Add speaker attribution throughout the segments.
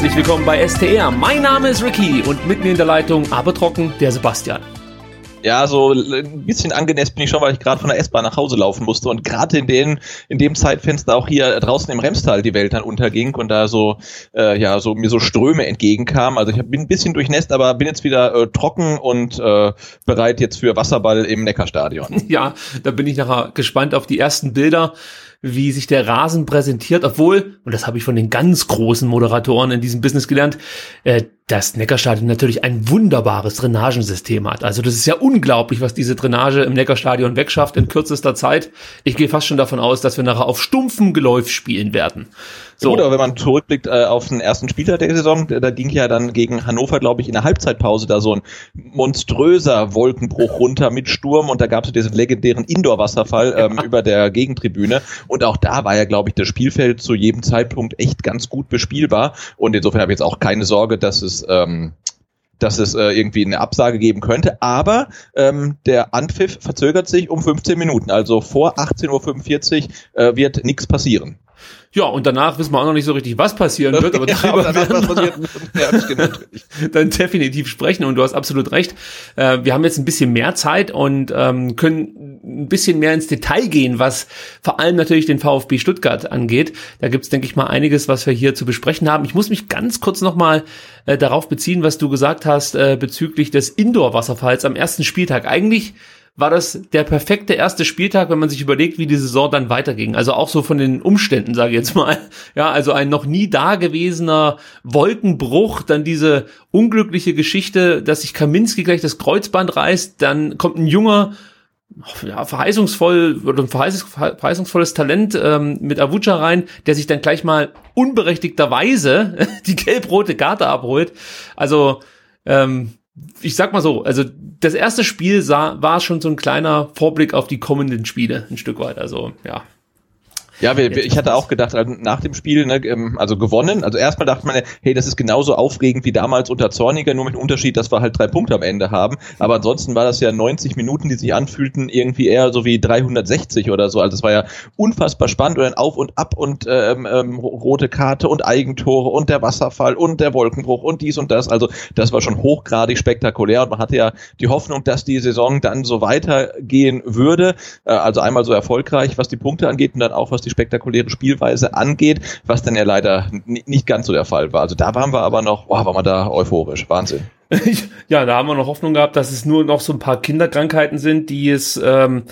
Speaker 1: Herzlich willkommen bei STR. Mein Name ist Ricky und mit mir in der Leitung, aber trocken, der Sebastian.
Speaker 2: Ja, so ein bisschen angenässt bin ich schon, weil ich gerade von der S-Bahn nach Hause laufen musste und gerade in den in dem Zeitfenster auch hier draußen im Remstal die Welt dann unterging und da so äh, ja so mir so Ströme entgegenkamen. Also ich bin ein bisschen durchnässt, aber bin jetzt wieder äh, trocken und äh, bereit jetzt für Wasserball im Neckarstadion.
Speaker 1: Ja, da bin ich nachher gespannt auf die ersten Bilder wie sich der Rasen präsentiert, obwohl, und das habe ich von den ganz großen Moderatoren in diesem Business gelernt, äh, das Neckarstadion natürlich ein wunderbares Drainagensystem hat. Also das ist ja unglaublich, was diese Drainage im Neckarstadion wegschafft in kürzester Zeit. Ich gehe fast schon davon aus, dass wir nachher auf stumpfem Geläuf spielen werden.
Speaker 2: So. Oder wenn man zurückblickt äh, auf den ersten Spieltag der Saison, da ging ja dann gegen Hannover, glaube ich, in der Halbzeitpause da so ein monströser Wolkenbruch runter mit Sturm und da gab es diesen legendären Indoor-Wasserfall ähm, ja. über der Gegentribüne und auch da war ja, glaube ich, das Spielfeld zu jedem Zeitpunkt echt ganz gut bespielbar und insofern habe ich jetzt auch keine Sorge, dass es ähm, dass es äh, irgendwie eine Absage geben könnte. Aber ähm, der Anpfiff verzögert sich um 15 Minuten. Also vor 18.45 Uhr äh, wird nichts passieren.
Speaker 1: Ja, und danach wissen wir auch noch nicht so richtig, was passieren wird, aber darüber ja, werden wir genau, dann definitiv sprechen und du hast absolut recht. Äh, wir haben jetzt ein bisschen mehr Zeit und ähm, können ein bisschen mehr ins Detail gehen, was vor allem natürlich den VfB Stuttgart angeht. Da gibt's denke ich mal, einiges, was wir hier zu besprechen haben. Ich muss mich ganz kurz nochmal äh, darauf beziehen, was du gesagt hast äh, bezüglich des Indoor-Wasserfalls am ersten Spieltag. Eigentlich war das der perfekte erste Spieltag, wenn man sich überlegt, wie die Saison dann weiterging. Also auch so von den Umständen, sage ich jetzt mal. Ja, also ein noch nie dagewesener Wolkenbruch, dann diese unglückliche Geschichte, dass sich Kaminski gleich das Kreuzband reißt, dann kommt ein junger ja, verheißungsvoll oder ein verheißungsvolles Talent ähm, mit Avucha rein, der sich dann gleich mal unberechtigterweise die gelb-rote Karte abholt. Also ähm, ich sag mal so, also das erste Spiel sah, war schon so ein kleiner Vorblick auf die kommenden Spiele, ein Stück weit. Also ja,
Speaker 2: ja, wir, ich hatte auch gedacht, also nach dem Spiel, ne, ähm, also gewonnen. Also erstmal dachte man, hey, das ist genauso aufregend wie damals unter Zorniger, nur mit dem Unterschied, dass wir halt drei Punkte am Ende haben. Aber ansonsten war das ja 90 Minuten, die sich anfühlten, irgendwie eher so wie 360 oder so. Also es war ja unfassbar spannend und dann auf und ab und ähm, ähm, rote Karte und Eigentore und der Wasserfall und der Wolkenbruch und dies und das. Also das war schon hochgradig spektakulär und man hatte ja die Hoffnung, dass die Saison dann so weitergehen würde. Äh, also einmal so erfolgreich, was die Punkte angeht und dann auch was die die spektakuläre Spielweise angeht, was dann ja leider nicht ganz so der Fall war. Also da waren wir aber noch, wow, waren wir da euphorisch. Wahnsinn.
Speaker 1: ja, da haben wir noch Hoffnung gehabt, dass es nur noch so ein paar Kinderkrankheiten sind, die es ähm,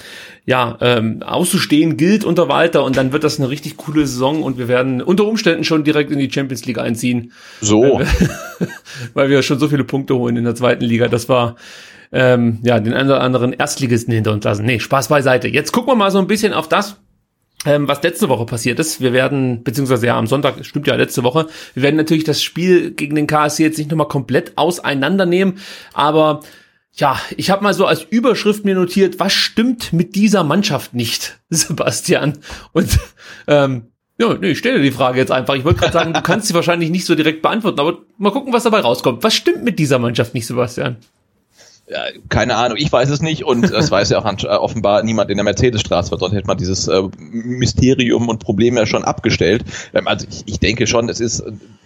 Speaker 1: ja ähm, auszustehen gilt unter Walter und dann wird das eine richtig coole Saison und wir werden unter Umständen schon direkt in die Champions League einziehen.
Speaker 2: So.
Speaker 1: Weil wir, weil wir schon so viele Punkte holen in der zweiten Liga. Das war ähm, ja den einen oder anderen Erstligisten hinter uns lassen. Nee, Spaß beiseite. Jetzt gucken wir mal so ein bisschen auf das, ähm, was letzte Woche passiert ist. Wir werden, beziehungsweise ja am Sonntag, stimmt ja letzte Woche, wir werden natürlich das Spiel gegen den KSC jetzt nicht nochmal komplett auseinandernehmen, aber ja, ich habe mal so als Überschrift mir notiert, was stimmt mit dieser Mannschaft nicht, Sebastian? Und ähm, ja, nee, ich stelle die Frage jetzt einfach. Ich wollte gerade sagen, du kannst sie wahrscheinlich nicht so direkt beantworten, aber mal gucken, was dabei rauskommt. Was stimmt mit dieser Mannschaft nicht, Sebastian?
Speaker 2: Keine Ahnung, ich weiß es nicht und es weiß ja auch äh, offenbar niemand in der Mercedesstraße, weil sonst hätte man dieses äh, Mysterium und Problem ja schon abgestellt. Ähm, also ich, ich denke schon, es ist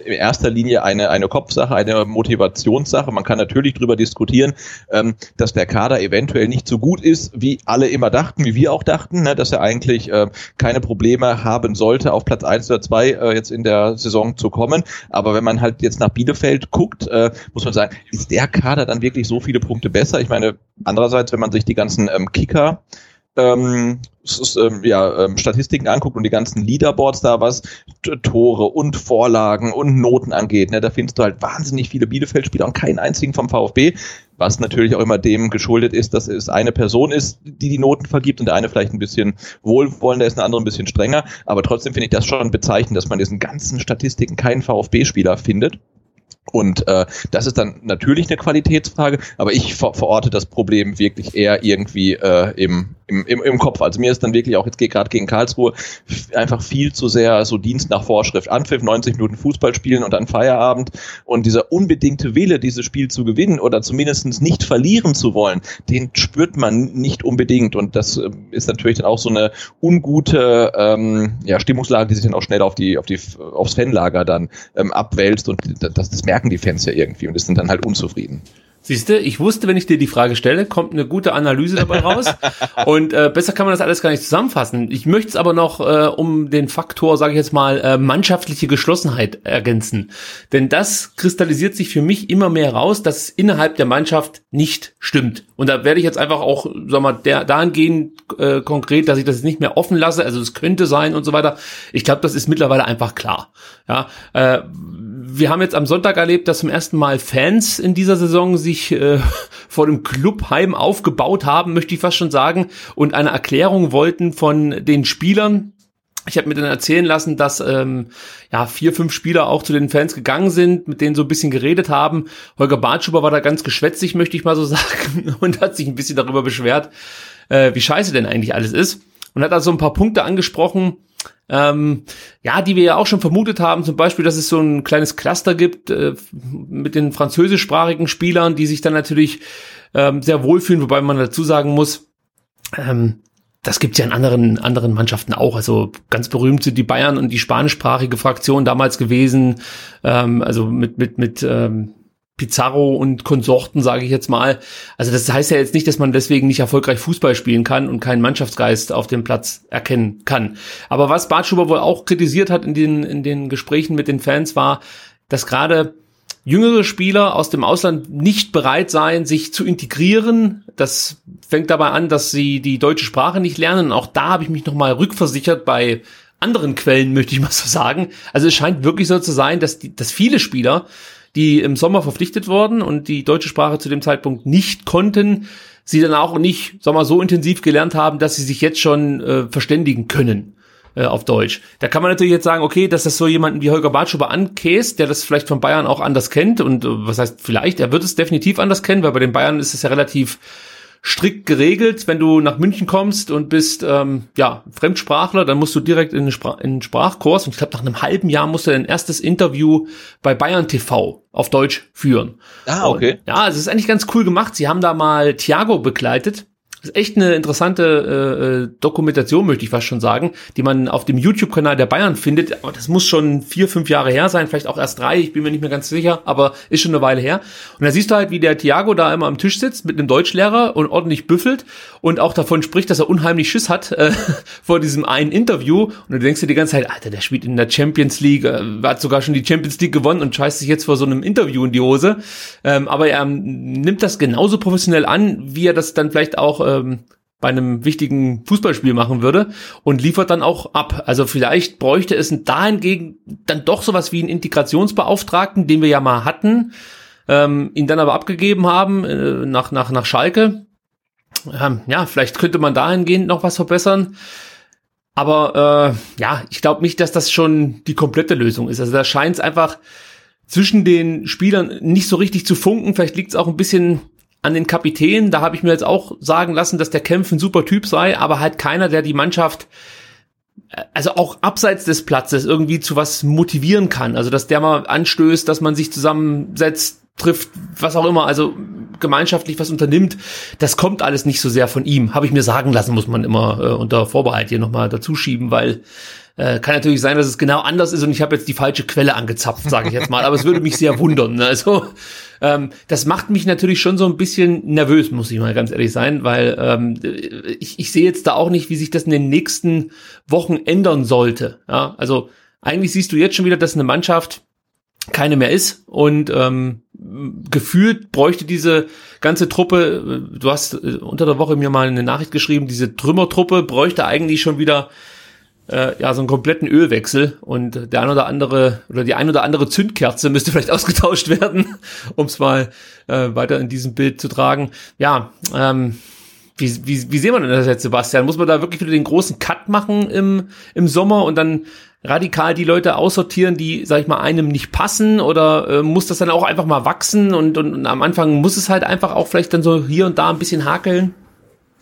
Speaker 2: in erster Linie eine, eine Kopfsache, eine Motivationssache. Man kann natürlich darüber diskutieren, ähm, dass der Kader eventuell nicht so gut ist, wie alle immer dachten, wie wir auch dachten, ne, dass er eigentlich äh, keine Probleme haben sollte, auf Platz eins oder zwei jetzt in der Saison zu kommen. Aber wenn man halt jetzt nach Bielefeld guckt, muss man sagen, ist der Kader dann wirklich so viele Punkte besser. Ich meine, andererseits, wenn man sich die ganzen ähm, Kicker ähm, ist, ähm, ja, ähm, Statistiken anguckt und die ganzen Leaderboards da, was Tore und Vorlagen und Noten angeht, ne, da findest du halt wahnsinnig viele Bielefeld-Spieler und keinen einzigen vom VfB, was natürlich auch immer dem geschuldet ist, dass es eine Person ist, die die Noten vergibt und der eine vielleicht ein bisschen wohlwollender ist, der andere ein bisschen strenger, aber trotzdem finde ich das schon bezeichnend, dass man diesen ganzen Statistiken keinen VfB-Spieler findet. Und äh, das ist dann natürlich eine Qualitätsfrage, aber ich ver verorte das Problem wirklich eher irgendwie äh, im, im, im, im Kopf. Also mir ist dann wirklich auch jetzt gerade gegen Karlsruhe einfach viel zu sehr so Dienst nach Vorschrift. Anpfiff, 90 Minuten Fußball spielen und dann Feierabend. Und dieser unbedingte Wille, dieses Spiel zu gewinnen oder zumindest nicht verlieren zu wollen, den spürt man nicht unbedingt. Und das äh, ist natürlich dann auch so eine ungute ähm, ja, Stimmungslage, die sich dann auch schnell auf die, auf die, aufs Fanlager dann ähm, abwälzt. Und das, das merken die Fans ja irgendwie und sind dann halt unzufrieden.
Speaker 1: Siehst du, ich wusste, wenn ich dir die Frage stelle, kommt eine gute Analyse dabei raus. und äh, besser kann man das alles gar nicht zusammenfassen. Ich möchte es aber noch äh, um den Faktor, sage ich jetzt mal, äh, mannschaftliche Geschlossenheit ergänzen. Denn das kristallisiert sich für mich immer mehr raus, dass es innerhalb der Mannschaft nicht stimmt. Und da werde ich jetzt einfach auch, sag mal, der, dahingehend äh, konkret, dass ich das nicht mehr offen lasse. Also es könnte sein und so weiter. Ich glaube, das ist mittlerweile einfach klar. Ja, äh, wir haben jetzt am Sonntag erlebt, dass zum ersten Mal Fans in dieser Saison sich äh, vor dem Clubheim aufgebaut haben, möchte ich fast schon sagen, und eine Erklärung wollten von den Spielern. Ich habe mir dann erzählen lassen, dass ähm, ja vier, fünf Spieler auch zu den Fans gegangen sind, mit denen so ein bisschen geredet haben. Holger Bartschuber war da ganz geschwätzig, möchte ich mal so sagen, und hat sich ein bisschen darüber beschwert, äh, wie scheiße denn eigentlich alles ist. Und hat also ein paar Punkte angesprochen, ähm, ja, die wir ja auch schon vermutet haben, zum Beispiel, dass es so ein kleines Cluster gibt äh, mit den französischsprachigen Spielern, die sich dann natürlich ähm, sehr wohlfühlen, wobei man dazu sagen muss, ähm, das gibt's ja in anderen, anderen Mannschaften auch. Also ganz berühmt sind die Bayern und die spanischsprachige Fraktion damals gewesen. Ähm, also mit, mit, mit ähm, Pizarro und Konsorten, sage ich jetzt mal. Also das heißt ja jetzt nicht, dass man deswegen nicht erfolgreich Fußball spielen kann und keinen Mannschaftsgeist auf dem Platz erkennen kann. Aber was Bartschuber wohl auch kritisiert hat in den, in den Gesprächen mit den Fans war, dass gerade jüngere Spieler aus dem Ausland nicht bereit seien, sich zu integrieren. Das fängt dabei an, dass sie die deutsche Sprache nicht lernen. auch da habe ich mich nochmal rückversichert bei anderen Quellen, möchte ich mal so sagen. Also es scheint wirklich so zu sein, dass, die, dass viele Spieler die im Sommer verpflichtet wurden und die deutsche Sprache zu dem Zeitpunkt nicht konnten, sie dann auch nicht, sag mal, so intensiv gelernt haben, dass sie sich jetzt schon äh, verständigen können äh, auf Deutsch. Da kann man natürlich jetzt sagen, okay, dass das so jemanden wie Holger Bartschuber ankäst, der das vielleicht von Bayern auch anders kennt und äh, was heißt vielleicht, er wird es definitiv anders kennen, weil bei den Bayern ist es ja relativ strikt geregelt. Wenn du nach München kommst und bist ähm, ja Fremdsprachler, dann musst du direkt in den, Sprach in den Sprachkurs. Und ich glaube, nach einem halben Jahr musst du dein erstes Interview bei Bayern TV auf Deutsch führen.
Speaker 2: Ah, okay.
Speaker 1: Und, ja, es ist eigentlich ganz cool gemacht. Sie haben da mal Thiago begleitet ist echt eine interessante äh, äh, Dokumentation, möchte ich fast schon sagen, die man auf dem YouTube-Kanal der Bayern findet. Das muss schon vier, fünf Jahre her sein, vielleicht auch erst drei, ich bin mir nicht mehr ganz sicher, aber ist schon eine Weile her. Und da siehst du halt, wie der Thiago da immer am Tisch sitzt mit einem Deutschlehrer und ordentlich büffelt und auch davon spricht, dass er unheimlich Schiss hat äh, vor diesem einen Interview. Und du denkst dir die ganze Zeit, Alter, der spielt in der Champions League, äh, hat sogar schon die Champions League gewonnen und scheißt sich jetzt vor so einem Interview in die Hose. Ähm, aber er ähm, nimmt das genauso professionell an, wie er das dann vielleicht auch äh, ähm, bei einem wichtigen Fußballspiel machen würde und liefert dann auch ab. Also vielleicht bräuchte es dahingegen dann doch sowas wie einen Integrationsbeauftragten, den wir ja mal hatten, ähm, ihn dann aber abgegeben haben äh, nach, nach, nach Schalke. Ähm, ja, vielleicht könnte man dahingehend noch was verbessern. Aber äh, ja, ich glaube nicht, dass das schon die komplette Lösung ist. Also da scheint es einfach zwischen den Spielern nicht so richtig zu funken. Vielleicht liegt es auch ein bisschen an den Kapitän, da habe ich mir jetzt auch sagen lassen, dass der Kempf ein super Typ sei, aber halt keiner, der die Mannschaft äh, also auch abseits des Platzes irgendwie zu was motivieren kann. Also dass der mal anstößt, dass man sich zusammensetzt, trifft, was auch immer, also gemeinschaftlich was unternimmt, das kommt alles nicht so sehr von ihm. Habe ich mir sagen lassen, muss man immer äh, unter Vorbehalt hier nochmal dazu schieben, weil äh, kann natürlich sein, dass es genau anders ist und ich habe jetzt die falsche Quelle angezapft, sage ich jetzt mal. Aber es würde mich sehr wundern. Ne? Also ähm, das macht mich natürlich schon so ein bisschen nervös, muss ich mal ganz ehrlich sein, weil ähm, ich, ich sehe jetzt da auch nicht, wie sich das in den nächsten Wochen ändern sollte. Ja? Also eigentlich siehst du jetzt schon wieder, dass eine Mannschaft keine mehr ist und ähm, gefühlt bräuchte diese ganze Truppe, du hast äh, unter der Woche mir mal eine Nachricht geschrieben, diese Trümmertruppe bräuchte eigentlich schon wieder äh, ja so einen kompletten Ölwechsel und der ein oder andere oder die ein oder andere Zündkerze müsste vielleicht ausgetauscht werden, um es mal äh, weiter in diesem Bild zu tragen. Ja, ähm, wie, wie, wie sehen wir denn das jetzt, Sebastian? Muss man da wirklich wieder den großen Cut machen im, im Sommer und dann radikal die Leute aussortieren, die, sag ich mal, einem nicht passen oder äh, muss das dann auch einfach mal wachsen und, und, und am Anfang muss es halt einfach auch vielleicht dann so hier und da ein bisschen hakeln?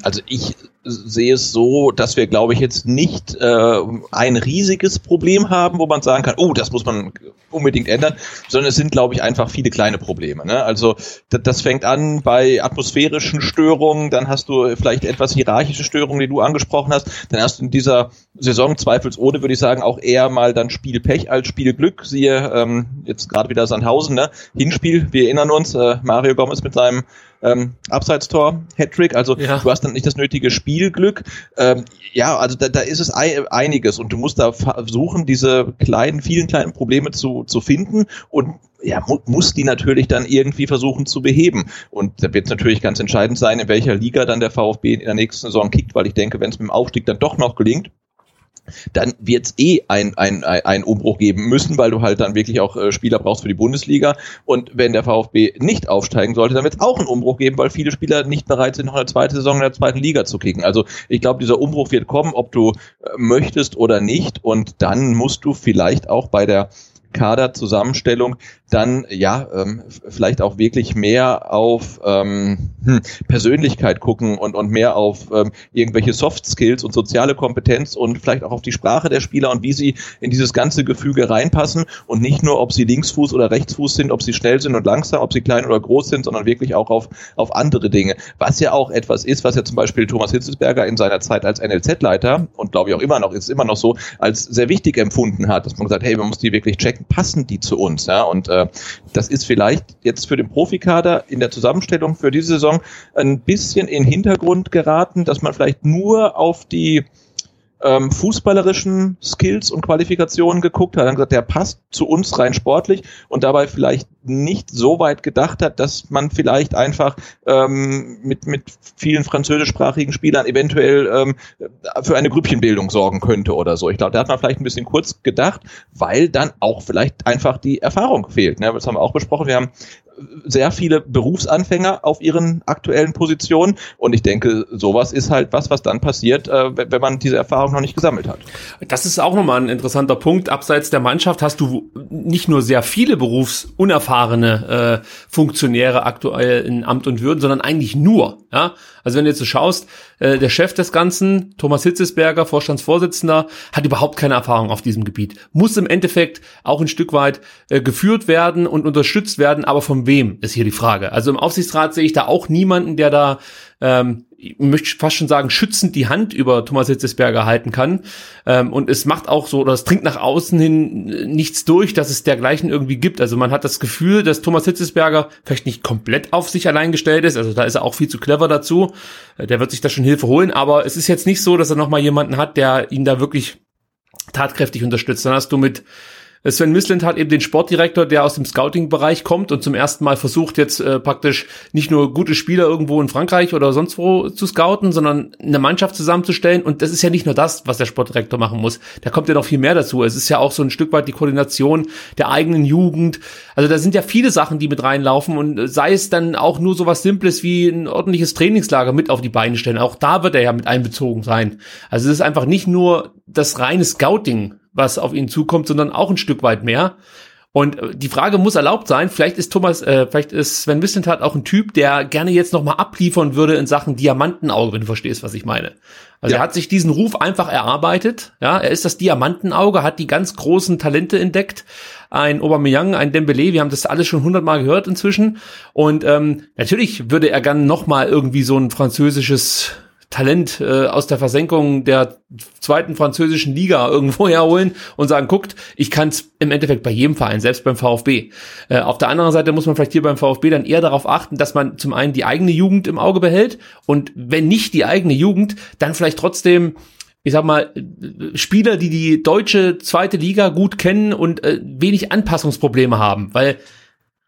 Speaker 2: Also ich sehe es so, dass wir, glaube ich, jetzt nicht äh, ein riesiges Problem haben, wo man sagen kann, oh, das muss man unbedingt ändern, sondern es sind, glaube ich, einfach viele kleine Probleme. Ne? Also das fängt an bei atmosphärischen Störungen, dann hast du vielleicht etwas hierarchische Störungen, die du angesprochen hast, dann hast du in dieser Saison zweifelsohne, würde ich sagen, auch eher mal dann Spielpech als Spielglück. Siehe ähm, jetzt gerade wieder Sandhausen, ne? Hinspiel, wir erinnern uns, äh, Mario Gomez mit seinem ähm, Abseitstor, Hattrick, also ja. du hast dann nicht das nötige Spielglück. Ähm, ja, also da, da ist es ein, einiges und du musst da versuchen, diese kleinen, vielen kleinen Probleme zu, zu finden und ja, mu muss die natürlich dann irgendwie versuchen zu beheben. Und da wird es natürlich ganz entscheidend sein, in welcher Liga dann der VfB in der nächsten Saison kickt, weil ich denke, wenn es mit dem Aufstieg dann doch noch gelingt, dann wird es eh ein, ein, ein Umbruch geben müssen, weil du halt dann wirklich auch äh, Spieler brauchst für die Bundesliga. Und wenn der VfB nicht aufsteigen sollte, dann wird es auch einen Umbruch geben, weil viele Spieler nicht bereit sind, noch eine zweite Saison in der zweiten Liga zu kicken. Also ich glaube, dieser Umbruch wird kommen, ob du äh, möchtest oder nicht. Und dann musst du vielleicht auch bei der Kaderzusammenstellung dann ja ähm, vielleicht auch wirklich mehr auf ähm, hm, Persönlichkeit gucken und, und mehr auf ähm, irgendwelche Soft Skills und soziale Kompetenz und vielleicht auch auf die Sprache der Spieler und wie sie in dieses ganze Gefüge reinpassen und nicht nur, ob sie Linksfuß oder Rechtsfuß sind, ob sie schnell sind und langsam, ob sie klein oder groß sind, sondern wirklich auch auf, auf andere Dinge. Was ja auch etwas ist, was ja zum Beispiel Thomas Hitzesberger in seiner Zeit als NLZ-Leiter und glaube ich auch immer noch, ist immer noch so, als sehr wichtig empfunden hat, dass man gesagt, hey, man muss die wirklich checken, passen die zu uns, ja, und äh, das ist vielleicht jetzt für den Profikader in der Zusammenstellung für diese Saison ein bisschen in Hintergrund geraten, dass man vielleicht nur auf die ähm, fußballerischen Skills und Qualifikationen geguckt hat, dann gesagt, der passt zu uns rein sportlich und dabei vielleicht nicht so weit gedacht hat, dass man vielleicht einfach ähm, mit, mit vielen französischsprachigen Spielern eventuell ähm, für eine Grüppchenbildung sorgen könnte oder so. Ich glaube, da hat man vielleicht ein bisschen kurz gedacht, weil dann auch vielleicht einfach die Erfahrung fehlt. Ne? Das haben wir auch besprochen. Wir haben sehr viele Berufsanfänger auf ihren aktuellen Positionen. Und ich denke, sowas ist halt was, was dann passiert, äh, wenn man diese Erfahrung noch nicht gesammelt hat.
Speaker 1: Das ist auch nochmal ein interessanter Punkt. Abseits der Mannschaft hast du nicht nur sehr viele berufsunerfahrene äh, Funktionäre aktuell in Amt und Würden, sondern eigentlich nur. Ja? Also wenn du jetzt so schaust, äh, der Chef des Ganzen, Thomas Hitzesberger, Vorstandsvorsitzender, hat überhaupt keine Erfahrung auf diesem Gebiet. Muss im Endeffekt auch ein Stück weit äh, geführt werden und unterstützt werden, aber von wem ist hier die Frage. Also im Aufsichtsrat sehe ich da auch niemanden, der da ähm, ich möchte fast schon sagen, schützend die Hand über Thomas Hitzesberger halten kann. Ähm, und es macht auch so, oder es dringt nach außen hin nichts durch, dass es dergleichen irgendwie gibt. Also man hat das Gefühl, dass Thomas Hitzesberger vielleicht nicht komplett auf sich allein gestellt ist. Also da ist er auch viel zu clever dazu. Äh, der wird sich da schon Hilfe holen. Aber es ist jetzt nicht so, dass er nochmal jemanden hat, der ihn da wirklich tatkräftig unterstützt. Dann hast du mit Sven Mislint hat eben den Sportdirektor, der aus dem Scouting-Bereich kommt und zum ersten Mal versucht jetzt äh, praktisch nicht nur gute Spieler irgendwo in Frankreich oder sonst wo zu scouten, sondern eine Mannschaft zusammenzustellen. Und das ist ja nicht nur das, was der Sportdirektor machen muss. Da kommt ja noch viel mehr dazu. Es ist ja auch so ein Stück weit die Koordination der eigenen Jugend. Also da sind ja viele Sachen, die mit reinlaufen und sei es dann auch nur so was Simples wie ein ordentliches Trainingslager mit auf die Beine stellen. Auch da wird er ja mit einbezogen sein. Also es ist einfach nicht nur das reine Scouting, was auf ihn zukommt, sondern auch ein Stück weit mehr. Und äh, die Frage muss erlaubt sein, vielleicht ist Thomas, äh, vielleicht ist Sven Mislintat auch ein Typ, der gerne jetzt nochmal abliefern würde in Sachen Diamantenauge, wenn du verstehst, was ich meine. Also ja. er hat sich diesen Ruf einfach erarbeitet, ja, er ist das Diamantenauge, hat die ganz großen Talente entdeckt, ein Aubameyang, ein Dembele, wir haben das alles schon hundertmal gehört inzwischen und ähm, natürlich würde er gern nochmal irgendwie so ein französisches Talent äh, aus der Versenkung der zweiten französischen Liga irgendwo herholen und sagen, guckt, ich kann es im Endeffekt bei jedem Verein, selbst beim VfB. Äh, auf der anderen Seite muss man vielleicht hier beim VfB dann eher darauf achten, dass man zum einen die eigene Jugend im Auge behält und wenn nicht die eigene Jugend, dann vielleicht trotzdem ich sag mal, Spieler, die die deutsche zweite Liga gut kennen und äh, wenig Anpassungsprobleme haben, weil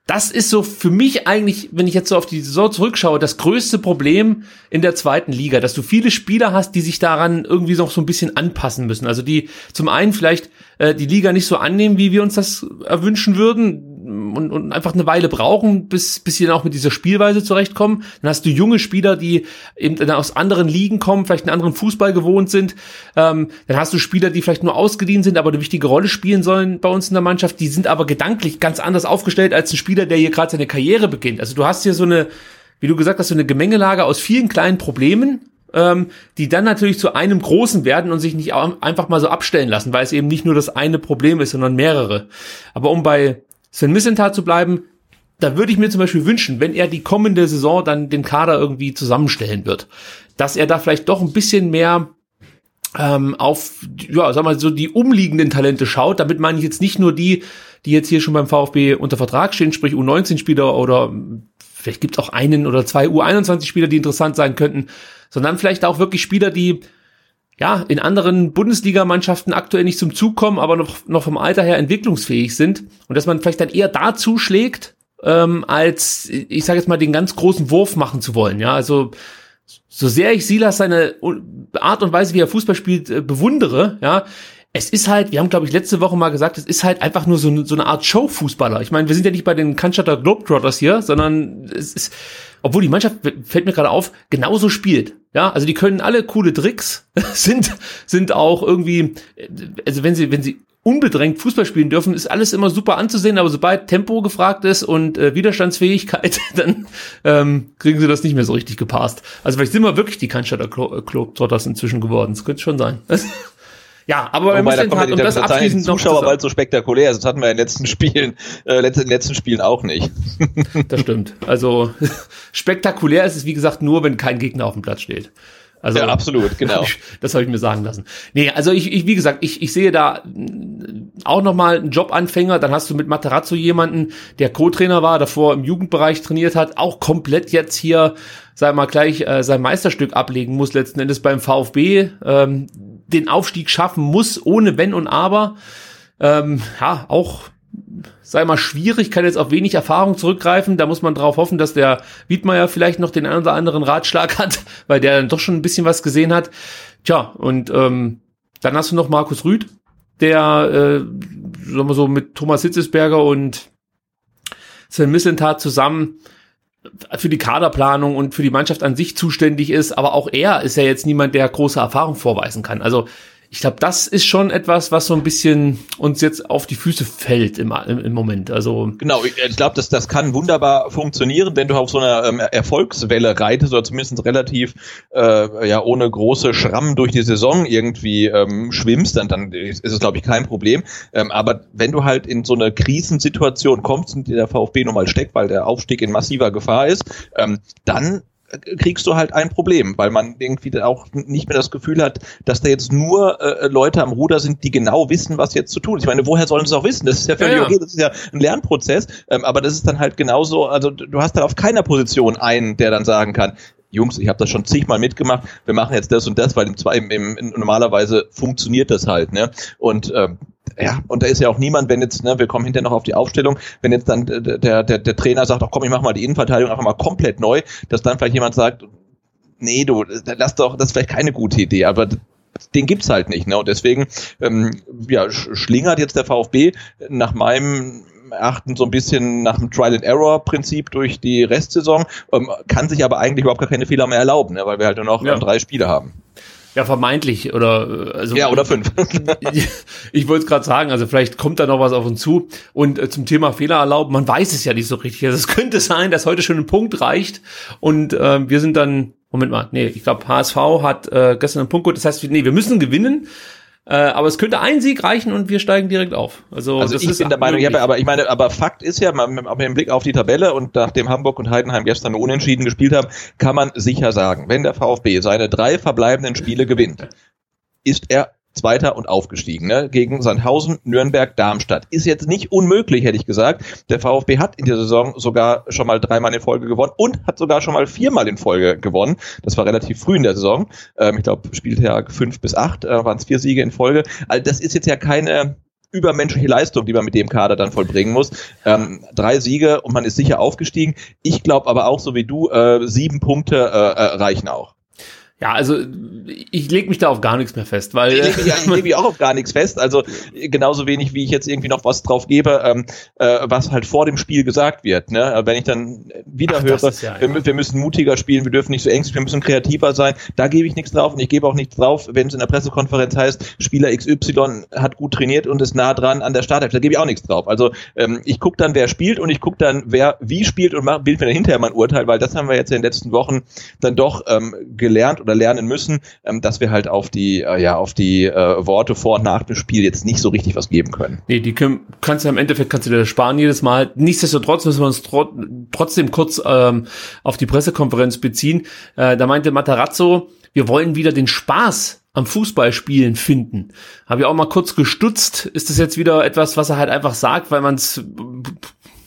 Speaker 1: das ist so für mich eigentlich, wenn ich jetzt so auf die Saison zurückschaue, das größte Problem in der zweiten Liga, dass du viele Spieler hast, die sich daran irgendwie noch so ein bisschen anpassen müssen. Also die zum einen vielleicht äh, die Liga nicht so annehmen, wie wir uns das erwünschen würden und, und einfach eine Weile brauchen, bis, bis sie dann auch mit dieser Spielweise zurechtkommen. Dann hast du junge Spieler, die eben dann aus anderen Ligen kommen, vielleicht einen anderen Fußball gewohnt sind. Ähm, dann hast du Spieler, die vielleicht nur ausgeliehen sind, aber eine wichtige Rolle spielen sollen bei uns in der Mannschaft. Die sind aber gedanklich ganz anders aufgestellt als ein Spieler, der hier gerade seine Karriere beginnt. Also du hast hier so eine, wie du gesagt hast, so eine Gemengelage aus vielen kleinen Problemen, ähm, die dann natürlich zu einem großen werden und sich nicht einfach mal so abstellen lassen, weil es eben nicht nur das eine Problem ist, sondern mehrere. Aber um bei Sven Missentat zu bleiben, da würde ich mir zum Beispiel wünschen, wenn er die kommende Saison dann den Kader irgendwie zusammenstellen wird, dass er da vielleicht doch ein bisschen mehr ähm, auf, ja, sag mal, so die umliegenden Talente schaut. Damit meine ich jetzt nicht nur die, die jetzt hier schon beim VfB unter Vertrag stehen, sprich U19-Spieler oder vielleicht gibt es auch einen oder zwei U21-Spieler, die interessant sein könnten, sondern vielleicht auch wirklich Spieler, die ja, in anderen Bundesligamannschaften aktuell nicht zum Zug kommen, aber noch, noch vom Alter her entwicklungsfähig sind und dass man vielleicht dann eher da zuschlägt, ähm, als, ich sage jetzt mal, den ganz großen Wurf machen zu wollen. Ja, also so sehr ich Silas seine Art und Weise, wie er Fußball spielt, äh, bewundere, ja, es ist halt, wir haben glaube ich letzte Woche mal gesagt, es ist halt einfach nur so, so eine Art Showfußballer. Ich meine, wir sind ja nicht bei den Cannstatter Globetrotters hier, sondern es ist, obwohl die Mannschaft, fällt mir gerade auf, genauso spielt. Ja, also die können alle coole Tricks, sind, sind auch irgendwie, also wenn sie, wenn sie unbedrängt Fußball spielen dürfen, ist alles immer super anzusehen, aber sobald Tempo gefragt ist und äh, Widerstandsfähigkeit, dann ähm, kriegen sie das nicht mehr so richtig gepasst. Also vielleicht sind wir wirklich die Cannstatter Globetrotters inzwischen geworden. Das könnte schon sein.
Speaker 2: Ja, aber Wobei, da kommt um das abschließend noch Zuschauer bald so spektakulär. Das hatten wir in den letzten Spielen, äh, in den letzten Spielen auch nicht.
Speaker 1: das stimmt. Also spektakulär ist es wie gesagt nur, wenn kein Gegner auf dem Platz steht. Also,
Speaker 2: ja, absolut, genau.
Speaker 1: das habe ich mir sagen lassen. Nee, also ich, ich wie gesagt, ich, ich sehe da auch nochmal einen Jobanfänger. Dann hast du mit Materazzo jemanden, der Co-Trainer war, davor im Jugendbereich trainiert hat, auch komplett jetzt hier, sag mal, gleich äh, sein Meisterstück ablegen muss, letzten Endes beim VfB. Ähm, den Aufstieg schaffen muss, ohne Wenn und Aber. Ähm, ja, auch sei mal schwierig, kann jetzt auf wenig Erfahrung zurückgreifen. Da muss man darauf hoffen, dass der Wiedmeier vielleicht noch den einen oder anderen Ratschlag hat, weil der dann doch schon ein bisschen was gesehen hat. Tja, und ähm, dann hast du noch Markus Rüth, der, äh, sagen wir so, mit Thomas Hitzesberger und Sven Missentat zusammen für die Kaderplanung und für die Mannschaft an sich zuständig ist, aber auch er ist ja jetzt niemand, der große Erfahrung vorweisen kann. Also ich glaube, das ist schon etwas, was so ein bisschen uns jetzt auf die Füße fällt im, im, Moment. Also
Speaker 2: genau, ich, ich glaube, das, das kann wunderbar funktionieren, wenn du auf so einer ähm, Erfolgswelle reitest oder zumindest relativ äh, ja ohne große Schrammen durch die Saison irgendwie ähm, schwimmst, dann, dann ist es glaube ich kein Problem. Ähm, aber wenn du halt in so eine Krisensituation kommst, in die der VfB nun mal steckt, weil der Aufstieg in massiver Gefahr ist, ähm, dann kriegst du halt ein Problem, weil man irgendwie auch nicht mehr das Gefühl hat, dass da jetzt nur äh, Leute am Ruder sind, die genau wissen, was jetzt zu tun ist. Ich meine, woher sollen sie es auch wissen? Das ist ja völlig ja, ja. okay, das ist ja ein Lernprozess, ähm, aber das ist dann halt genauso, also du hast dann auf keiner Position einen, der dann sagen kann, Jungs, ich habe das schon zigmal mitgemacht, wir machen jetzt das und das, weil im, im, im, normalerweise funktioniert das halt, ne? Und ähm, ja, und da ist ja auch niemand, wenn jetzt, ne, wir kommen hinterher noch auf die Aufstellung, wenn jetzt dann der, der, der Trainer sagt, ach komm, ich mach mal die Innenverteidigung einfach mal komplett neu, dass dann vielleicht jemand sagt, nee, du, lass doch, das ist vielleicht keine gute Idee, aber den gibt's halt nicht, ne? Und deswegen ähm, ja, schlingert jetzt der VfB nach meinem Erachten so ein bisschen nach dem Trial-and-Error-Prinzip durch die Restsaison, ähm, kann sich aber eigentlich überhaupt gar keine Fehler mehr erlauben, ne? weil wir halt nur noch ja. drei Spiele haben.
Speaker 1: Ja, vermeintlich oder also
Speaker 2: ja oder fünf.
Speaker 1: ich wollte es gerade sagen, also vielleicht kommt da noch was auf uns zu. Und äh, zum Thema Fehler erlauben, man weiß es ja nicht so richtig. Also es könnte sein, dass heute schon ein Punkt reicht und äh, wir sind dann Moment mal, nee, ich glaube HSV hat äh, gestern einen Punkt gut. Das heißt, nee, wir müssen gewinnen. Äh, aber es könnte ein Sieg reichen und wir steigen direkt auf. Also,
Speaker 2: also ich bin der Meinung, ja, aber ich meine, aber Fakt ist ja, mit, mit dem Blick auf die Tabelle und nachdem Hamburg und Heidenheim gestern unentschieden gespielt haben, kann man sicher sagen, wenn der VfB seine drei verbleibenden Spiele gewinnt, ist er Zweiter und aufgestiegen, ne? Gegen Sandhausen, Nürnberg, Darmstadt. Ist jetzt nicht unmöglich, hätte ich gesagt. Der VfB hat in der Saison sogar schon mal dreimal in Folge gewonnen und hat sogar schon mal viermal in Folge gewonnen. Das war relativ früh in der Saison. Ähm, ich glaube, Spieltag fünf bis acht äh, waren es vier Siege in Folge. Also das ist jetzt ja keine übermenschliche Leistung, die man mit dem Kader dann vollbringen muss. Ähm, drei Siege und man ist sicher aufgestiegen. Ich glaube aber auch, so wie du, äh, sieben Punkte äh, äh, reichen auch.
Speaker 1: Ja, also ich lege mich da auf gar nichts mehr fest, weil
Speaker 2: ich lege mich, leg mich auch auf gar nichts fest. Also genauso wenig wie ich jetzt irgendwie noch was drauf gebe, ähm, äh, was halt vor dem Spiel gesagt wird. Ne? Wenn ich dann wieder Ach, höre, ja, wir, wir, müssen mutiger spielen, wir dürfen nicht so ängstlich, wir müssen kreativer sein. Da gebe ich nichts drauf und ich gebe auch nichts drauf, wenn es in der Pressekonferenz heißt, Spieler XY hat gut trainiert und ist nah dran an der Startelf. Da gebe ich auch nichts drauf. Also ähm, ich gucke dann, wer spielt und ich gucke dann, wer wie spielt und bilde mir dann hinterher mein Urteil, weil das haben wir jetzt in den letzten Wochen dann doch ähm, gelernt oder oder lernen müssen, ähm, dass wir halt auf die, äh, ja, auf die äh, Worte vor und nach dem Spiel jetzt nicht so richtig was geben können.
Speaker 1: Nee, die können, kannst du im Endeffekt kannst du dir sparen jedes Mal. Nichtsdestotrotz müssen wir uns tro trotzdem kurz ähm, auf die Pressekonferenz beziehen. Äh, da meinte Matarazzo, wir wollen wieder den Spaß am Fußballspielen finden. Habe ich auch mal kurz gestutzt. Ist das jetzt wieder etwas, was er halt einfach sagt, weil man es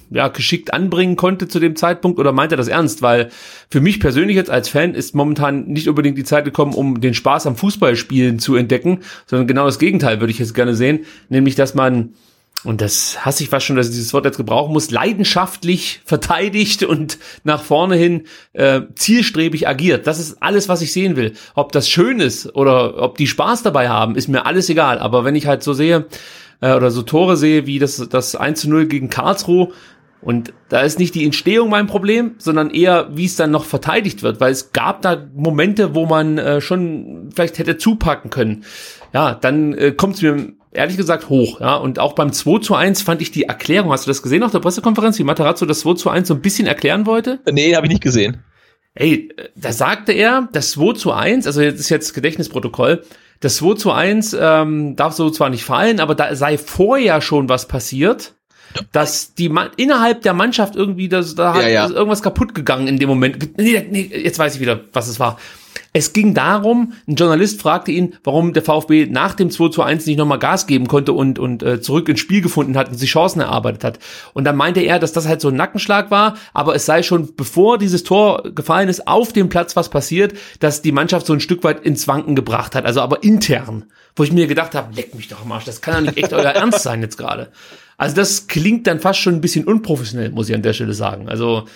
Speaker 1: ja, geschickt anbringen konnte zu dem Zeitpunkt oder meint er das ernst? Weil für mich persönlich jetzt als Fan ist momentan nicht unbedingt die Zeit gekommen, um den Spaß am Fußballspielen zu entdecken, sondern genau das Gegenteil würde ich jetzt gerne sehen, nämlich dass man und das hasse ich fast schon, dass ich dieses Wort jetzt gebrauchen muss, leidenschaftlich verteidigt und nach vorne hin äh, zielstrebig agiert. Das ist alles, was ich sehen will. Ob das schön ist oder ob die Spaß dabei haben, ist mir alles egal. Aber wenn ich halt so sehe, äh, oder so Tore sehe, wie das, das 1 zu 0 gegen Karlsruhe, und da ist nicht die Entstehung mein Problem, sondern eher, wie es dann noch verteidigt wird, weil es gab da Momente, wo man äh, schon vielleicht hätte zupacken können. Ja, dann äh, kommt es mir ehrlich gesagt hoch. Ja, und auch beim 2 zu 1 fand ich die Erklärung, hast du das gesehen auf der Pressekonferenz, wie Materazzo das 2 zu 1 so ein bisschen erklären wollte?
Speaker 2: Nee, habe ich nicht gesehen.
Speaker 1: Ey, da sagte er, das 2 zu 1, also jetzt ist jetzt Gedächtnisprotokoll, das 2 zu 1 ähm, darf so zwar nicht fallen, aber da sei vorher schon was passiert dass die innerhalb der Mannschaft irgendwie das, da hat ja, ja. irgendwas kaputt gegangen in dem Moment. Nee, nee, jetzt weiß ich wieder, was es war. Es ging darum, ein Journalist fragte ihn, warum der VfB nach dem 2 zu 1 nicht nochmal Gas geben konnte und, und äh, zurück ins Spiel gefunden hat und sich Chancen erarbeitet hat. Und dann meinte er, dass das halt so ein Nackenschlag war, aber es sei schon, bevor dieses Tor gefallen ist, auf dem Platz was passiert, dass die Mannschaft so ein Stück weit ins Wanken gebracht hat, also aber intern. Wo ich mir gedacht habe, leck mich doch am Arsch, das kann ja nicht echt euer Ernst sein jetzt gerade. Also das klingt dann fast schon ein bisschen unprofessionell, muss ich an der Stelle sagen. Also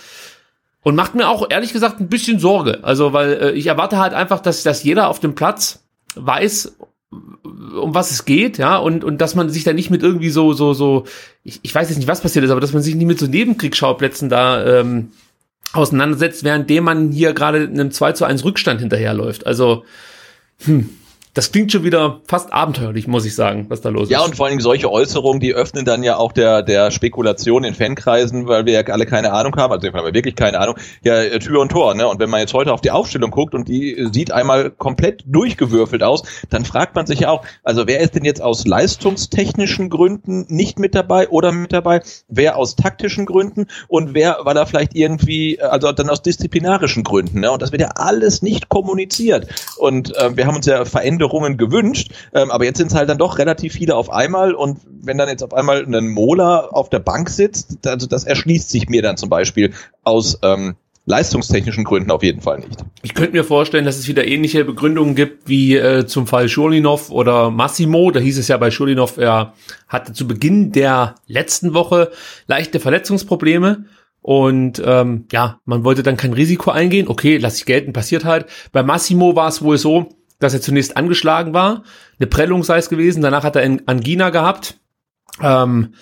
Speaker 1: und macht mir auch ehrlich gesagt ein bisschen Sorge. Also weil äh, ich erwarte halt einfach, dass, dass jeder auf dem Platz weiß, um was es geht, ja, und, und dass man sich da nicht mit irgendwie so, so, so, ich, ich weiß jetzt nicht, was passiert ist, aber dass man sich nicht mit so Nebenkriegsschauplätzen da ähm, auseinandersetzt, währenddem man hier gerade einem 2 zu 1 Rückstand hinterherläuft. Also, hm, das klingt schon wieder fast abenteuerlich, muss ich sagen, was da los ist.
Speaker 2: Ja, und vor allem solche Äußerungen, die öffnen dann ja auch der, der Spekulation in Fankreisen, weil wir ja alle keine Ahnung haben, also wir haben wirklich keine Ahnung, ja, Tür und Tor, ne? Und wenn man jetzt heute auf die Aufstellung guckt und die sieht einmal komplett durchgewürfelt aus, dann fragt man sich ja auch, also wer ist denn jetzt aus leistungstechnischen Gründen nicht mit dabei oder mit dabei, wer aus taktischen Gründen und wer war da vielleicht irgendwie, also dann aus disziplinarischen Gründen, ne? Und das wird ja alles nicht kommuniziert. Und äh, wir haben uns ja verändert Änderungen gewünscht, ähm, aber jetzt sind es halt dann doch relativ viele auf einmal und wenn dann jetzt auf einmal ein Mola auf der Bank sitzt, also das erschließt sich mir dann zum Beispiel aus ähm, leistungstechnischen Gründen auf jeden Fall nicht.
Speaker 1: Ich könnte mir vorstellen, dass es wieder ähnliche Begründungen gibt wie äh, zum Fall Schulinov oder Massimo. Da hieß es ja bei Schulinov, er hatte zu Beginn der letzten Woche leichte Verletzungsprobleme. Und ähm, ja, man wollte dann kein Risiko eingehen. Okay, lass ich gelten, passiert halt. Bei Massimo war es wohl so, dass er zunächst angeschlagen war, eine Prellung sei es gewesen, danach hat er Angina gehabt. Ähm,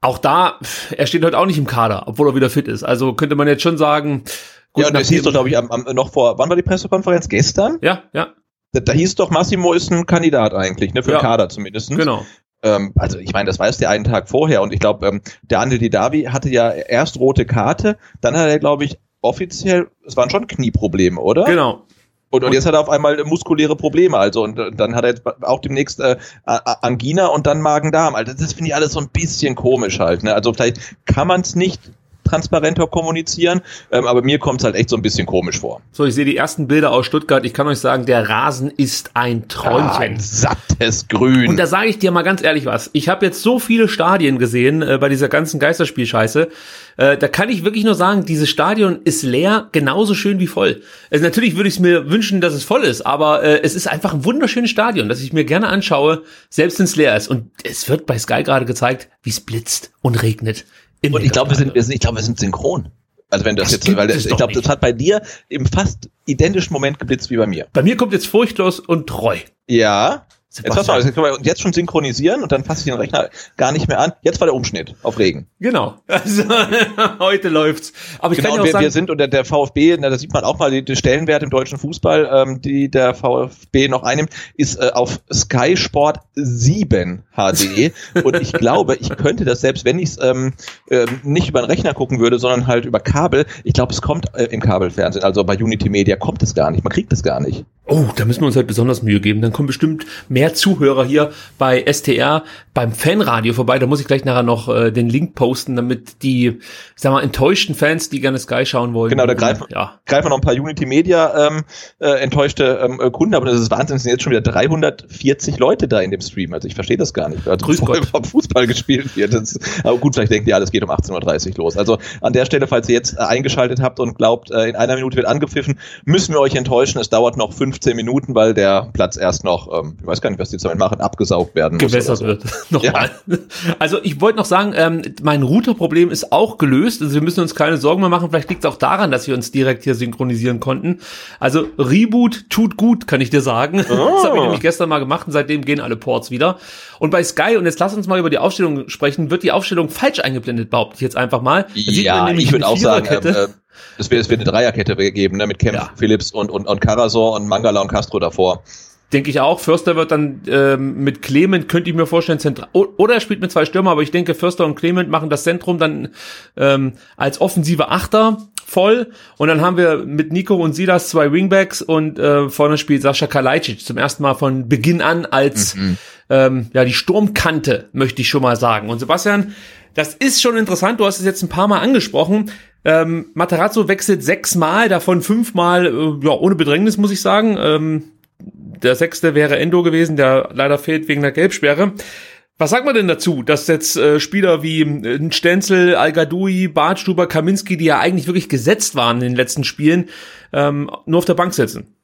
Speaker 1: auch da, er steht heute auch nicht im Kader, obwohl er wieder fit ist. Also könnte man jetzt schon sagen,
Speaker 2: gut, ja, und das hieß doch, glaube ich, am, am, noch vor, wann war die Pressekonferenz? Gestern?
Speaker 1: Ja, ja.
Speaker 2: Da, da hieß doch, Massimo ist ein Kandidat eigentlich, ne, für ja. den Kader zumindest.
Speaker 1: Genau.
Speaker 2: Ähm, also ich meine, das weiß der einen Tag vorher und ich glaube, ähm, der Andel Didavi hatte ja erst rote Karte, dann hat er, glaube ich, offiziell, es waren schon Knieprobleme, oder?
Speaker 1: Genau.
Speaker 2: Und, und jetzt hat er auf einmal muskuläre Probleme, also und, und dann hat er jetzt auch demnächst äh, Angina und dann Magen-Darm. Also das finde ich alles so ein bisschen komisch halt. Ne? Also vielleicht kann man es nicht transparenter kommunizieren, ähm, aber mir kommt es halt echt so ein bisschen komisch vor.
Speaker 1: So, ich sehe die ersten Bilder aus Stuttgart. Ich kann euch sagen, der Rasen ist ein Träumchen. Ah,
Speaker 2: ein sattes Grün.
Speaker 1: Und da sage ich dir mal ganz ehrlich was. Ich habe jetzt so viele Stadien gesehen äh, bei dieser ganzen Geisterspielscheiße. Äh, da kann ich wirklich nur sagen, dieses Stadion ist leer, genauso schön wie voll. Also natürlich würde ich es mir wünschen, dass es voll ist, aber äh, es ist einfach ein wunderschönes Stadion, das ich mir gerne anschaue, selbst wenn es leer ist. Und es wird bei Sky gerade gezeigt, wie es blitzt und regnet.
Speaker 2: Und ich glaube, wir sind, wir sind, ich glaube, wir sind synchron. Also wenn das, das jetzt, weil das, ich glaube, das hat bei dir im fast identischen Moment geblitzt wie bei mir.
Speaker 1: Bei mir kommt jetzt furchtlos und treu.
Speaker 2: Ja, Jetzt, pass mal, jetzt können wir jetzt schon synchronisieren und dann fasse ich den Rechner gar nicht mehr an. Jetzt war der Umschnitt auf Regen.
Speaker 1: Genau. Also heute läuft's.
Speaker 2: Aber ich genau, kann auch wir, sagen, wir sind unter der VfB, na, da sieht man auch mal den Stellenwert im deutschen Fußball, ähm, die der VfB noch einnimmt, ist äh, auf Sky Sport 7 HD. und ich glaube, ich könnte das selbst, wenn ich es ähm, äh, nicht über den Rechner gucken würde, sondern halt über Kabel. Ich glaube, es kommt äh, im Kabelfernsehen, also bei Unity Media kommt es gar nicht. Man kriegt es gar nicht.
Speaker 1: Oh, da müssen wir uns halt besonders Mühe geben. Dann kommen bestimmt mehr Zuhörer hier bei STR beim Fanradio vorbei. Da muss ich gleich nachher noch äh, den Link posten, damit die, sag mal, enttäuschten Fans, die gerne Sky schauen wollen.
Speaker 2: Genau, da greifen, ja. greifen noch ein paar Unity Media ähm, äh, enttäuschte ähm, äh, Kunden, aber das ist Wahnsinn, es sind jetzt schon wieder 340 Leute da in dem Stream. Also ich verstehe das gar nicht. Also
Speaker 1: Grüß Gott.
Speaker 2: Fußball gespielt wird. Das, aber gut, vielleicht denkt ihr, alles geht um 18.30 Uhr los. Also an der Stelle, falls ihr jetzt äh, eingeschaltet habt und glaubt, äh, in einer Minute wird angepfiffen, müssen wir euch enttäuschen. Es dauert noch fünf 15 Minuten, weil der Platz erst noch, ähm, ich weiß gar nicht, was die damit machen, abgesaugt werden.
Speaker 1: Gewässert so. wird. Nochmal. Ja. Also ich wollte noch sagen, ähm, mein Routerproblem ist auch gelöst. Also wir müssen uns keine Sorgen mehr machen. Vielleicht liegt es auch daran, dass wir uns direkt hier synchronisieren konnten. Also Reboot tut gut, kann ich dir sagen. Oh. Das habe ich nämlich gestern mal gemacht und seitdem gehen alle Ports wieder. Und bei Sky, und jetzt lass uns mal über die Aufstellung sprechen, wird die Aufstellung falsch eingeblendet, behaupte ich jetzt einfach mal.
Speaker 2: Da ja, ich würde auch sagen, ähm, äh, es wird, es wird eine Dreierkette geben, ne, mit Kempf, ja. Phillips und, und, und Karasor und Mangala und Castro davor.
Speaker 1: Denke ich auch. Förster wird dann ähm, mit Clement, könnte ich mir vorstellen, zentral. Oder er spielt mit zwei Stürmer, aber ich denke, Förster und Clement machen das Zentrum dann ähm, als offensive Achter voll. Und dann haben wir mit Nico und Silas zwei Wingbacks und äh, vorne spielt Sascha Kalajdzic zum ersten Mal von Beginn an als mhm. ähm, ja die Sturmkante, möchte ich schon mal sagen. Und Sebastian, das ist schon interessant. Du hast es jetzt ein paar Mal angesprochen. Ähm, Materazzo wechselt sechsmal, davon fünfmal äh, ja, ohne Bedrängnis, muss ich sagen. Ähm, der sechste wäre Endo gewesen, der leider fehlt wegen der Gelbsperre. Was sagt man denn dazu, dass jetzt äh, Spieler wie äh, Stenzel, Al-Gadoui, Bartstuber, Kaminski, die ja eigentlich wirklich gesetzt waren in den letzten Spielen, ähm, nur auf der Bank sitzen?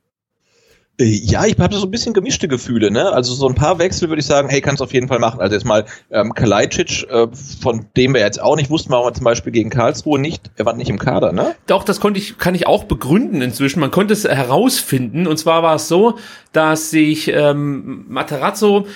Speaker 2: Äh, ja, ich habe so ein bisschen gemischte Gefühle, ne? Also so ein paar Wechsel würde ich sagen, hey, kannst auf jeden Fall machen. Also jetzt mal ähm, Kalajdzic, äh, von dem wir jetzt auch nicht wussten, warum er zum Beispiel gegen Karlsruhe nicht, er war nicht im Kader, ne?
Speaker 1: Doch, das konnte ich, kann ich auch begründen inzwischen. Man konnte es herausfinden. Und zwar war es so, dass sich ähm, Materazzo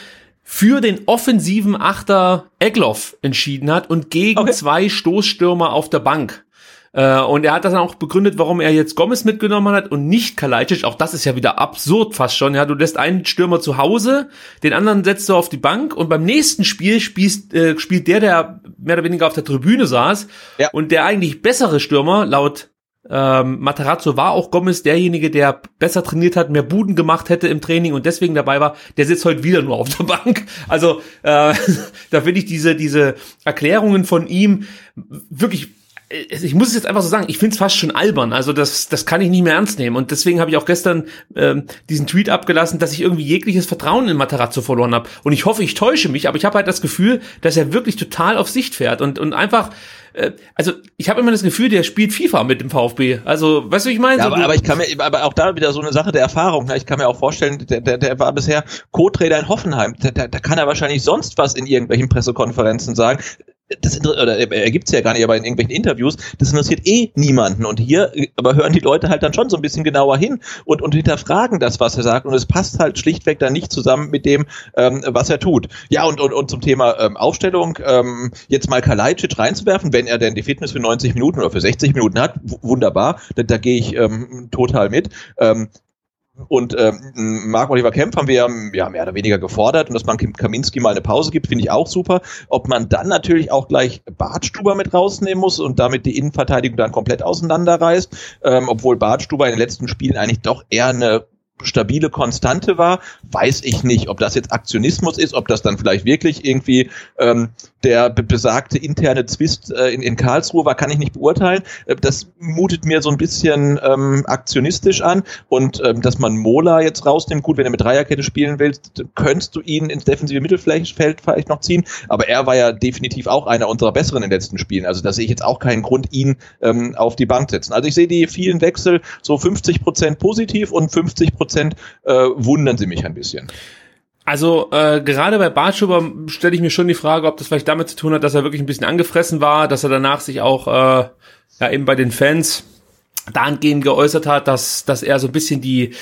Speaker 1: für den offensiven Achter Egloff entschieden hat und gegen okay. zwei Stoßstürmer auf der Bank. Äh, und er hat das dann auch begründet, warum er jetzt Gomez mitgenommen hat und nicht Kalajdzic. Auch das ist ja wieder absurd fast schon. Ja, du lässt einen Stürmer zu Hause, den anderen setzt du auf die Bank und beim nächsten Spiel spielst, äh, spielt der, der mehr oder weniger auf der Tribüne saß ja. und der eigentlich bessere Stürmer laut ähm, Matarazzo war auch Gomez derjenige, der besser trainiert hat, mehr Buden gemacht hätte im Training und deswegen dabei war. Der sitzt heute wieder nur auf der Bank. Also äh, da finde ich diese diese Erklärungen von ihm wirklich ich muss es jetzt einfach so sagen, ich finde es fast schon albern. Also das, das kann ich nicht mehr ernst nehmen. Und deswegen habe ich auch gestern ähm, diesen Tweet abgelassen, dass ich irgendwie jegliches Vertrauen in Matarazzo verloren habe. Und ich hoffe, ich täusche mich, aber ich habe halt das Gefühl, dass er wirklich total auf Sicht fährt und, und einfach äh, also ich habe immer das Gefühl, der spielt FIFA mit dem VfB. Also, weißt du, ich meine?
Speaker 2: Ja, aber, aber, ich kann mir, aber auch da wieder so eine Sache der Erfahrung. Ne? Ich kann mir auch vorstellen, der, der, der war bisher Co-Trainer in Hoffenheim. Da, da, da kann er wahrscheinlich sonst was in irgendwelchen Pressekonferenzen sagen das oder er gibt's ja gar nicht, aber in irgendwelchen Interviews, das interessiert eh niemanden. Und hier, aber hören die Leute halt dann schon so ein bisschen genauer hin und, und hinterfragen das, was er sagt. Und es passt halt schlichtweg dann nicht zusammen mit dem, ähm, was er tut. Ja, und, und, und zum Thema ähm, Aufstellung, ähm, jetzt mal Kalajdzic reinzuwerfen, wenn er denn die Fitness für 90 Minuten oder für 60 Minuten hat, wunderbar, da, da gehe ich ähm, total mit. Ähm, und ähm, Mark Oliver Kempf haben wir ja mehr oder weniger gefordert und dass man Kaminski mal eine Pause gibt, finde ich auch super. Ob man dann natürlich auch gleich Bartstuber mit rausnehmen muss und damit die Innenverteidigung dann komplett auseinanderreißt, ähm, obwohl Bartstuber in den letzten Spielen eigentlich doch eher eine stabile Konstante war, weiß ich nicht, ob das jetzt Aktionismus ist, ob das dann vielleicht wirklich irgendwie ähm, der besagte interne Zwist äh, in, in Karlsruhe war, kann ich nicht beurteilen. Äh, das mutet mir so ein bisschen ähm, aktionistisch an und ähm, dass man Mola jetzt rausnimmt, gut, wenn er mit Dreierkette spielen willst, könntest du ihn ins defensive Mittelfeld vielleicht noch ziehen, aber er war ja definitiv auch einer unserer besseren in den letzten Spielen, also da sehe ich jetzt auch keinen Grund, ihn ähm, auf die Bank setzen. Also ich sehe die vielen Wechsel so 50 Prozent positiv und 50 Prozent äh, wundern sie mich ein bisschen.
Speaker 1: Also äh, gerade bei Bartschuber stelle ich mir schon die Frage, ob das vielleicht damit zu tun hat, dass er wirklich ein bisschen angefressen war, dass er danach sich auch äh, ja eben bei den Fans dahingehend geäußert hat, dass dass er so ein bisschen die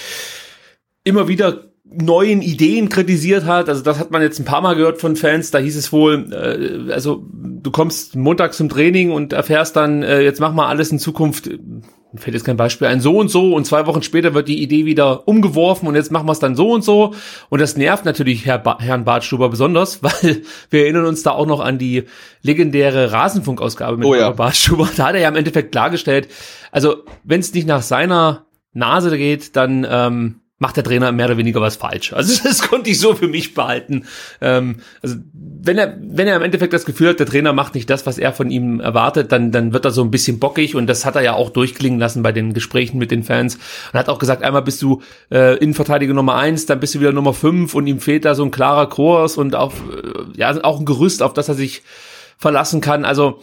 Speaker 1: immer wieder neuen Ideen kritisiert hat. Also das hat man jetzt ein paar Mal gehört von Fans. Da hieß es wohl, äh, also du kommst montags zum Training und erfährst dann, äh, jetzt mach mal alles in Zukunft fällt jetzt kein Beispiel ein, so und so und zwei Wochen später wird die Idee wieder umgeworfen und jetzt machen wir es dann so und so und das nervt natürlich Herr ba Herrn Bartstuber besonders, weil wir erinnern uns da auch noch an die legendäre Rasenfunkausgabe mit
Speaker 2: oh ja.
Speaker 1: Bartstuber. Da hat er ja im Endeffekt klargestellt, also wenn es nicht nach seiner Nase geht, dann ähm, macht der Trainer mehr oder weniger was falsch. Also das konnte ich so für mich behalten. Ähm, also wenn er, wenn er im Endeffekt das Gefühl hat, der Trainer macht nicht das, was er von ihm erwartet, dann, dann wird er so ein bisschen bockig und das hat er ja auch durchklingen lassen bei den Gesprächen mit den Fans. Und hat auch gesagt, einmal bist du äh, Innenverteidiger Nummer eins, dann bist du wieder Nummer fünf und ihm fehlt da so ein klarer Kurs und auch, äh, ja, auch ein Gerüst, auf das er sich verlassen kann. Also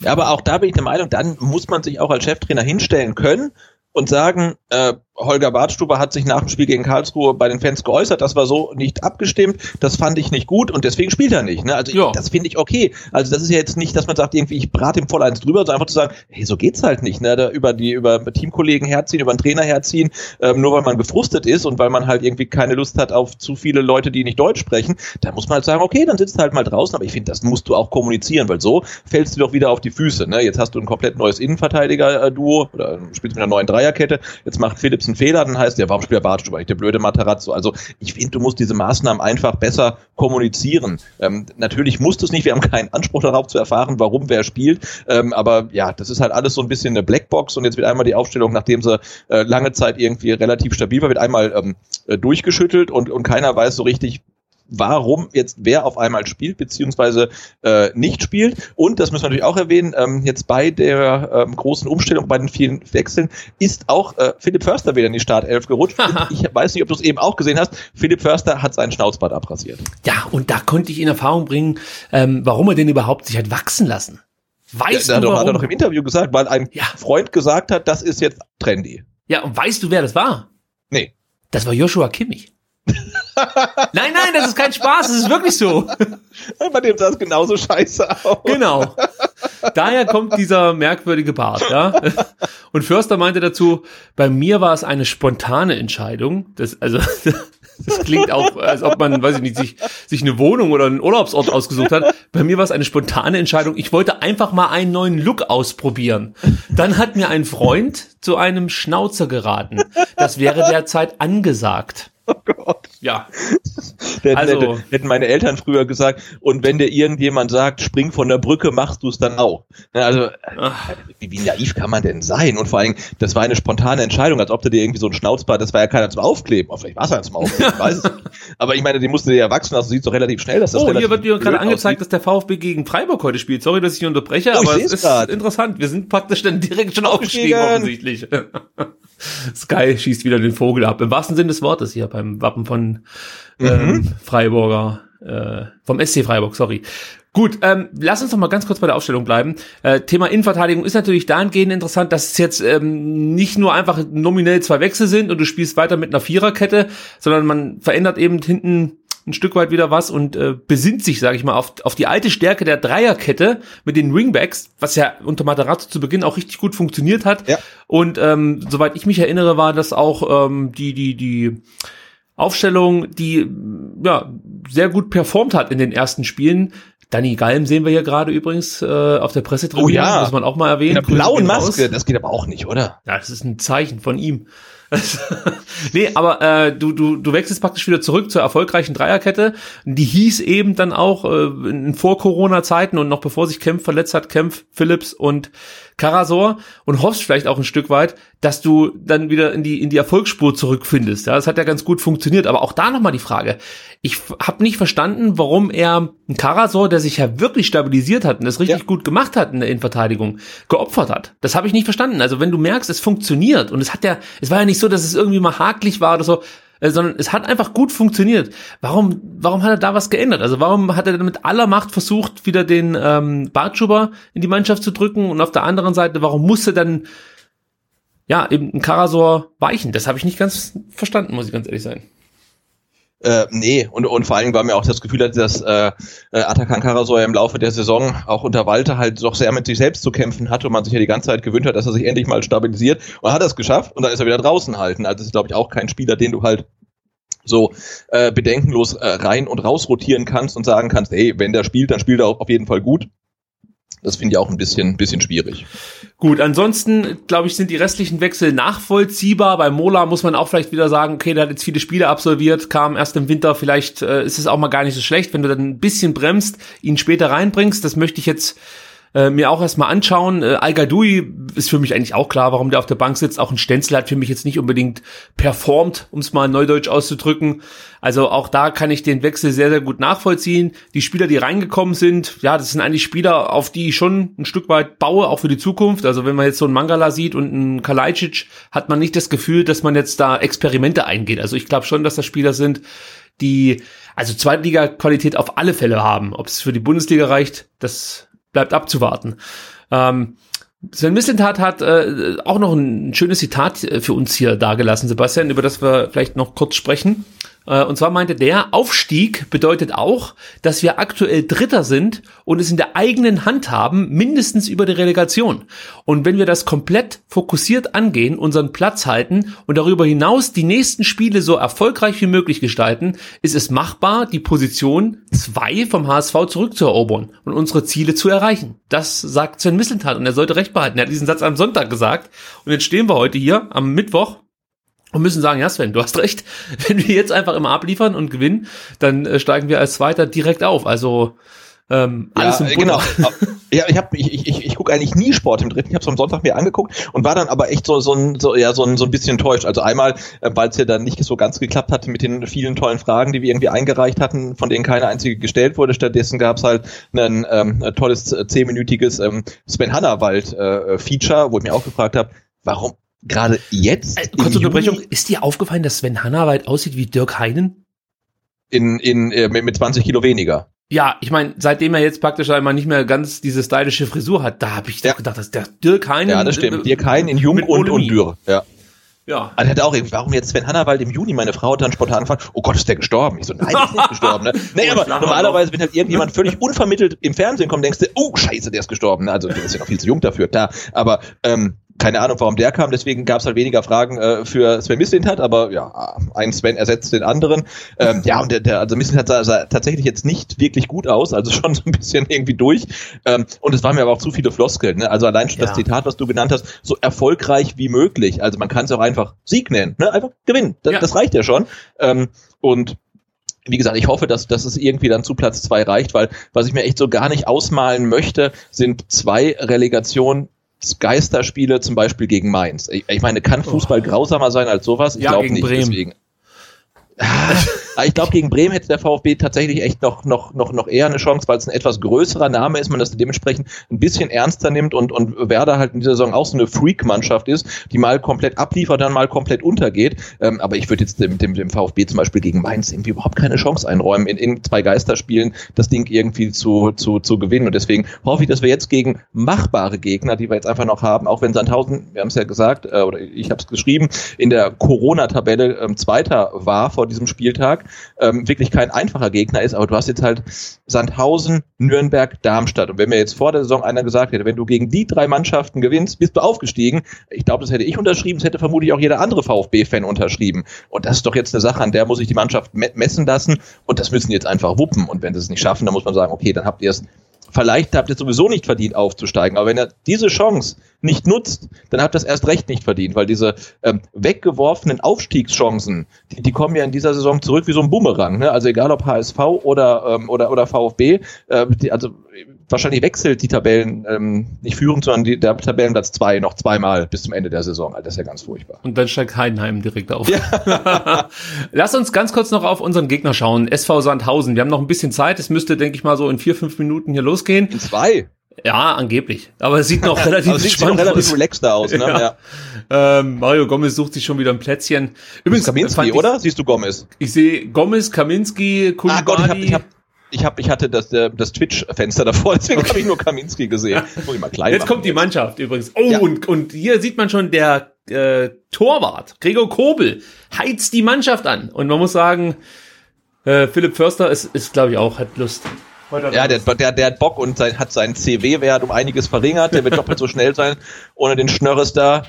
Speaker 2: ja, aber auch da bin ich der Meinung, dann muss man sich auch als Cheftrainer hinstellen können und sagen, äh, Holger Bartstuber hat sich nach dem Spiel gegen Karlsruhe bei den Fans geäußert, das war so nicht abgestimmt, das fand ich nicht gut und deswegen spielt er nicht. Ne? Also ja. das finde ich okay. Also das ist ja jetzt nicht, dass man sagt, irgendwie ich brate ihm voll eins drüber, sondern einfach zu sagen, hey, so geht's halt nicht. Ne? Da über die über Teamkollegen herziehen, über einen Trainer herziehen, ähm, nur weil man gefrustet ist und weil man halt irgendwie keine Lust hat auf zu viele Leute, die nicht Deutsch sprechen, da muss man halt sagen, okay, dann sitzt halt mal draußen, aber ich finde, das musst du auch kommunizieren, weil so fällst du doch wieder auf die Füße. Ne? Jetzt hast du ein komplett neues Innenverteidiger-Duo oder spielst mit einer neuen Dreierkette, jetzt macht Philips einen Fehler, dann heißt der, warum spielt der nicht, der blöde Matarazzo. Also ich finde, du musst diese Maßnahmen einfach besser kommunizieren. Ähm, natürlich musst du es nicht, wir haben keinen Anspruch darauf zu erfahren, warum wer spielt, ähm, aber ja, das ist halt alles so ein bisschen eine Blackbox und jetzt wird einmal die Aufstellung, nachdem sie äh, lange Zeit irgendwie relativ stabil war, wird einmal ähm, äh, durchgeschüttelt und, und keiner weiß so richtig, warum jetzt wer auf einmal spielt, beziehungsweise äh, nicht spielt. Und, das müssen wir natürlich auch erwähnen, ähm, jetzt bei der ähm, großen Umstellung, bei den vielen Wechseln, ist auch äh, Philipp Förster wieder in die Startelf gerutscht. ich weiß nicht, ob du es eben auch gesehen hast. Philipp Förster hat seinen Schnauzbart abrasiert.
Speaker 1: Ja, und da konnte ich in Erfahrung bringen, ähm, warum er denn überhaupt sich hat wachsen lassen.
Speaker 2: Weißt ja, du, warum? Hat er doch im Interview gesagt, weil ein ja. Freund gesagt hat, das ist jetzt trendy.
Speaker 1: Ja, und weißt du, wer das war?
Speaker 2: Nee.
Speaker 1: Das war Joshua Kimmich nein, nein, das ist kein Spaß, das ist wirklich so.
Speaker 2: Bei dem sah es genauso scheiße aus.
Speaker 1: Genau. Daher kommt dieser merkwürdige Bart, ja. Und Förster meinte dazu, bei mir war es eine spontane Entscheidung. Das, also, das klingt auch, als ob man, weiß ich nicht, sich, sich eine Wohnung oder einen Urlaubsort ausgesucht hat. Bei mir war es eine spontane Entscheidung. Ich wollte einfach mal einen neuen Look ausprobieren. Dann hat mir ein Freund zu einem Schnauzer geraten. Das wäre derzeit angesagt. Oh Gott. Ja.
Speaker 2: also, hätte, hätten meine Eltern früher gesagt, und wenn dir irgendjemand sagt, spring von der Brücke, machst du es dann auch. Also, wie, wie, naiv kann man denn sein? Und vor allem, das war eine spontane Entscheidung, als ob du dir irgendwie so ein Schnauzbart, das war ja keiner zum Aufkleben. Oder vielleicht war es ja zum Aufkleben, ich weiß es nicht. Aber ich meine, die musste ja wachsen, also sieht doch relativ schnell, dass das
Speaker 1: Oh, hier wird mir gerade angezeigt, aussieht. dass der VfB gegen Freiburg heute spielt. Sorry, dass ich unterbreche, oh, aber es ist grad. interessant. Wir sind praktisch dann direkt schon aufgestiegen, offensichtlich. Sky schießt wieder den Vogel ab. Im wahrsten Sinne des Wortes hier beim Wappen von ähm, mhm. Freiburger, äh, vom SC Freiburg, sorry. Gut, ähm, lass uns noch mal ganz kurz bei der Aufstellung bleiben. Äh, Thema Innenverteidigung ist natürlich dahingehend interessant, dass es jetzt ähm, nicht nur einfach nominell zwei Wechsel sind und du spielst weiter mit einer Viererkette, sondern man verändert eben hinten ein Stück weit wieder was und äh, besinnt sich, sage ich mal, auf, auf die alte Stärke der Dreierkette mit den Wingbacks, was ja unter Materazzo zu Beginn auch richtig gut funktioniert hat. Ja. Und ähm, soweit ich mich erinnere, war das auch ähm, die die die Aufstellung, die ja sehr gut performt hat in den ersten Spielen. Danny Galm sehen wir hier gerade übrigens äh, auf der Pressetribüne,
Speaker 2: oh ja.
Speaker 1: muss man auch mal erwähnen.
Speaker 2: Mit einer blauen Maske, das geht aber auch nicht, oder?
Speaker 1: Ja, das ist ein Zeichen von ihm. nee, aber äh, du, du, du wechselst praktisch wieder zurück zur erfolgreichen Dreierkette. Die hieß eben dann auch äh, in Vor-Corona-Zeiten und noch bevor sich Kempf verletzt hat, Kempf, Phillips und Karasor und hoffst vielleicht auch ein Stück weit, dass du dann wieder in die in die Erfolgsspur zurückfindest. Ja, das hat ja ganz gut funktioniert. Aber auch da nochmal die Frage: Ich habe nicht verstanden, warum er einen Karasor, der sich ja wirklich stabilisiert hat und das richtig ja. gut gemacht hat in der Innenverteidigung, geopfert hat. Das habe ich nicht verstanden. Also wenn du merkst, es funktioniert und es hat ja, es war ja nicht so, dass es irgendwie mal haklich war oder so sondern es hat einfach gut funktioniert. Warum, warum hat er da was geändert? Also warum hat er mit aller Macht versucht, wieder den ähm, Bartschuber in die Mannschaft zu drücken und auf der anderen Seite, warum musste dann ja eben ein Karasor weichen? Das habe ich nicht ganz verstanden, muss ich ganz ehrlich sein.
Speaker 2: Äh, nee, und, und vor allen Dingen war mir auch das Gefühl, dass äh, äh Atakan Karasor im Laufe der Saison auch unter Walter halt doch sehr mit sich selbst zu kämpfen hat und man sich ja die ganze Zeit gewünscht hat, dass er sich endlich mal stabilisiert und hat das geschafft und dann ist er wieder draußen halten. Also das ist, glaube ich, auch kein Spieler, den du halt so äh, bedenkenlos äh, rein und raus rotieren kannst und sagen kannst, hey, wenn der spielt, dann spielt er auf jeden Fall gut. Das finde ich auch ein bisschen, bisschen schwierig.
Speaker 1: Gut, ansonsten glaube ich, sind die restlichen Wechsel nachvollziehbar. Bei Mola muss man auch vielleicht wieder sagen, okay, der hat jetzt viele Spiele absolviert, kam erst im Winter, vielleicht äh, ist es auch mal gar nicht so schlecht, wenn du dann ein bisschen bremst, ihn später reinbringst. Das möchte ich jetzt äh, mir auch erstmal anschauen. Äh, al ist für mich eigentlich auch klar, warum der auf der Bank sitzt. Auch ein Stenzel hat für mich jetzt nicht unbedingt performt, um es mal neudeutsch auszudrücken. Also auch da kann ich den Wechsel sehr, sehr gut nachvollziehen. Die Spieler, die reingekommen sind, ja, das sind eigentlich Spieler, auf die ich schon ein Stück weit baue, auch für die Zukunft. Also wenn man jetzt so einen Mangala sieht und einen Kalajdzic, hat man nicht das Gefühl, dass man jetzt da Experimente eingeht. Also ich glaube schon, dass das Spieler sind, die also Zweitliga-Qualität auf alle Fälle haben. Ob es für die Bundesliga reicht, das bleibt abzuwarten. Ähm, Sven Mislintat hat äh, auch noch ein schönes Zitat äh, für uns hier dargelassen, Sebastian, über das wir vielleicht noch kurz sprechen. Äh, und zwar meinte der, Aufstieg bedeutet auch, dass wir aktuell Dritter sind und es in der eigenen Hand haben, mindestens über die Relegation. Und wenn wir das komplett fokussiert angehen, unseren Platz halten und darüber hinaus die nächsten Spiele so erfolgreich wie möglich gestalten, ist es machbar, die Position 2 vom HSV zurückzuerobern und unsere Ziele zu erreichen. Das sagt Sven Mislintat und er sollte recht behalten. Er hat diesen Satz am Sonntag gesagt und jetzt stehen wir heute hier am Mittwoch und müssen sagen, ja Sven, du hast recht, wenn wir jetzt einfach immer abliefern und gewinnen, dann äh, steigen wir als Zweiter direkt auf. Also ähm, alles
Speaker 2: ja,
Speaker 1: im
Speaker 2: genau. ja, ich habe ich, ich, ich gucke eigentlich nie Sport im Dritten. Ich habe es am Sonntag mir angeguckt und war dann aber echt so so ein so ja so ein, so ein bisschen enttäuscht. Also einmal, äh, weil es ja dann nicht so ganz geklappt hatte mit den vielen tollen Fragen, die wir irgendwie eingereicht hatten, von denen keine einzige gestellt wurde. Stattdessen gab es halt ein ähm, tolles äh, zehnminütiges ähm, Sven Hannawald äh, Feature, wo ich mir auch gefragt habe, warum gerade jetzt.
Speaker 1: Äh, kurze Unterbrechung, ist dir aufgefallen, dass Sven Hannawald aussieht wie Dirk Heinen?
Speaker 2: In, in, äh, mit, mit 20 Kilo weniger.
Speaker 1: Ja, ich meine, seitdem er jetzt praktisch einmal nicht mehr ganz diese stylische Frisur hat, da habe ich ja. gedacht, dass der Dirk Heinen.
Speaker 2: Ja, das stimmt. Dirk Heinen in Jung und, und Dürr. Ja.
Speaker 1: Ja.
Speaker 2: Also hat auch, warum jetzt Sven Hannawald im Juni, meine Frau hat dann spontan gefragt, oh Gott, ist der gestorben? Ich so, nein, ist nicht gestorben. Ne? Nee, aber normalerweise, wenn halt irgendjemand völlig unvermittelt im Fernsehen kommt, denkst du, oh, scheiße, der ist gestorben. Ne? Also der ist ja noch viel zu jung dafür, da. Aber ähm, keine Ahnung, warum der kam, deswegen gab es halt weniger Fragen äh, für Sven Mislintat, aber ja, ein Sven ersetzt den anderen. Ähm, ja, und der, der also Mislintat sah, sah tatsächlich jetzt nicht wirklich gut aus, also schon so ein bisschen irgendwie durch. Ähm, und es waren mir aber auch zu viele Floskeln. Ne? Also allein schon ja. das Zitat, was du genannt hast, so erfolgreich wie möglich. Also man kann es auch einfach Sieg nennen, ne? einfach gewinnen. Das, ja. das reicht ja schon. Ähm, und wie gesagt, ich hoffe, dass, dass es irgendwie dann zu Platz zwei reicht, weil was ich mir echt so gar nicht ausmalen möchte, sind zwei Relegationen Geisterspiele zum Beispiel gegen Mainz. Ich, ich meine, kann Fußball oh. grausamer sein als sowas? Ich
Speaker 1: ja,
Speaker 2: glaube nicht.
Speaker 1: Bremen.
Speaker 2: Deswegen. Ich glaube, gegen Bremen hätte der VfB tatsächlich echt noch, noch, noch, noch eher eine Chance, weil es ein etwas größerer Name ist, man das dementsprechend ein bisschen ernster nimmt und, und Werder halt in dieser Saison auch so eine Freak-Mannschaft ist, die mal komplett abliefert, dann mal komplett untergeht. Ähm, aber ich würde jetzt dem, dem, dem VfB zum Beispiel gegen Mainz irgendwie überhaupt keine Chance einräumen, in, in zwei Geisterspielen das Ding irgendwie zu, zu, zu gewinnen. Und deswegen hoffe ich, dass wir jetzt gegen machbare Gegner, die wir jetzt einfach noch haben, auch wenn Sandhausen, wir haben es ja gesagt, äh, oder ich habe es geschrieben, in der Corona-Tabelle ähm, Zweiter war vor diesem Spieltag, ähm, wirklich kein einfacher Gegner ist, aber du hast jetzt halt Sandhausen, Nürnberg, Darmstadt. Und wenn mir jetzt vor der Saison einer gesagt hätte, wenn du gegen die drei Mannschaften gewinnst, bist du aufgestiegen, ich glaube, das hätte ich unterschrieben, das hätte vermutlich auch jeder andere VfB-Fan unterschrieben. Und das ist doch jetzt eine Sache, an der muss ich die Mannschaft messen lassen und das müssen jetzt einfach wuppen. Und wenn sie es nicht schaffen, dann muss man sagen, okay, dann habt ihr es vielleicht habt ihr sowieso nicht verdient aufzusteigen. Aber wenn er diese Chance nicht nutzt, dann habt ihr das erst recht nicht verdient, weil diese ähm, weggeworfenen Aufstiegschancen, die, die kommen ja in dieser Saison zurück wie so ein Bumerang. Ne? Also egal ob HSV oder, ähm, oder, oder VfB, äh, die, also wahrscheinlich wechselt die Tabellen ähm, nicht führend, sondern die, der Tabellenplatz zwei noch zweimal bis zum Ende der Saison. Das ist ja ganz furchtbar.
Speaker 1: Und dann steigt Heidenheim direkt auf. Ja. Lass uns ganz kurz noch auf unseren Gegner schauen. SV Sandhausen. Wir haben noch ein bisschen Zeit. Es müsste, denke ich mal, so in vier, fünf Minuten hier losgehen.
Speaker 2: In zwei?
Speaker 1: Ja, angeblich. Aber es sieht noch relativ
Speaker 2: also sieht noch relativ relaxed aus. Ne? Ja.
Speaker 1: Ja. Ähm, Mario Gomez sucht sich schon wieder ein Plätzchen.
Speaker 2: Übrigens, Kaminski, oder? Siehst du Gomez?
Speaker 1: Ich sehe Gomez, Kaminski,
Speaker 2: Kulibali. Ah Gott, ich hab, ich hab ich, hab, ich hatte das, das Twitch-Fenster davor, deswegen okay. habe ich nur Kaminski gesehen.
Speaker 1: Ja. Jetzt kommt die Mannschaft übrigens. Oh, ja. und, und hier sieht man schon, der äh, Torwart, Gregor Kobel, heizt die Mannschaft an. Und man muss sagen, äh, Philipp Förster ist, ist glaube ich, auch, hat Lust.
Speaker 2: Ja, der, der, der hat Bock und sein, hat seinen CW-Wert um einiges verringert. Der wird doppelt so schnell sein ohne den Schnörres da.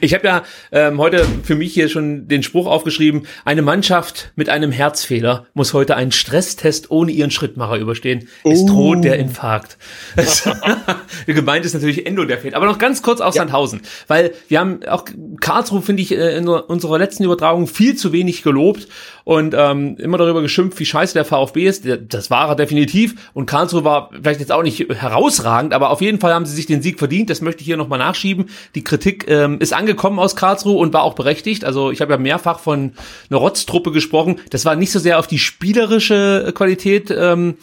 Speaker 1: Ich habe ja ähm, heute für mich hier schon den Spruch aufgeschrieben, eine Mannschaft mit einem Herzfehler muss heute einen Stresstest ohne ihren Schrittmacher überstehen. Oh. Es droht der Infarkt. Gemeint ist natürlich Endo, der fehlt. Aber noch ganz kurz auf ja. Sandhausen, weil wir haben auch Karlsruhe, finde ich, äh, in unserer letzten Übertragung viel zu wenig gelobt und ähm, immer darüber geschimpft, wie scheiße der VfB ist. Das war er definitiv. Und Karlsruhe war vielleicht jetzt auch nicht herausragend, aber auf jeden Fall haben sie sich den Sieg verdient. Das möchte ich hier nochmal nachschieben. Die Kritik ähm, ist angekommen aus Karlsruhe und war auch berechtigt. Also ich habe ja mehrfach von einer Rotztruppe gesprochen. Das war nicht so sehr auf die spielerische Qualität. Ähm,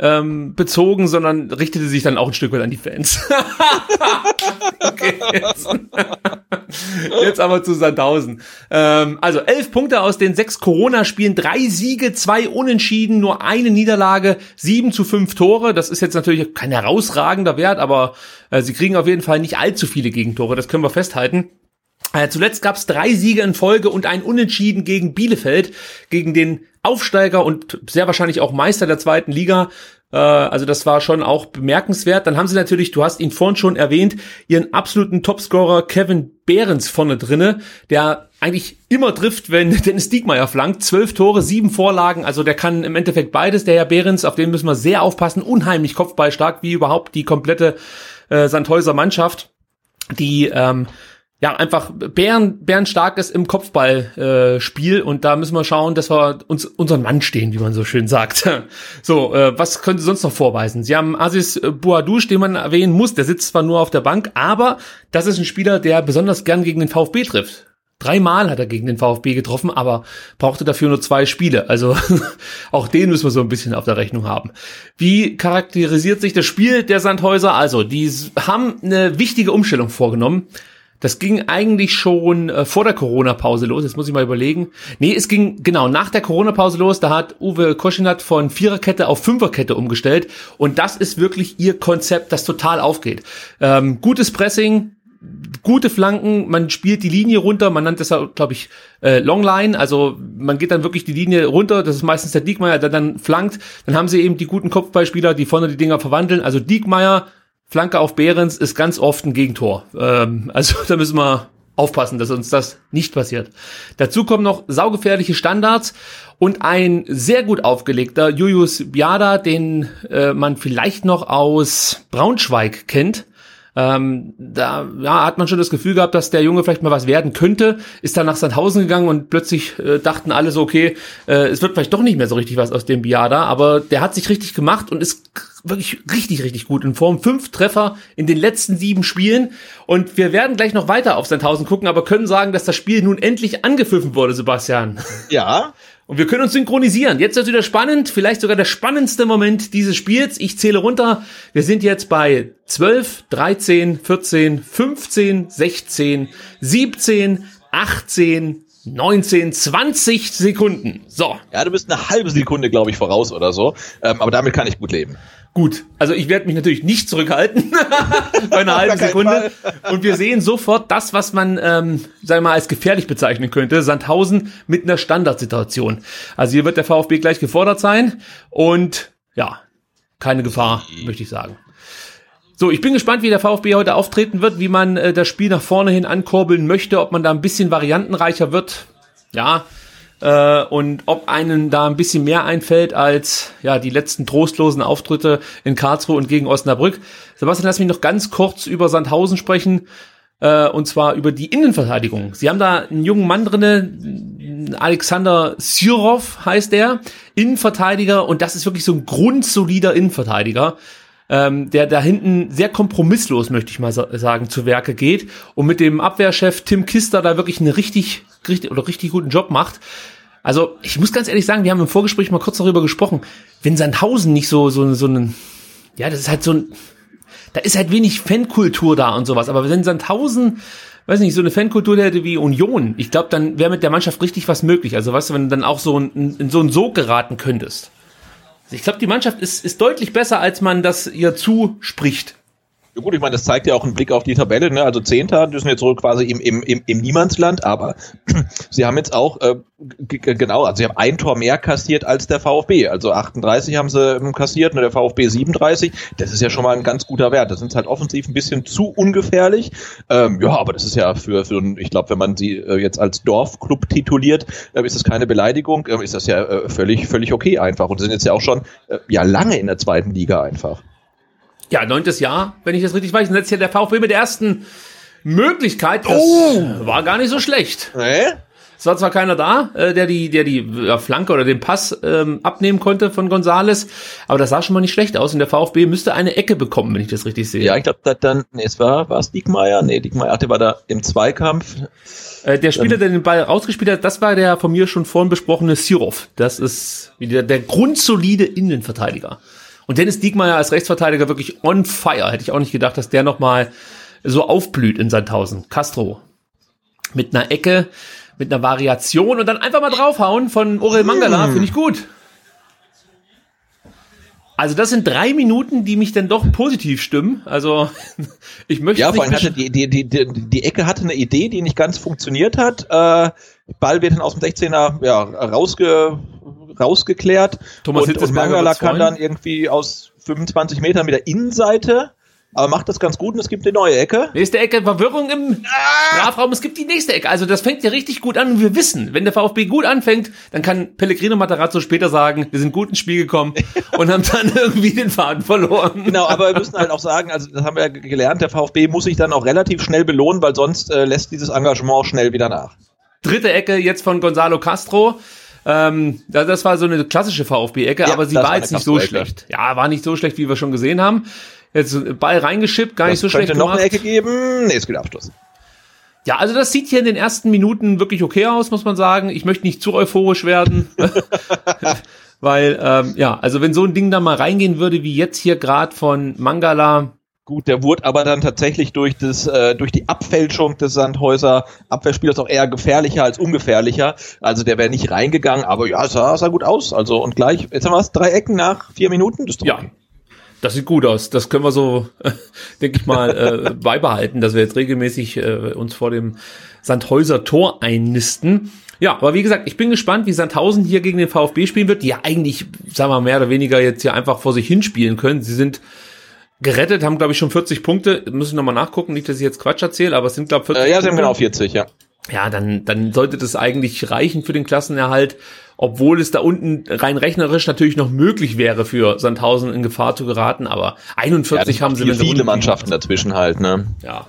Speaker 1: ähm, bezogen, sondern richtete sich dann auch ein Stück weit an die Fans. okay, jetzt. jetzt aber zu Sandhausen. Ähm, also elf Punkte aus den sechs Corona-Spielen, drei Siege, zwei Unentschieden, nur eine Niederlage, sieben zu fünf Tore. Das ist jetzt natürlich kein herausragender Wert, aber äh, sie kriegen auf jeden Fall nicht allzu viele Gegentore, das können wir festhalten. Äh, zuletzt gab es drei Siege in Folge und ein Unentschieden gegen Bielefeld, gegen den Aufsteiger und sehr wahrscheinlich auch Meister der zweiten Liga. Äh, also das war schon auch bemerkenswert. Dann haben sie natürlich, du hast ihn vorhin schon erwähnt, ihren absoluten Topscorer Kevin Behrens vorne drinne, der eigentlich immer trifft, wenn Dennis Diekmeyer flankt. Zwölf Tore, sieben Vorlagen, also der kann im Endeffekt beides. Der Herr Behrens, auf den müssen wir sehr aufpassen. Unheimlich kopfballstark, wie überhaupt die komplette äh, Sandhäuser Mannschaft die ähm, ja, einfach Bären, Bären stark ist im Kopfballspiel äh, und da müssen wir schauen, dass wir uns unseren Mann stehen, wie man so schön sagt. so, äh, was können Sie sonst noch vorweisen? Sie haben Aziz Bouadouche, den man erwähnen muss, der sitzt zwar nur auf der Bank, aber das ist ein Spieler, der besonders gern gegen den VfB trifft. Dreimal hat er gegen den VfB getroffen, aber brauchte dafür nur zwei Spiele. Also auch den müssen wir so ein bisschen auf der Rechnung haben. Wie charakterisiert sich das Spiel der Sandhäuser? Also, die haben eine wichtige Umstellung vorgenommen. Das ging eigentlich schon äh, vor der Corona-Pause los. Jetzt muss ich mal überlegen. Nee, es ging genau nach der Corona-Pause los. Da hat Uwe Koschinat von Viererkette auf Fünferkette umgestellt. Und das ist wirklich ihr Konzept, das total aufgeht. Ähm, gutes Pressing, gute Flanken, man spielt die Linie runter, man nennt das glaube ich, äh, Longline, also man geht dann wirklich die Linie runter, das ist meistens der Diekmeyer, der dann flankt, dann haben sie eben die guten Kopfballspieler, die vorne die Dinger verwandeln, also Diekmeyer, Flanke auf Behrens ist ganz oft ein Gegentor. Ähm, also da müssen wir aufpassen, dass uns das nicht passiert. Dazu kommen noch saugefährliche Standards und ein sehr gut aufgelegter Julius Biada, den äh, man vielleicht noch aus Braunschweig kennt. Ähm, da ja, hat man schon das Gefühl gehabt, dass der Junge vielleicht mal was werden könnte, ist dann nach Sandhausen gegangen und plötzlich äh, dachten alle so, okay, äh, es wird vielleicht doch nicht mehr so richtig was aus dem Biada, aber der hat sich richtig gemacht und ist wirklich richtig, richtig gut in Form. Fünf Treffer in den letzten sieben Spielen. Und wir werden gleich noch weiter auf Sandhausen gucken, aber können sagen, dass das Spiel nun endlich angepfiffen wurde, Sebastian.
Speaker 2: Ja.
Speaker 1: Und wir können uns synchronisieren. Jetzt ist wieder spannend, vielleicht sogar der spannendste Moment dieses Spiels. Ich zähle runter. Wir sind jetzt bei 12, 13, 14, 15, 16, 17, 18, 19, 20 Sekunden. So.
Speaker 2: Ja, du bist eine halbe Sekunde, glaube ich, voraus oder so. Ähm, aber damit kann ich gut leben.
Speaker 1: Gut, also ich werde mich natürlich nicht zurückhalten bei einer halben Sekunde. Und wir sehen sofort das, was man, ähm, sagen wir mal, als gefährlich bezeichnen könnte. Sandhausen mit einer Standardsituation. Also hier wird der VfB gleich gefordert sein und ja, keine Gefahr, möchte ich sagen. So, ich bin gespannt, wie der VfB heute auftreten wird, wie man äh, das Spiel nach vorne hin ankurbeln möchte, ob man da ein bisschen variantenreicher wird. Ja, äh, und ob einen da ein bisschen mehr einfällt als ja die letzten trostlosen Auftritte in Karlsruhe und gegen Osnabrück. Sebastian, lass mich noch ganz kurz über Sandhausen sprechen äh, und zwar über die Innenverteidigung. Sie haben da einen jungen Mann drinne, Alexander Syrov heißt der, Innenverteidiger und das ist wirklich so ein grundsolider Innenverteidiger. Ähm, der da hinten sehr kompromisslos, möchte ich mal sagen, zu Werke geht und mit dem Abwehrchef Tim Kister da wirklich einen richtig, richtig oder richtig guten Job macht. Also ich muss ganz ehrlich sagen, wir haben im Vorgespräch mal kurz darüber gesprochen, wenn Sandhausen nicht so so so ein ja, das ist halt so ein da ist halt wenig Fankultur da und sowas. Aber wenn Sandhausen, weiß nicht, so eine Fankultur hätte wie Union, ich glaube, dann wäre mit der Mannschaft richtig was möglich. Also weißt du, wenn du dann auch so in, in so einen Sog geraten könntest. Ich glaube, die Mannschaft ist, ist deutlich besser, als man das ihr zuspricht.
Speaker 2: Ja gut, ich meine, das zeigt ja auch einen Blick auf die Tabelle. Ne? Also Zehnter sind jetzt so quasi im, im, im, im Niemandsland, aber sie haben jetzt auch, äh, genau, also sie haben ein Tor mehr kassiert als der VfB. Also 38 haben sie ähm, kassiert und der VfB 37. Das ist ja schon mal ein ganz guter Wert. Das sind halt offensiv ein bisschen zu ungefährlich. Ähm, ja, aber das ist ja für, für ich glaube, wenn man sie äh, jetzt als Dorfclub tituliert, äh, ist das keine Beleidigung, äh, ist das ja äh, völlig, völlig okay einfach. Und sie sind jetzt ja auch schon äh, ja lange in der zweiten Liga einfach.
Speaker 1: Ja, neuntes Jahr, wenn ich das richtig weiß. Und jetzt hier der VfB mit der ersten Möglichkeit. Das oh. war gar nicht so schlecht. Nee? Es war zwar keiner da, äh, der die, der die ja, Flanke oder den Pass ähm, abnehmen konnte von Gonzales, aber das sah schon mal nicht schlecht aus und der VfB müsste eine Ecke bekommen, wenn ich das richtig sehe.
Speaker 2: Ja, ich glaube, dann, nee, es war, war es Diekmeyer? Nee, Diekmeyer, der war da im Zweikampf.
Speaker 1: Äh, der Spieler, der den Ball rausgespielt hat, das war der von mir schon vorhin besprochene Sirov. Das ist wieder der grundsolide Innenverteidiger. Und Dennis Diekmeyer als Rechtsverteidiger wirklich on fire. Hätte ich auch nicht gedacht, dass der nochmal so aufblüht in Sandhausen. Castro. Mit einer Ecke, mit einer Variation und dann einfach mal draufhauen von Orel Mangala, finde ich gut. Also das sind drei Minuten, die mich dann doch positiv stimmen. Also ich möchte.
Speaker 2: Ja, vor allem hatte die, die, die, die, die Ecke hatte eine Idee, die nicht ganz funktioniert hat. Äh, Ball wird dann aus dem 16er ja, rausge, rausgeklärt. Thomas und, und Mangala kann dann irgendwie aus 25 Metern mit der Innenseite aber macht das ganz gut und es gibt eine neue Ecke.
Speaker 1: Nächste Ecke, Verwirrung im ah! Strafraum, es gibt die nächste Ecke. Also das fängt ja richtig gut an und wir wissen, wenn der VfB gut anfängt, dann kann Pellegrino Matarazzo später sagen, wir sind gut ins Spiel gekommen und haben dann irgendwie den Faden verloren.
Speaker 2: Genau, aber wir müssen halt auch sagen, also das haben wir ja gelernt, der VfB muss sich dann auch relativ schnell belohnen, weil sonst äh, lässt dieses Engagement schnell wieder nach.
Speaker 1: Dritte Ecke jetzt von Gonzalo Castro. Ähm, das war so eine klassische VfB-Ecke, ja, aber sie war jetzt nicht so schlecht. Ja, war nicht so schlecht, wie wir schon gesehen haben. Jetzt Ball reingeschippt, gar das nicht so schlecht
Speaker 2: gemacht. noch eine Ecke geben. Nee, es geht Abschluss.
Speaker 1: Ja, also das sieht hier in den ersten Minuten wirklich okay aus, muss man sagen. Ich möchte nicht zu euphorisch werden. Weil, ähm, ja, also wenn so ein Ding da mal reingehen würde, wie jetzt hier gerade von Mangala,
Speaker 2: Gut, der wurde aber dann tatsächlich durch das äh, durch die Abfälschung des Sandhäuser Abwehrspielers auch eher gefährlicher als ungefährlicher. Also der wäre nicht reingegangen, aber ja, sah, sah gut aus. Also und gleich, jetzt haben wir es drei Ecken nach vier Minuten.
Speaker 1: Das ja, das sieht gut aus. Das können wir so, äh, denke ich mal, äh, beibehalten, dass wir jetzt regelmäßig äh, uns vor dem Sandhäuser Tor einnisten. Ja, aber wie gesagt, ich bin gespannt, wie Sandhausen hier gegen den VfB spielen wird, die ja eigentlich, sagen wir mehr oder weniger jetzt hier einfach vor sich hinspielen können. Sie sind gerettet, haben glaube ich schon 40 Punkte. Muss ich nochmal nachgucken, nicht, dass ich jetzt Quatsch erzähle, aber es sind glaube ich
Speaker 2: 40 äh, Ja, sie haben genau 40, ja.
Speaker 1: Ja, dann, dann sollte das eigentlich reichen für den Klassenerhalt obwohl es da unten rein rechnerisch natürlich noch möglich wäre für Sandhausen in Gefahr zu geraten, aber 41 ja, haben sie
Speaker 2: viele, viele Mannschaften dazwischen halt, ne?
Speaker 1: Ja.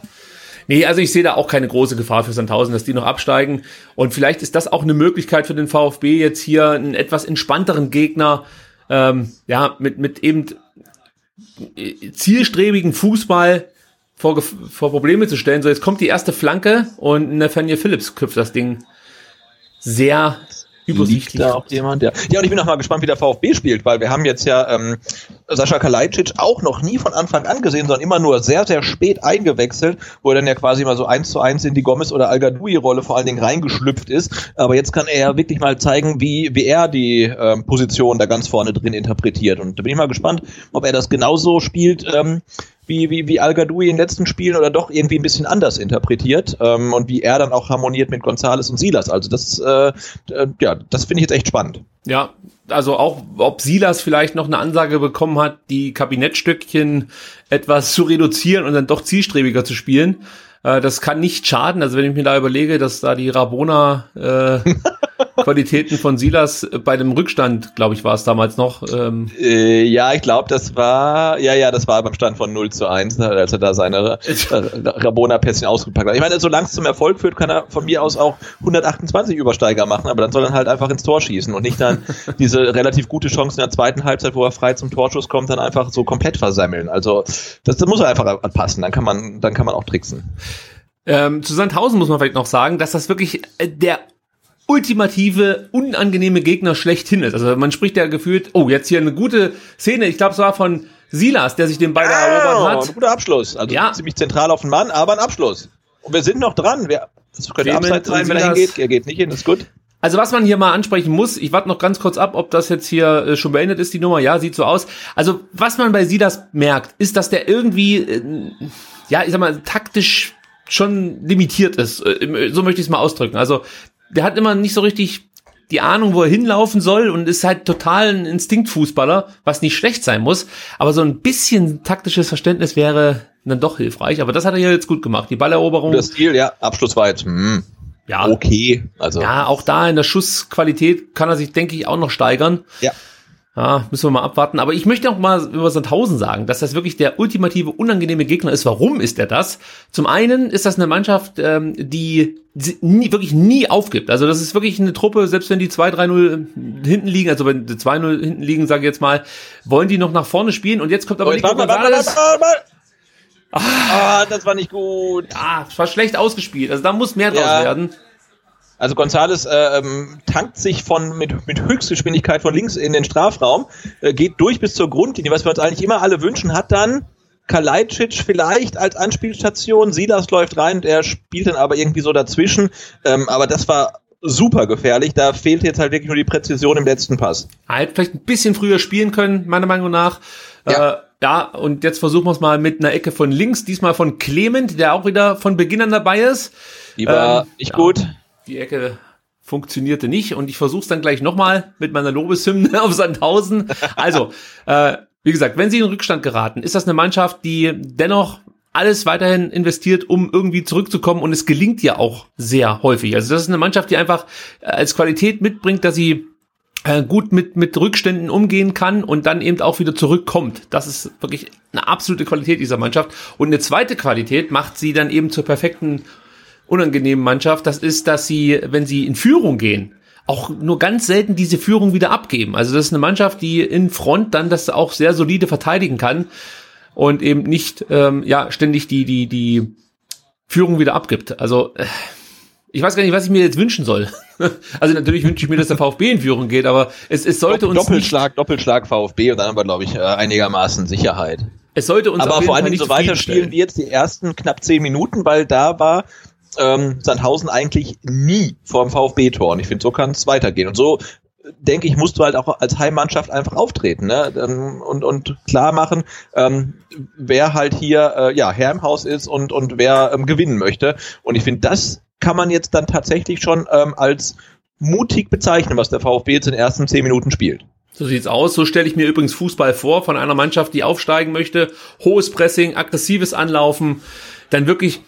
Speaker 1: Nee, also ich sehe da auch keine große Gefahr für Sandhausen, dass die noch absteigen. Und vielleicht ist das auch eine Möglichkeit für den VfB, jetzt hier einen etwas entspannteren Gegner, ähm, ja, mit, mit eben zielstrebigen Fußball vor, vor Probleme zu stellen. So, jetzt kommt die erste Flanke und Nathaniel Phillips köpft das Ding sehr
Speaker 2: Liegt da auch jemand? Ja. ja, und ich bin noch mal gespannt, wie der VfB spielt, weil wir haben jetzt ja ähm, Sascha Kalajdzic auch noch nie von Anfang an gesehen, sondern immer nur sehr, sehr spät eingewechselt, wo er dann ja quasi mal so eins zu eins in die Gomez- oder al rolle vor allen Dingen reingeschlüpft ist. Aber jetzt kann er ja wirklich mal zeigen, wie, wie er die ähm, Position da ganz vorne drin interpretiert. Und da bin ich mal gespannt, ob er das genauso spielt, ähm, wie, wie, wie Al Gadoui in den letzten Spielen oder doch irgendwie ein bisschen anders interpretiert ähm, und wie er dann auch harmoniert mit Gonzales und Silas. Also das, äh, äh, ja, das finde ich jetzt echt spannend.
Speaker 1: Ja, also auch, ob Silas vielleicht noch eine Ansage bekommen hat, die Kabinettstückchen etwas zu reduzieren und dann doch zielstrebiger zu spielen. Äh, das kann nicht schaden. Also wenn ich mir da überlege, dass da die Rabona äh, Qualitäten von Silas bei dem Rückstand, glaube ich, war es damals noch.
Speaker 2: Ähm. Äh, ja, ich glaube, das war, ja, ja, das war beim Stand von 0 zu 1, als er da seine Rabona-Pässchen ausgepackt hat. Ich meine, solange es zum Erfolg führt, kann er von mir aus auch 128 Übersteiger machen, aber dann soll er halt einfach ins Tor schießen und nicht dann diese relativ gute Chance in der zweiten Halbzeit, wo er frei zum Torschuss kommt, dann einfach so komplett versemmeln. Also das, das muss er einfach anpassen, dann kann man, dann kann man auch tricksen.
Speaker 1: Ähm, zu Sandhausen muss man vielleicht noch sagen, dass das wirklich äh, der ultimative, unangenehme Gegner schlechthin ist. Also man spricht ja gefühlt, oh, jetzt hier eine gute Szene, ich glaube, es war von Silas, der sich den Ball ah, erobert hat.
Speaker 2: Ein guter Abschluss. Also ja. ziemlich zentral auf den Mann, aber ein Abschluss. Und wir sind noch dran. Wir, das könnte Abseits sein, wenn er hingeht. Er geht nicht hin, ist gut.
Speaker 1: Also was man hier mal ansprechen muss, ich warte noch ganz kurz ab, ob das jetzt hier äh, schon beendet ist, die Nummer. Ja, sieht so aus. Also was man bei Silas merkt, ist, dass der irgendwie, äh, ja, ich sag mal, taktisch schon limitiert ist. Äh, so möchte ich es mal ausdrücken. Also der hat immer nicht so richtig die Ahnung, wo er hinlaufen soll und ist halt total ein Instinktfußballer, was nicht schlecht sein muss. Aber so ein bisschen taktisches Verständnis wäre dann doch hilfreich. Aber das hat er hier jetzt gut gemacht. Die Balleroberung.
Speaker 2: Der Stil, ja, Abschluss war jetzt, hm, ja, okay.
Speaker 1: Also. Ja, auch da in der Schussqualität kann er sich, denke ich, auch noch steigern.
Speaker 2: Ja.
Speaker 1: Ja, müssen wir mal abwarten. Aber ich möchte auch mal über Sandhausen sagen, dass das wirklich der ultimative, unangenehme Gegner ist. Warum ist er das? Zum einen ist das eine Mannschaft, ähm, die nie, wirklich nie aufgibt. Also das ist wirklich eine Truppe, selbst wenn die 2-3-0 hinten liegen, also wenn die 2-0 hinten liegen, sage ich jetzt mal, wollen die noch nach vorne spielen. Und jetzt kommt aber oh, Nico Gonzalez.
Speaker 2: Ah, das war nicht gut.
Speaker 1: Ja, es war schlecht ausgespielt. Also da muss mehr draus ja. werden.
Speaker 2: Also Gonzales äh, ähm, tankt sich von mit, mit Höchstgeschwindigkeit von links in den Strafraum, äh, geht durch bis zur Grundlinie, was wir uns eigentlich immer alle wünschen, hat dann Kalajdzic vielleicht als Anspielstation, Silas läuft rein und er spielt dann aber irgendwie so dazwischen, ähm, aber das war super gefährlich, da fehlt jetzt halt wirklich nur die Präzision im letzten Pass.
Speaker 1: Halt vielleicht ein bisschen früher spielen können, meiner Meinung nach. Ja. Äh, ja, und jetzt versuchen wir es mal mit einer Ecke von links, diesmal von Clement, der auch wieder von Beginn an dabei ist.
Speaker 2: Die war ähm, nicht ja. gut
Speaker 1: die Ecke funktionierte nicht und ich versuche es dann gleich nochmal mit meiner Lobeshymne auf Sandhausen. Also, äh, wie gesagt, wenn sie in Rückstand geraten, ist das eine Mannschaft, die dennoch alles weiterhin investiert, um irgendwie zurückzukommen und es gelingt ja auch sehr häufig. Also das ist eine Mannschaft, die einfach äh, als Qualität mitbringt, dass sie äh, gut mit, mit Rückständen umgehen kann und dann eben auch wieder zurückkommt. Das ist wirklich eine absolute Qualität dieser Mannschaft. Und eine zweite Qualität macht sie dann eben zur perfekten unangenehmen Mannschaft, das ist, dass sie, wenn sie in Führung gehen, auch nur ganz selten diese Führung wieder abgeben. Also das ist eine Mannschaft, die in Front dann das auch sehr solide verteidigen kann und eben nicht ähm, ja ständig die die die Führung wieder abgibt. Also äh, ich weiß gar nicht, was ich mir jetzt wünschen soll. Also natürlich wünsche ich mir, dass der VfB in Führung geht, aber es, es sollte uns
Speaker 2: Doppelschlag, Doppelschlag VfB und dann haben wir glaube ich äh, einigermaßen Sicherheit.
Speaker 1: Es sollte uns
Speaker 2: aber vor allem so weiterspielen wie jetzt die ersten knapp zehn Minuten, weil da war ähm, Sandhausen eigentlich nie vor dem VfB-Tor. Und ich finde, so kann es weitergehen. Und so denke ich, musst du halt auch als Heimmannschaft einfach auftreten ne? und, und klar machen, ähm, wer halt hier äh, ja, Herr im Haus ist und, und wer ähm, gewinnen möchte. Und ich finde, das kann man jetzt dann tatsächlich schon ähm, als mutig bezeichnen, was der VfB jetzt in den ersten zehn Minuten spielt.
Speaker 1: So sieht's aus. So stelle ich mir übrigens Fußball vor von einer Mannschaft, die aufsteigen möchte. Hohes Pressing, aggressives Anlaufen, dann wirklich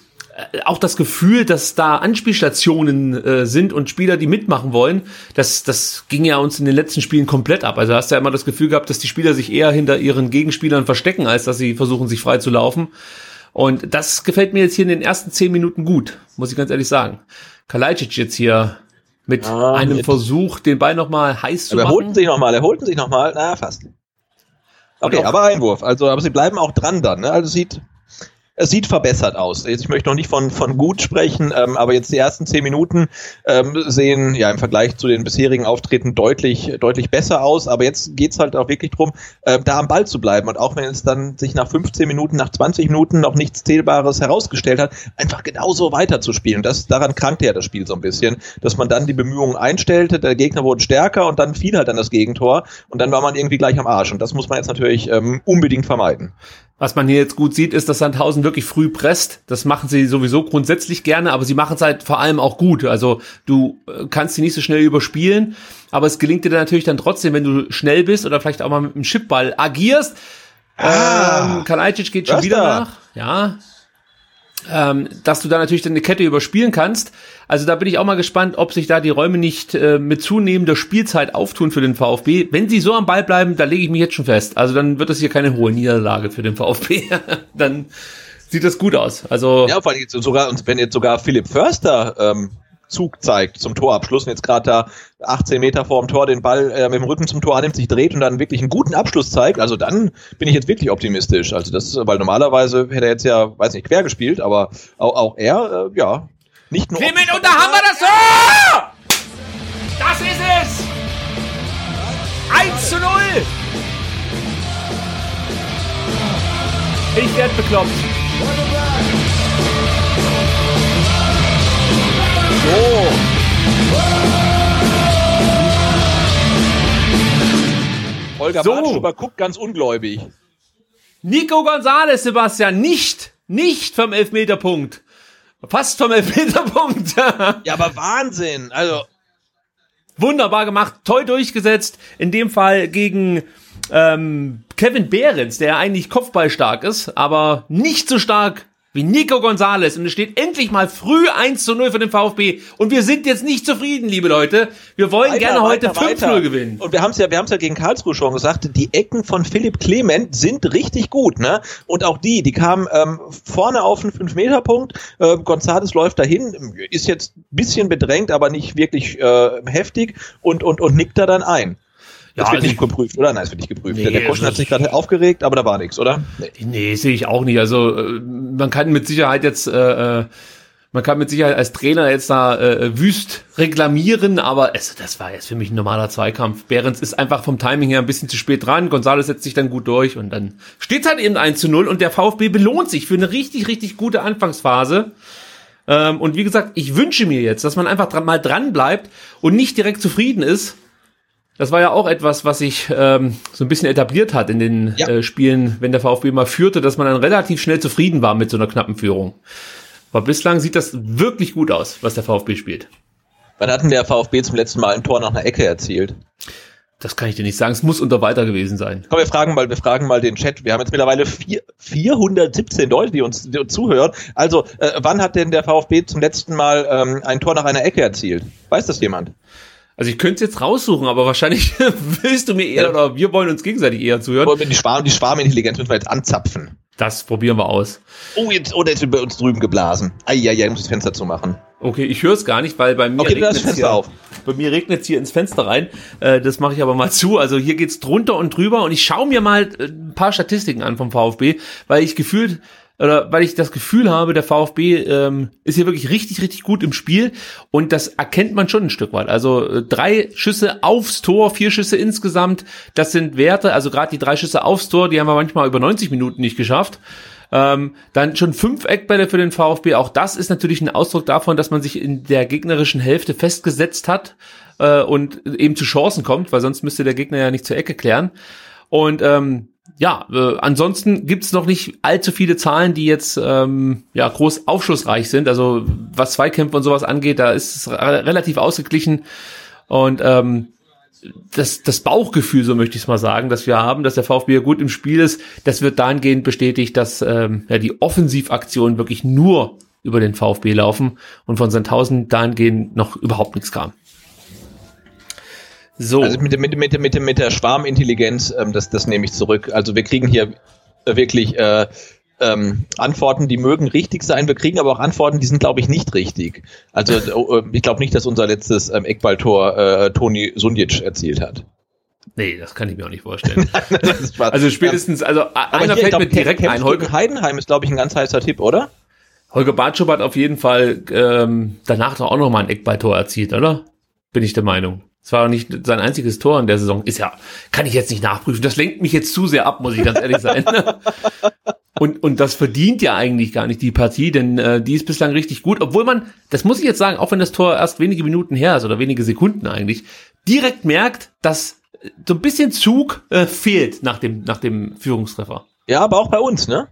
Speaker 1: auch das Gefühl, dass da Anspielstationen äh, sind und Spieler, die mitmachen wollen, das, das ging ja uns in den letzten Spielen komplett ab. Also hast du ja immer das Gefühl gehabt, dass die Spieler sich eher hinter ihren Gegenspielern verstecken, als dass sie versuchen, sich frei zu laufen. Und das gefällt mir jetzt hier in den ersten zehn Minuten gut, muss ich ganz ehrlich sagen. Kalajdzic jetzt hier mit ah, einem mit. Versuch, den Ball nochmal heiß zu
Speaker 2: aber
Speaker 1: machen.
Speaker 2: Er holten sich nochmal, er holten sich nochmal, na fast. Okay, aber Einwurf. Also, aber sie bleiben auch dran dann. Ne? Also sieht es sieht verbessert aus. Ich möchte noch nicht von, von gut sprechen, ähm, aber jetzt die ersten zehn Minuten ähm, sehen ja im Vergleich zu den bisherigen Auftreten deutlich, deutlich besser aus. Aber jetzt geht's halt auch wirklich drum, äh, da am Ball zu bleiben. Und auch wenn es dann sich nach 15 Minuten, nach 20 Minuten noch nichts Zählbares herausgestellt hat, einfach genauso weiterzuspielen. Das, daran krankte ja das Spiel so ein bisschen, dass man dann die Bemühungen einstellte, der Gegner wurde stärker und dann fiel halt dann das Gegentor und dann war man irgendwie gleich am Arsch. Und das muss man jetzt natürlich ähm, unbedingt vermeiden.
Speaker 1: Was man hier jetzt gut sieht, ist, dass Sandhausen wirklich früh presst. Das machen sie sowieso grundsätzlich gerne, aber sie machen es halt vor allem auch gut. Also du äh, kannst sie nicht so schnell überspielen, aber es gelingt dir dann natürlich dann trotzdem, wenn du schnell bist oder vielleicht auch mal mit dem Chipball agierst. Ah, ähm, Kalajdzic geht schon wieder nach. Ja. Ähm, dass du da natürlich dann eine Kette überspielen kannst. Also da bin ich auch mal gespannt, ob sich da die Räume nicht äh, mit zunehmender Spielzeit auftun für den VfB. Wenn sie so am Ball bleiben, da lege ich mich jetzt schon fest. Also dann wird das hier keine hohe Niederlage für den VfB. dann sieht das gut aus. Also
Speaker 2: ja, vor allem jetzt sogar, wenn jetzt sogar Philipp Förster ähm, Zug zeigt zum Torabschluss und jetzt gerade da 18 Meter vor dem Tor den Ball äh, mit dem Rücken zum Tor annimmt, sich dreht und dann wirklich einen guten Abschluss zeigt, also dann bin ich jetzt wirklich optimistisch. Also das, weil normalerweise hätte er jetzt ja, weiß nicht, quer gespielt, aber auch, auch er, äh, ja, nicht nur.
Speaker 1: Clement, und da haben wir das Tor! Das ist es! 1 zu 0! Ich werde bekloppt.
Speaker 2: So. Holger
Speaker 1: So.
Speaker 2: Bartschuber guckt ganz ungläubig.
Speaker 1: Nico González, Sebastian, nicht, nicht vom Elfmeterpunkt. Fast vom Elfmeterpunkt.
Speaker 2: Ja, aber Wahnsinn. Also,
Speaker 1: Wunderbar gemacht, toll durchgesetzt. In dem Fall gegen ähm, Kevin Behrens, der eigentlich kopfballstark ist, aber nicht so stark wie Nico González. Und es steht endlich mal früh 1 zu 0 für den VfB. Und wir sind jetzt nicht zufrieden, liebe Leute. Wir wollen
Speaker 2: weiter,
Speaker 1: gerne heute
Speaker 2: weiter,
Speaker 1: 5-0
Speaker 2: weiter.
Speaker 1: gewinnen.
Speaker 2: Und wir haben es ja, wir haben es ja gegen Karlsruhe schon gesagt, die Ecken von Philipp Clement sind richtig gut, ne? Und auch die, die kamen ähm, vorne auf den 5-Meter-Punkt. Äh, González läuft dahin, ist jetzt ein bisschen bedrängt, aber nicht wirklich äh, heftig und, und, und nickt da dann ein. Das
Speaker 1: Ja,
Speaker 2: wird
Speaker 1: also
Speaker 2: nicht geprüft, oder? Nein, es wird nicht geprüft.
Speaker 1: Nee,
Speaker 2: der Kuschen
Speaker 1: das-
Speaker 2: hat sich gerade aufgeregt, aber da war nichts, oder? Nee.
Speaker 1: Nee, sehe ich auch nicht. Also äh, man kann mit Sicherheit jetzt, äh, äh, man kann mit Sicherheit als Trainer jetzt da äh, wüst reklamieren, aber es, das war jetzt für mich ein normaler Zweikampf. Behrens ist einfach vom Timing her ein bisschen zu spät dran. González setzt sich dann gut durch und dann steht halt eben 1 zu 0 und der VfB belohnt sich für eine richtig, richtig gute Anfangsphase. Ähm, und wie gesagt, ich wünsche mir jetzt, dass man einfach dran, mal dran bleibt und nicht direkt zufrieden ist. Das war ja auch etwas, was sich ähm, so ein bisschen etabliert hat in den
Speaker 2: Ja.
Speaker 1: äh, Spielen, wenn der VfB mal führte, dass man dann relativ schnell zufrieden war mit so einer knappen Führung. Aber bislang sieht das wirklich gut aus, was der VfB spielt.
Speaker 2: Wann hatten der VfB zum letzten Mal ein Tor nach einer Ecke erzielt?
Speaker 1: Das kann ich dir nicht sagen. Es muss unter weiter gewesen sein.
Speaker 2: Komm, wir fragen mal, wir fragen mal den Chat. Wir haben jetzt mittlerweile vier, 417 Leute, die uns, die uns zuhören. Also, äh, wann hat denn der VfB zum letzten Mal ähm, ein Tor nach einer Ecke erzielt? Weiß das jemand?
Speaker 1: Also ich könnte es jetzt raussuchen, aber wahrscheinlich willst du mir eher
Speaker 2: Ja.
Speaker 1: oder wir wollen uns gegenseitig eher zuhören.
Speaker 2: Wollen wir Die, Schwarm, die Schwarmintelligenz müssen wir jetzt anzapfen.
Speaker 1: Das probieren wir aus.
Speaker 2: Oh, jetzt, oh, jetzt wird bei uns drüben geblasen. Eieiei, ich muss das Fenster zumachen.
Speaker 1: Okay, ich höre es gar nicht, weil bei mir
Speaker 2: Okay,
Speaker 1: hier,
Speaker 2: auf.
Speaker 1: Bei mir regnet es hier ins Fenster rein. Äh, das mache ich aber mal zu. Also hier geht's drunter und drüber und ich schaue mir mal äh, ein paar Statistiken an vom VfB, weil ich gefühlt oder weil ich das Gefühl habe, der VfB ähm, ist hier wirklich richtig, richtig gut im Spiel und das erkennt man schon ein Stück weit. Also äh, drei Schüsse aufs Tor, vier Schüsse insgesamt, das sind Werte, also gerade die drei Schüsse aufs Tor, die haben wir manchmal über 90 Minuten nicht geschafft. Ähm, dann schon fünf Eckbälle für den VfB. Auch das ist natürlich ein Ausdruck davon, dass man sich in der gegnerischen Hälfte festgesetzt hat äh, und eben zu Chancen kommt, weil sonst müsste der Gegner ja nicht zur Ecke klären. Und ähm, ja, äh, ansonsten gibt's noch nicht allzu viele Zahlen, die jetzt ähm, ja groß aufschlussreich sind. Also was Zweikämpfe und sowas angeht, da ist es re- relativ ausgeglichen. Und ähm, das, das Bauchgefühl, so möchte ich es mal sagen, dass wir haben, dass der VfB gut im Spiel ist, das wird dahingehend bestätigt, dass ähm, ja, die Offensivaktionen wirklich nur über den VfB laufen und von Sandhausen dahingehend noch überhaupt nichts kam. So,
Speaker 2: Also mit, der- mit, mit, mit, mit der Schwarmintelligenz, ähm, das, das nehme ich zurück. Also wir kriegen hier äh, wirklich äh, ähm, Antworten, die mögen richtig sein. Wir kriegen aber auch Antworten, die sind, glaube ich, nicht richtig. Also äh, ich glaube nicht, dass unser letztes ähm, Eckballtor äh, Toni Sundic erzielt hat.
Speaker 1: nee, das kann ich mir auch nicht vorstellen. Also spätestens, also
Speaker 2: Aber
Speaker 1: einer fällt mir direkt ein. Holger,
Speaker 2: Heidenheim ist, glaube ich, ein ganz heißer Tipp, oder?
Speaker 1: Holger Bartschub hat auf jeden Fall ähm, danach doch auch noch mal ein Eckballtor erzielt, oder? Bin ich der Meinung. Es war auch nicht sein einziges Tor in der Saison. Ist ja, kann ich jetzt nicht nachprüfen. Das lenkt mich jetzt zu sehr ab, muss ich ganz ehrlich sein. Und, und das verdient ja eigentlich gar nicht die Partie, denn äh, die ist bislang richtig gut. Obwohl man, das muss ich jetzt sagen, auch wenn das Tor erst wenige Minuten her ist oder wenige Sekunden eigentlich, direkt merkt, dass äh, so ein bisschen Zug äh, fehlt nach dem, nach dem Führungstreffer.
Speaker 2: Ja, aber auch bei uns, ne?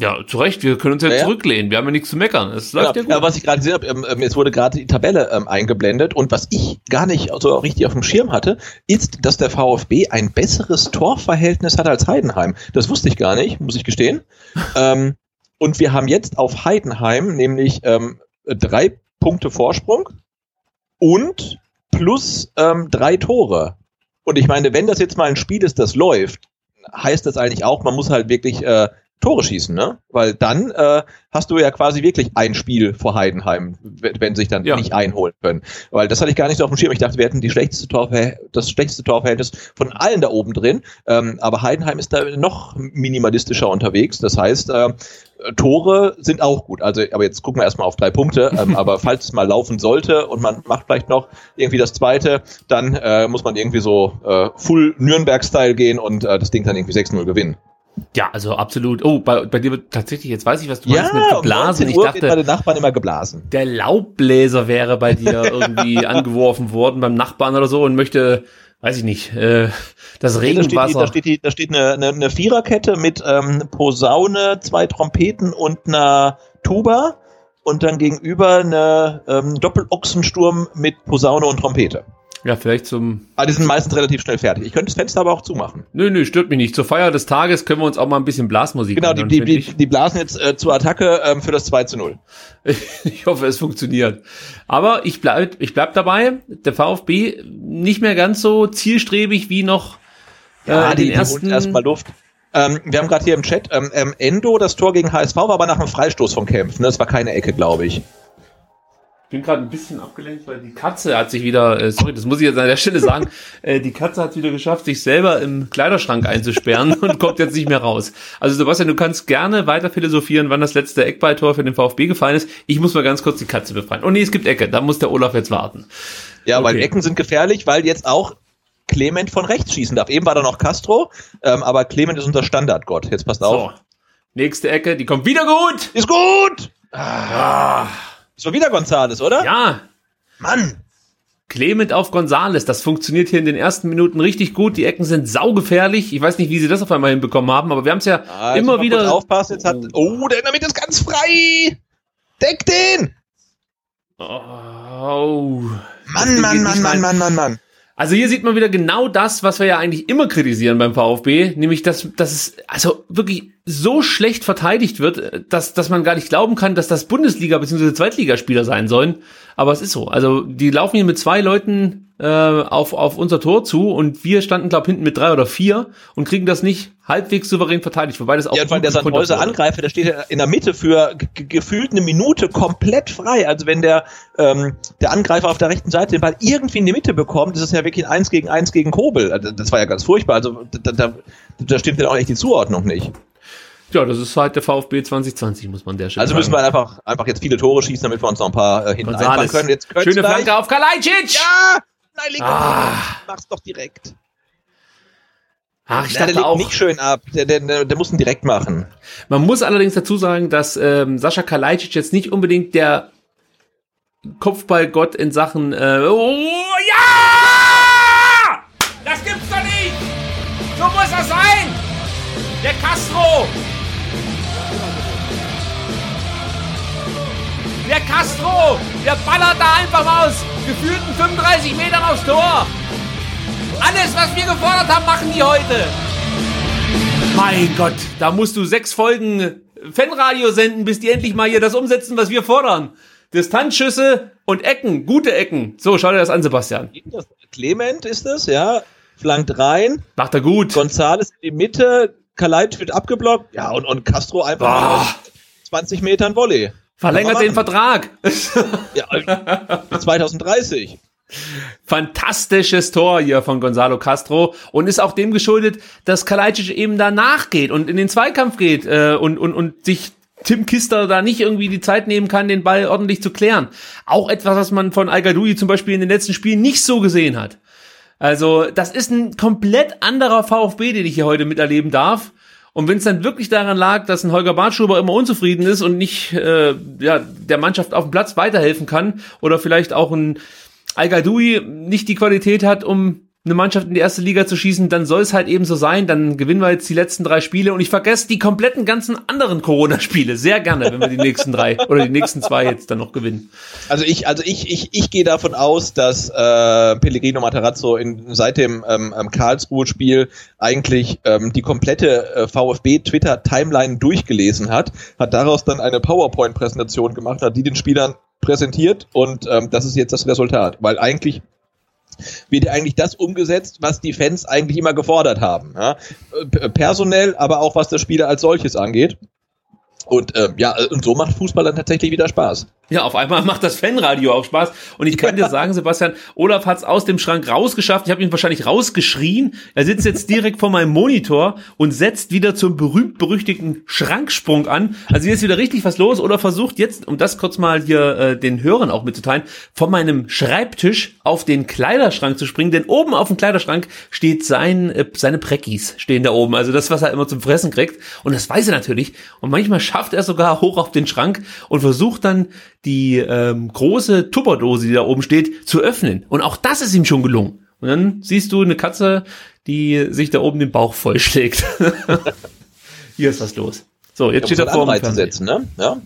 Speaker 1: Ja, zu Recht, wir können uns jetzt
Speaker 2: Ja, ja.
Speaker 1: zurücklehnen. Wir haben ja nichts zu meckern. Es läuft ja,
Speaker 2: Ja,
Speaker 1: gut.
Speaker 2: ja, was ich gerade gesehen habe, ähm, ähm, jetzt wurde gerade die Tabelle ähm, eingeblendet und was ich gar nicht so richtig auf dem Schirm hatte, ist, dass der VfB ein besseres Torverhältnis hat als Heidenheim. Das wusste ich gar nicht, muss ich gestehen. ähm, Und wir haben jetzt auf Heidenheim nämlich ähm, drei Punkte Vorsprung und plus ähm, drei Tore. Und ich meine, wenn das jetzt mal ein Spiel ist, das läuft, heißt das eigentlich auch, man muss halt wirklich äh, Tore schießen, ne? Weil dann äh, hast du ja quasi wirklich ein Spiel vor Heidenheim, wenn, sich dann ja. nicht einholen können. Weil das hatte ich gar nicht so auf dem Schirm. Ich dachte, wir hätten die schlechteste Torver das schlechteste Torverhältnis von allen da oben drin. Ähm, aber Heidenheim ist da noch minimalistischer unterwegs. Das heißt, äh, Tore sind auch gut. Also, aber jetzt gucken wir erstmal auf drei Punkte. Ähm, aber falls es mal laufen sollte und man macht vielleicht noch irgendwie das zweite, dann äh, muss man irgendwie so äh, Full Nürnberg-Style gehen und äh, das Ding dann irgendwie 6-0 gewinnen.
Speaker 1: Ja, also absolut. Oh, bei, bei dir tatsächlich, jetzt weiß ich, was du ja, meinst mit geblasen.
Speaker 2: Um ich dachte, bei den Nachbarn immer geblasen.
Speaker 1: Der Laubbläser wäre bei dir irgendwie angeworfen worden beim Nachbarn oder so und möchte, weiß ich nicht, äh, das Regenwasser.
Speaker 2: Da steht, die, da steht, die, da steht eine, eine, eine Viererkette mit ähm, Posaune, zwei Trompeten und einer Tuba und dann gegenüber eine ähm, Doppelochsensturm mit Posaune und Trompete.
Speaker 1: Ja, vielleicht zum.
Speaker 2: Aber die sind meistens relativ schnell fertig. Ich könnte das Fenster aber auch zumachen.
Speaker 1: Nö, nö, stört mich nicht. Zur Feier des Tages können wir uns auch mal ein bisschen Blasmusik
Speaker 2: Genau, die, die, die, die blasen jetzt äh, zur Attacke ähm, für das 2 zu 0.
Speaker 1: ich hoffe, es funktioniert. Aber ich bleib, ich bleib dabei. Der VfB nicht mehr ganz so zielstrebig wie noch
Speaker 2: äh, ja, die, den ersten. Die erstmal Luft. Ähm, wir haben gerade hier im Chat, ähm, ähm, Endo, das Tor gegen HSV war aber nach einem Freistoß von Kempf. Ne? Das war keine Ecke, glaube ich.
Speaker 1: Ich bin gerade ein bisschen abgelenkt, weil die Katze hat sich wieder, äh, sorry, das muss ich jetzt an der Stelle sagen, äh, die Katze hat wieder geschafft, sich selber im Kleiderschrank einzusperren und kommt jetzt nicht mehr raus. Also Sebastian, du kannst gerne weiter philosophieren, wann das letzte Eckballtor für den VfB gefallen ist. Ich muss mal ganz kurz die Katze befreien. Oh nee, es gibt Ecke, da muss der Olaf jetzt warten.
Speaker 2: Ja, okay. weil Ecken sind gefährlich, weil jetzt auch Clement von rechts schießen darf. Eben war da noch Castro, ähm, aber Clement ist unser Standardgott. Jetzt passt auf. So.
Speaker 1: Nächste Ecke, die kommt wieder gut.
Speaker 2: Ist gut! Ah. Das war wieder Gonzales, oder?
Speaker 1: Ja.
Speaker 2: Mann.
Speaker 1: Clement auf Gonzales, das funktioniert hier in den ersten Minuten richtig gut. Die Ecken sind saugefährlich. Ich weiß nicht, wie sie das auf einmal hinbekommen haben, aber wir haben es ja ah, immer wieder.
Speaker 2: Aufpassen, jetzt hat. Oh, der in der Mitte ist ganz frei! Deck den!
Speaker 1: Oh.
Speaker 2: Mann, Mann, Mann, Mann, Mann, Mann, Mann.
Speaker 1: Also hier sieht man wieder genau das, was wir ja eigentlich immer kritisieren beim VfB, nämlich dass, dass es also wirklich so schlecht verteidigt wird, dass, dass man gar nicht glauben kann, dass das Bundesliga- bzw. Zweitligaspieler sein sollen. Aber es ist so. Also die laufen hier mit zwei Leuten äh, auf, auf unser Tor zu und wir standen, glaube hinten mit drei oder vier und kriegen das nicht halbwegs souverän verteidigt, wobei das auch.
Speaker 2: Ja, weil der Sandhäuser Angreifer, der steht ja in der Mitte für gefühlt eine Minute komplett frei. Also wenn der, ähm, der Angreifer auf der rechten Seite den Ball irgendwie in die Mitte bekommt, ist es ja wirklich eins gegen eins gegen Kobel. Also das war ja ganz furchtbar. Also da, da, da stimmt ja auch echt die Zuordnung nicht.
Speaker 1: Ja, das ist halt der VfB 2020, muss man der
Speaker 2: Stelle Also müssen wir einfach, einfach jetzt viele Tore schießen, damit wir uns noch ein paar äh, hinten
Speaker 1: einfahren können. Jetzt Schöne Flanke auf Kalajdzic!
Speaker 2: Ja! Nein, leg ah. Mach's doch direkt.
Speaker 1: Ach, ich dachte der auch.
Speaker 2: nicht schön ab. Der, der, der, der muss ihn direkt machen.
Speaker 1: Man muss allerdings dazu sagen, dass ähm, Sascha Kalajdzic jetzt nicht unbedingt der Kopfballgott in Sachen äh, oh, ja! Das gibt's doch nicht! So muss das sein! Der Castro! Der Castro! Der ballert da einfach mal aus gefühlten 35 Metern aufs Tor. Alles, was wir gefordert haben, machen die heute. Mein Gott, da musst du sechs Folgen Fanradio senden, bis die endlich mal hier das umsetzen, was wir fordern. Distanzschüsse und Ecken, gute Ecken. So, schau dir das an, Sebastian.
Speaker 2: Clement ist es, ja. Flankt rein.
Speaker 1: Macht er gut.
Speaker 2: Gonzales in die Mitte. Kaleit wird abgeblockt. Ja, und, und Castro einfach oh. 20 Metern Volley.
Speaker 1: Verlängert den Vertrag.
Speaker 2: ja, 2030.
Speaker 1: Fantastisches Tor hier von Gonzalo Castro und ist auch dem geschuldet, dass Kalajdzic eben danach geht und in den Zweikampf geht äh, und, und, und sich Tim Kister da nicht irgendwie die Zeit nehmen kann, den Ball ordentlich zu klären. Auch etwas, was man von al zum Beispiel in den letzten Spielen nicht so gesehen hat. Also, das ist ein komplett anderer VfB, den ich hier heute miterleben darf. Und wenn es dann wirklich daran lag, dass ein Holger Bartschuber immer unzufrieden ist und nicht äh, ja, der Mannschaft auf dem Platz weiterhelfen kann oder vielleicht auch ein al nicht die Qualität hat, um eine Mannschaft in die erste Liga zu schießen, dann soll es halt eben so sein. Dann gewinnen wir jetzt die letzten drei Spiele und ich vergesse die kompletten ganzen anderen Corona-Spiele sehr gerne, wenn wir die nächsten drei oder die nächsten zwei jetzt dann noch gewinnen.
Speaker 2: Also ich, also ich, ich, ich gehe davon aus, dass äh, Pellegrino Matarazzo in, seit dem ähm, ähm Karlsruhe-Spiel eigentlich ähm, die komplette äh, VfB-Twitter-Timeline durchgelesen hat, hat daraus dann eine PowerPoint-Präsentation gemacht, hat die den Spielern präsentiert und ähm, das ist jetzt das Resultat, weil eigentlich wird eigentlich das umgesetzt, was die Fans eigentlich immer gefordert haben. Ja? Personell, aber auch was das Spiel als solches angeht. Und äh, ja, und so macht Fußball dann tatsächlich wieder Spaß.
Speaker 1: Ja, auf einmal macht das Fanradio auch Spaß. Und ich kann dir sagen, Sebastian, Olaf hat's aus dem Schrank rausgeschafft. Ich habe ihn wahrscheinlich rausgeschrien. Er sitzt jetzt direkt vor meinem Monitor und setzt wieder zum berühmt-berüchtigten Schranksprung an. Also hier ist wieder richtig was los. Oder versucht jetzt, um das kurz mal hier äh, den Hörern auch mitzuteilen, von meinem Schreibtisch auf den Kleiderschrank zu springen. Denn oben auf dem Kleiderschrank steht sein, äh, seine Präckis stehen da oben. Also das, was er immer zum Fressen kriegt. Und das weiß er natürlich. Und manchmal schafft er sogar hoch auf den Schrank und versucht dann die ähm, große Tupperdose, die da oben steht, zu öffnen. Und auch das ist ihm schon gelungen. Und dann siehst du eine Katze, die sich da oben den Bauch vollschlägt. hier ist was los. So, jetzt ja, steht er vor
Speaker 2: dem setzen, ne? Ja.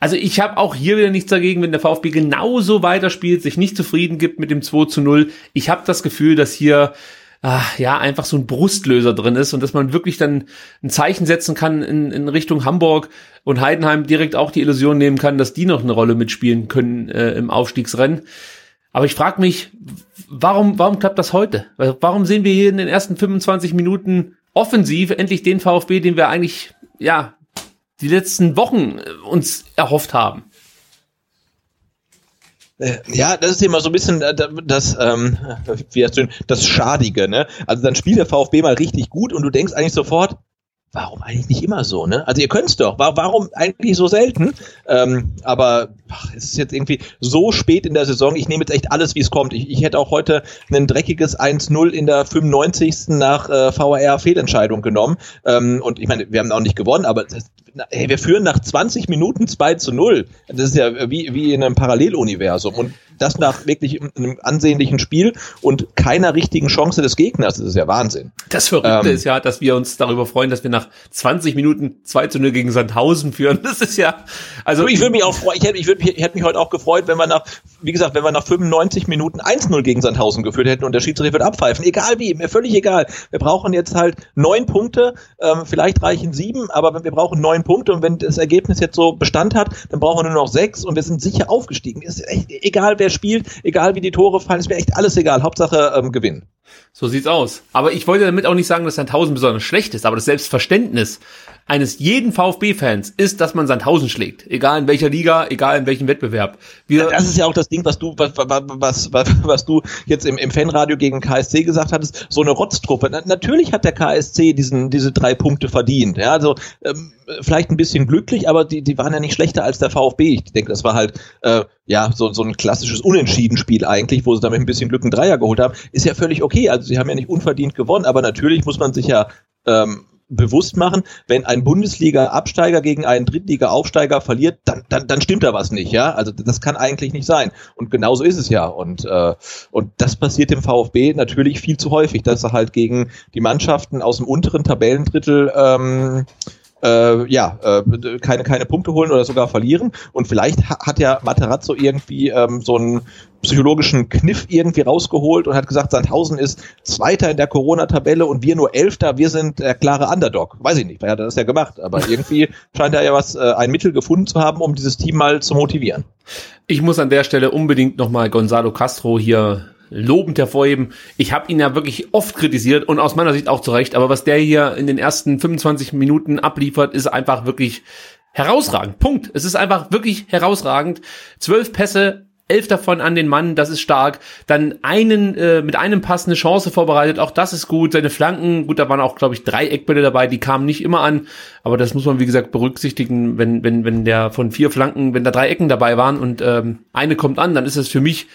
Speaker 1: Also ich habe auch hier wieder nichts dagegen, wenn der VfB genauso weiterspielt, sich nicht zufrieden gibt mit dem 2 zu 0. Ich habe das Gefühl, dass hier ach, ja, einfach so ein Brustlöser drin ist und dass man wirklich dann ein Zeichen setzen kann in, in Richtung Hamburg und Heidenheim direkt auch die Illusion nehmen kann, dass die noch eine Rolle mitspielen können äh, im Aufstiegsrennen. Aber ich frage mich, warum, warum klappt das heute? Warum sehen wir hier in den ersten 25 Minuten offensiv endlich den VfB, den wir eigentlich, ja, die letzten Wochen äh, uns erhofft haben?
Speaker 2: Äh, ja, das ist immer so ein bisschen äh, das, ähm, wie heißt du, das Schadige, ne? Also dann spielt der VfB mal richtig gut und du denkst eigentlich sofort, warum eigentlich nicht immer so, ne? Also ihr könnt's doch, warum eigentlich so selten? Ähm, aber ach, es ist jetzt irgendwie so spät in der Saison, ich nehme jetzt echt alles, wie es kommt. Ich, ich hätte auch heute ein dreckiges 1-0 in der 95. nach äh, VAR-Fehlentscheidung genommen. Ähm, und ich meine, wir haben auch nicht gewonnen, aber das, hey, wir führen nach 20 Minuten 2 zu 0. Das ist ja wie, wie in einem Paralleluniversum. Und das nach wirklich einem ansehnlichen Spiel und keiner richtigen Chance des Gegners. Das ist ja Wahnsinn.
Speaker 1: Das Verrückte ähm, ist ja, dass wir uns darüber freuen, dass wir nach 20 Minuten 2 zu 0 gegen Sandhausen führen. Das ist ja, also.
Speaker 2: Ich würde mich auch freuen, ich hätte, ich, würde, hätte mich heute auch gefreut, wenn wir nach, wie gesagt, wenn wir nach 95 Minuten 1-0 gegen Sandhausen geführt hätten und der Schiedsrichter wird abpfeifen. Egal wie, mir völlig egal. Wir brauchen jetzt halt neun Punkte, ähm, vielleicht reichen sieben, aber wir brauchen neun Punkte und wenn das Ergebnis jetzt so Bestand hat, dann brauchen wir nur noch sechs und wir sind sicher aufgestiegen. Ist echt egal, wer spielt, egal wie die Tore fallen, ist mir echt alles egal. Hauptsache ähm, gewinnen.
Speaker 1: So sieht's aus. Aber ich wollte damit auch nicht sagen, dass Sandhausen besonders schlecht ist, aber das Selbstverständnis eines jeden VfB-Fans ist, dass man Sandhausen schlägt. Egal in welcher Liga, egal in welchem Wettbewerb.
Speaker 2: Wir das ist ja auch das Ding, was du, was, was, was, was du jetzt im, im Fanradio gegen KSC gesagt hattest, so eine Rotztruppe. Na, natürlich hat der KSC diesen, diese drei Punkte verdient. Ja, also ähm, vielleicht ein bisschen glücklich, aber die, die waren ja nicht schlechter als der VfB. Ich denke, das war halt äh, ja so, so ein klassisches Unentschieden-Spiel eigentlich, wo sie damit ein bisschen Glück einen Dreier geholt haben. Ist ja völlig okay. Also sie haben ja nicht unverdient gewonnen, aber natürlich muss man sich ja ähm, bewusst machen, wenn ein Bundesliga-Absteiger gegen einen Drittliga-Aufsteiger verliert, dann, dann, dann stimmt da was nicht, ja. Also das kann eigentlich nicht sein. Und genauso ist es ja. Und, äh, und das passiert dem VfB natürlich viel zu häufig, dass er halt gegen die Mannschaften aus dem unteren Tabellendrittel ähm, äh, ja, äh, keine, keine Punkte holen oder sogar verlieren. Und vielleicht ha hat ja Materazzo irgendwie ähm, so einen psychologischen Kniff irgendwie rausgeholt und hat gesagt, Sandhausen ist Zweiter in der Corona-Tabelle und wir nur Elfter, wir sind der klare Underdog. Weiß ich nicht, wer hat das ja gemacht, aber irgendwie scheint er ja was, äh, ein Mittel gefunden zu haben, um dieses Team mal zu motivieren.
Speaker 1: Ich muss an der Stelle unbedingt nochmal Gonzalo Castro hier lobend hervorheben. Ich habe ihn ja wirklich oft kritisiert und aus meiner Sicht auch zu Recht, aber was der hier in den ersten 25 Minuten abliefert, ist einfach wirklich herausragend. Punkt. Es ist einfach wirklich herausragend. Zwölf Pässe, elf davon an den Mann, das ist stark. Dann einen äh, mit einem Pass eine Chance vorbereitet, auch das ist gut. Seine Flanken, gut, da waren auch, glaube ich, drei Eckbälle dabei, die kamen nicht immer an, aber das muss man wie gesagt berücksichtigen, wenn wenn wenn der von vier Flanken, wenn da drei Ecken dabei waren und ähm, eine kommt an, dann ist es für mich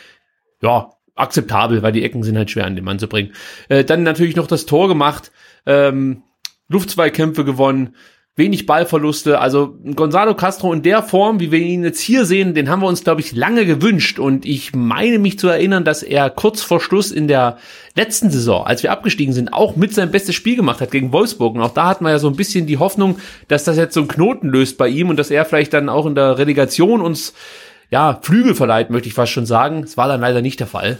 Speaker 1: ja akzeptabel, weil die Ecken sind halt schwer an den Mann zu bringen. Äh, dann natürlich noch das Tor gemacht, ähm, Luftzweikämpfe gewonnen, wenig Ballverluste. Also Gonzalo Castro in der Form, wie wir ihn jetzt hier sehen, den haben wir uns, glaube ich, lange gewünscht. Und ich meine mich zu erinnern, dass er kurz vor Schluss in der letzten Saison, als wir abgestiegen sind, auch mit sein bestes Spiel gemacht hat gegen Wolfsburg. Und auch da hatten wir ja so ein bisschen die Hoffnung, dass das jetzt so einen Knoten löst bei ihm und dass er vielleicht dann auch in der Relegation uns ja, Flügel verleiht, möchte ich fast schon sagen. Es war dann leider nicht der Fall.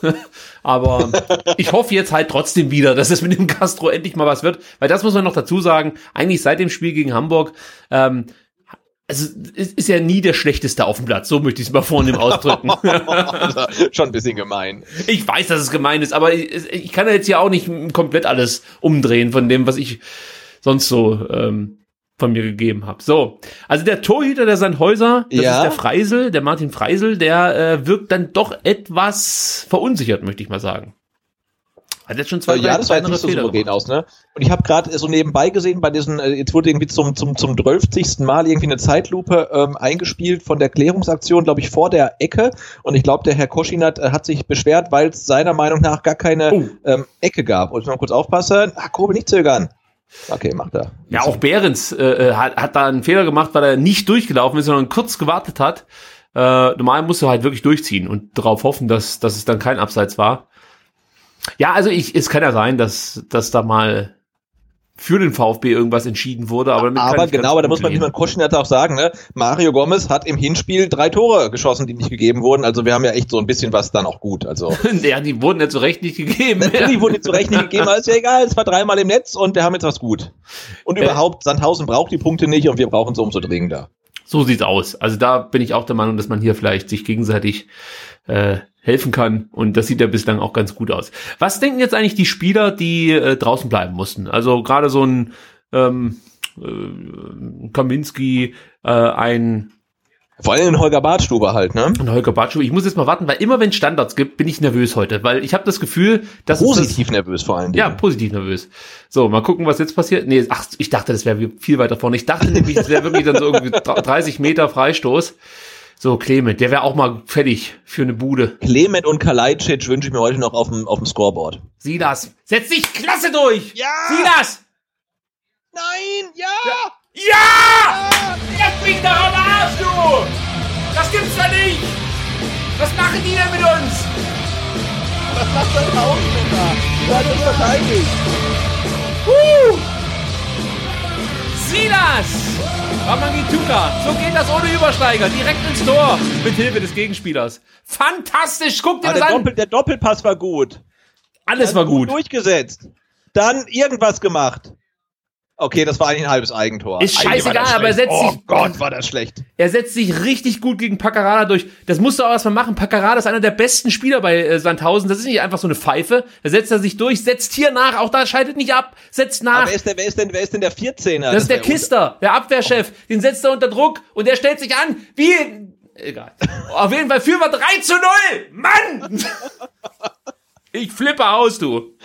Speaker 1: Aber ich hoffe jetzt halt trotzdem wieder, dass es mit dem Castro endlich mal was wird, weil das muss man noch dazu sagen. Eigentlich seit dem Spiel gegen Hamburg, ähm, also ist ja nie der schlechteste auf dem Platz, so möchte ich es mal vornehm ausdrücken.
Speaker 2: also, schon ein bisschen gemein.
Speaker 1: Ich weiß, dass es gemein ist, aber ich, ich kann ja jetzt ja auch nicht komplett alles umdrehen von dem, was ich sonst so ähm, von mir gegeben habe. So, also der Torhüter der Sandhäuser, das ja. ist der Freisel, der Martin Freisel, der äh, wirkt dann doch etwas verunsichert, möchte ich mal sagen.
Speaker 2: Hat jetzt schon zwei, ja, das sah jetzt nicht so souverän aus, ne? Und ich habe gerade so nebenbei gesehen, bei diesen, äh, jetzt wurde irgendwie zum zum zum 12. Mal irgendwie eine Zeitlupe ähm, eingespielt von der Klärungsaktion, glaube ich, vor der Ecke. Und ich glaube, der Herr Koschinat äh, hat sich beschwert, weil es seiner Meinung nach gar keine oh. ähm, Ecke gab. Und ich mal kurz aufpassen. Ach, Kurbel nicht zögern. Okay, macht er.
Speaker 1: Ja, auch Behrens äh, äh, hat, hat da einen Fehler gemacht, weil er nicht durchgelaufen ist, sondern kurz gewartet hat. Äh, normal musst du halt wirklich durchziehen und darauf hoffen, dass, dass es dann kein Abseits war. Ja, also ich, es kann ja sein, dass, dass da mal für den VfB irgendwas entschieden wurde. Aber,
Speaker 2: aber genau, aber da muss man, wie man Koschinat auch sagen, ne? Mario Gomez hat im Hinspiel drei Tore geschossen, die nicht gegeben wurden. Also wir haben ja echt so ein bisschen was dann auch gut. Also
Speaker 1: ja, die wurden ja zu Recht nicht gegeben.
Speaker 2: Die wurden zu Recht nicht gegeben, aber ist ja egal. Es war dreimal im Netz und wir haben jetzt was gut. Und äh, überhaupt, Sandhausen braucht die Punkte nicht und wir brauchen sie umso dringender.
Speaker 1: So sieht's aus. Also da bin ich auch der Meinung, dass man hier vielleicht sich gegenseitig äh, helfen kann. Und das sieht ja bislang auch ganz gut aus. Was denken jetzt eigentlich die Spieler, die äh, draußen bleiben mussten? Also gerade so ein ähm, äh, Kaminski, äh, ein
Speaker 2: vor allem in Holger Bartstube halt, ne?
Speaker 1: In Holger Bartstube. Ich muss jetzt mal warten, weil immer wenn es Standards gibt, bin ich nervös heute, weil ich habe das Gefühl, dass
Speaker 2: positiv
Speaker 1: das,
Speaker 2: nervös vor allem.
Speaker 1: Ja, positiv nervös. So, mal gucken, was jetzt passiert. Nee, ach, ich dachte, das wäre viel weiter vorne. Ich dachte nämlich, das wäre wirklich dann so irgendwie 30 Meter Freistoß. So, Clement, der wäre auch mal fertig für eine Bude.
Speaker 2: Clement und Kalajdzic wünsche ich mir heute noch auf dem, auf dem Scoreboard.
Speaker 1: Sieh das. Setz dich klasse durch.
Speaker 2: Ja.
Speaker 1: Sieh das.
Speaker 2: Nein, ja.
Speaker 1: Ja. ja. Jetzt mich doch am Arsch, du. Das gibt's doch nicht. Was machen die denn mit uns?
Speaker 2: Was macht denn da unten da? Du hast uns verteidigt.
Speaker 1: Uh. Sieh das. Ramangituka, so geht das ohne Übersteiger, direkt ins Tor, mit Hilfe des Gegenspielers. Fantastisch, guck dir Aber
Speaker 2: das
Speaker 1: der
Speaker 2: an. Doppel, der Doppelpass war gut.
Speaker 1: Alles war gut.
Speaker 2: gut. Durchgesetzt. Dann irgendwas gemacht. Okay, das war eigentlich ein halbes Eigentor.
Speaker 1: Ist scheißegal, aber er setzt
Speaker 2: oh
Speaker 1: sich.
Speaker 2: Oh Gott, war das schlecht.
Speaker 1: Er setzt sich richtig gut gegen Paccarada durch. Das musst du auch erstmal machen. Paccarada ist einer der besten Spieler bei äh, Sandhausen. Das ist nicht einfach so eine Pfeife. Da setzt er sich durch, setzt hier nach. Auch da scheidet nicht ab. Setzt nach. Aber
Speaker 2: wer ist denn, wer ist denn, wer ist denn der 14er?
Speaker 1: Das, das ist der Kister, der Abwehrchef. Oh. Den setzt er unter Druck und der stellt sich an wie. Egal. Auf jeden Fall führen wir 3 zu 0. Mann! Ich flippe aus, du.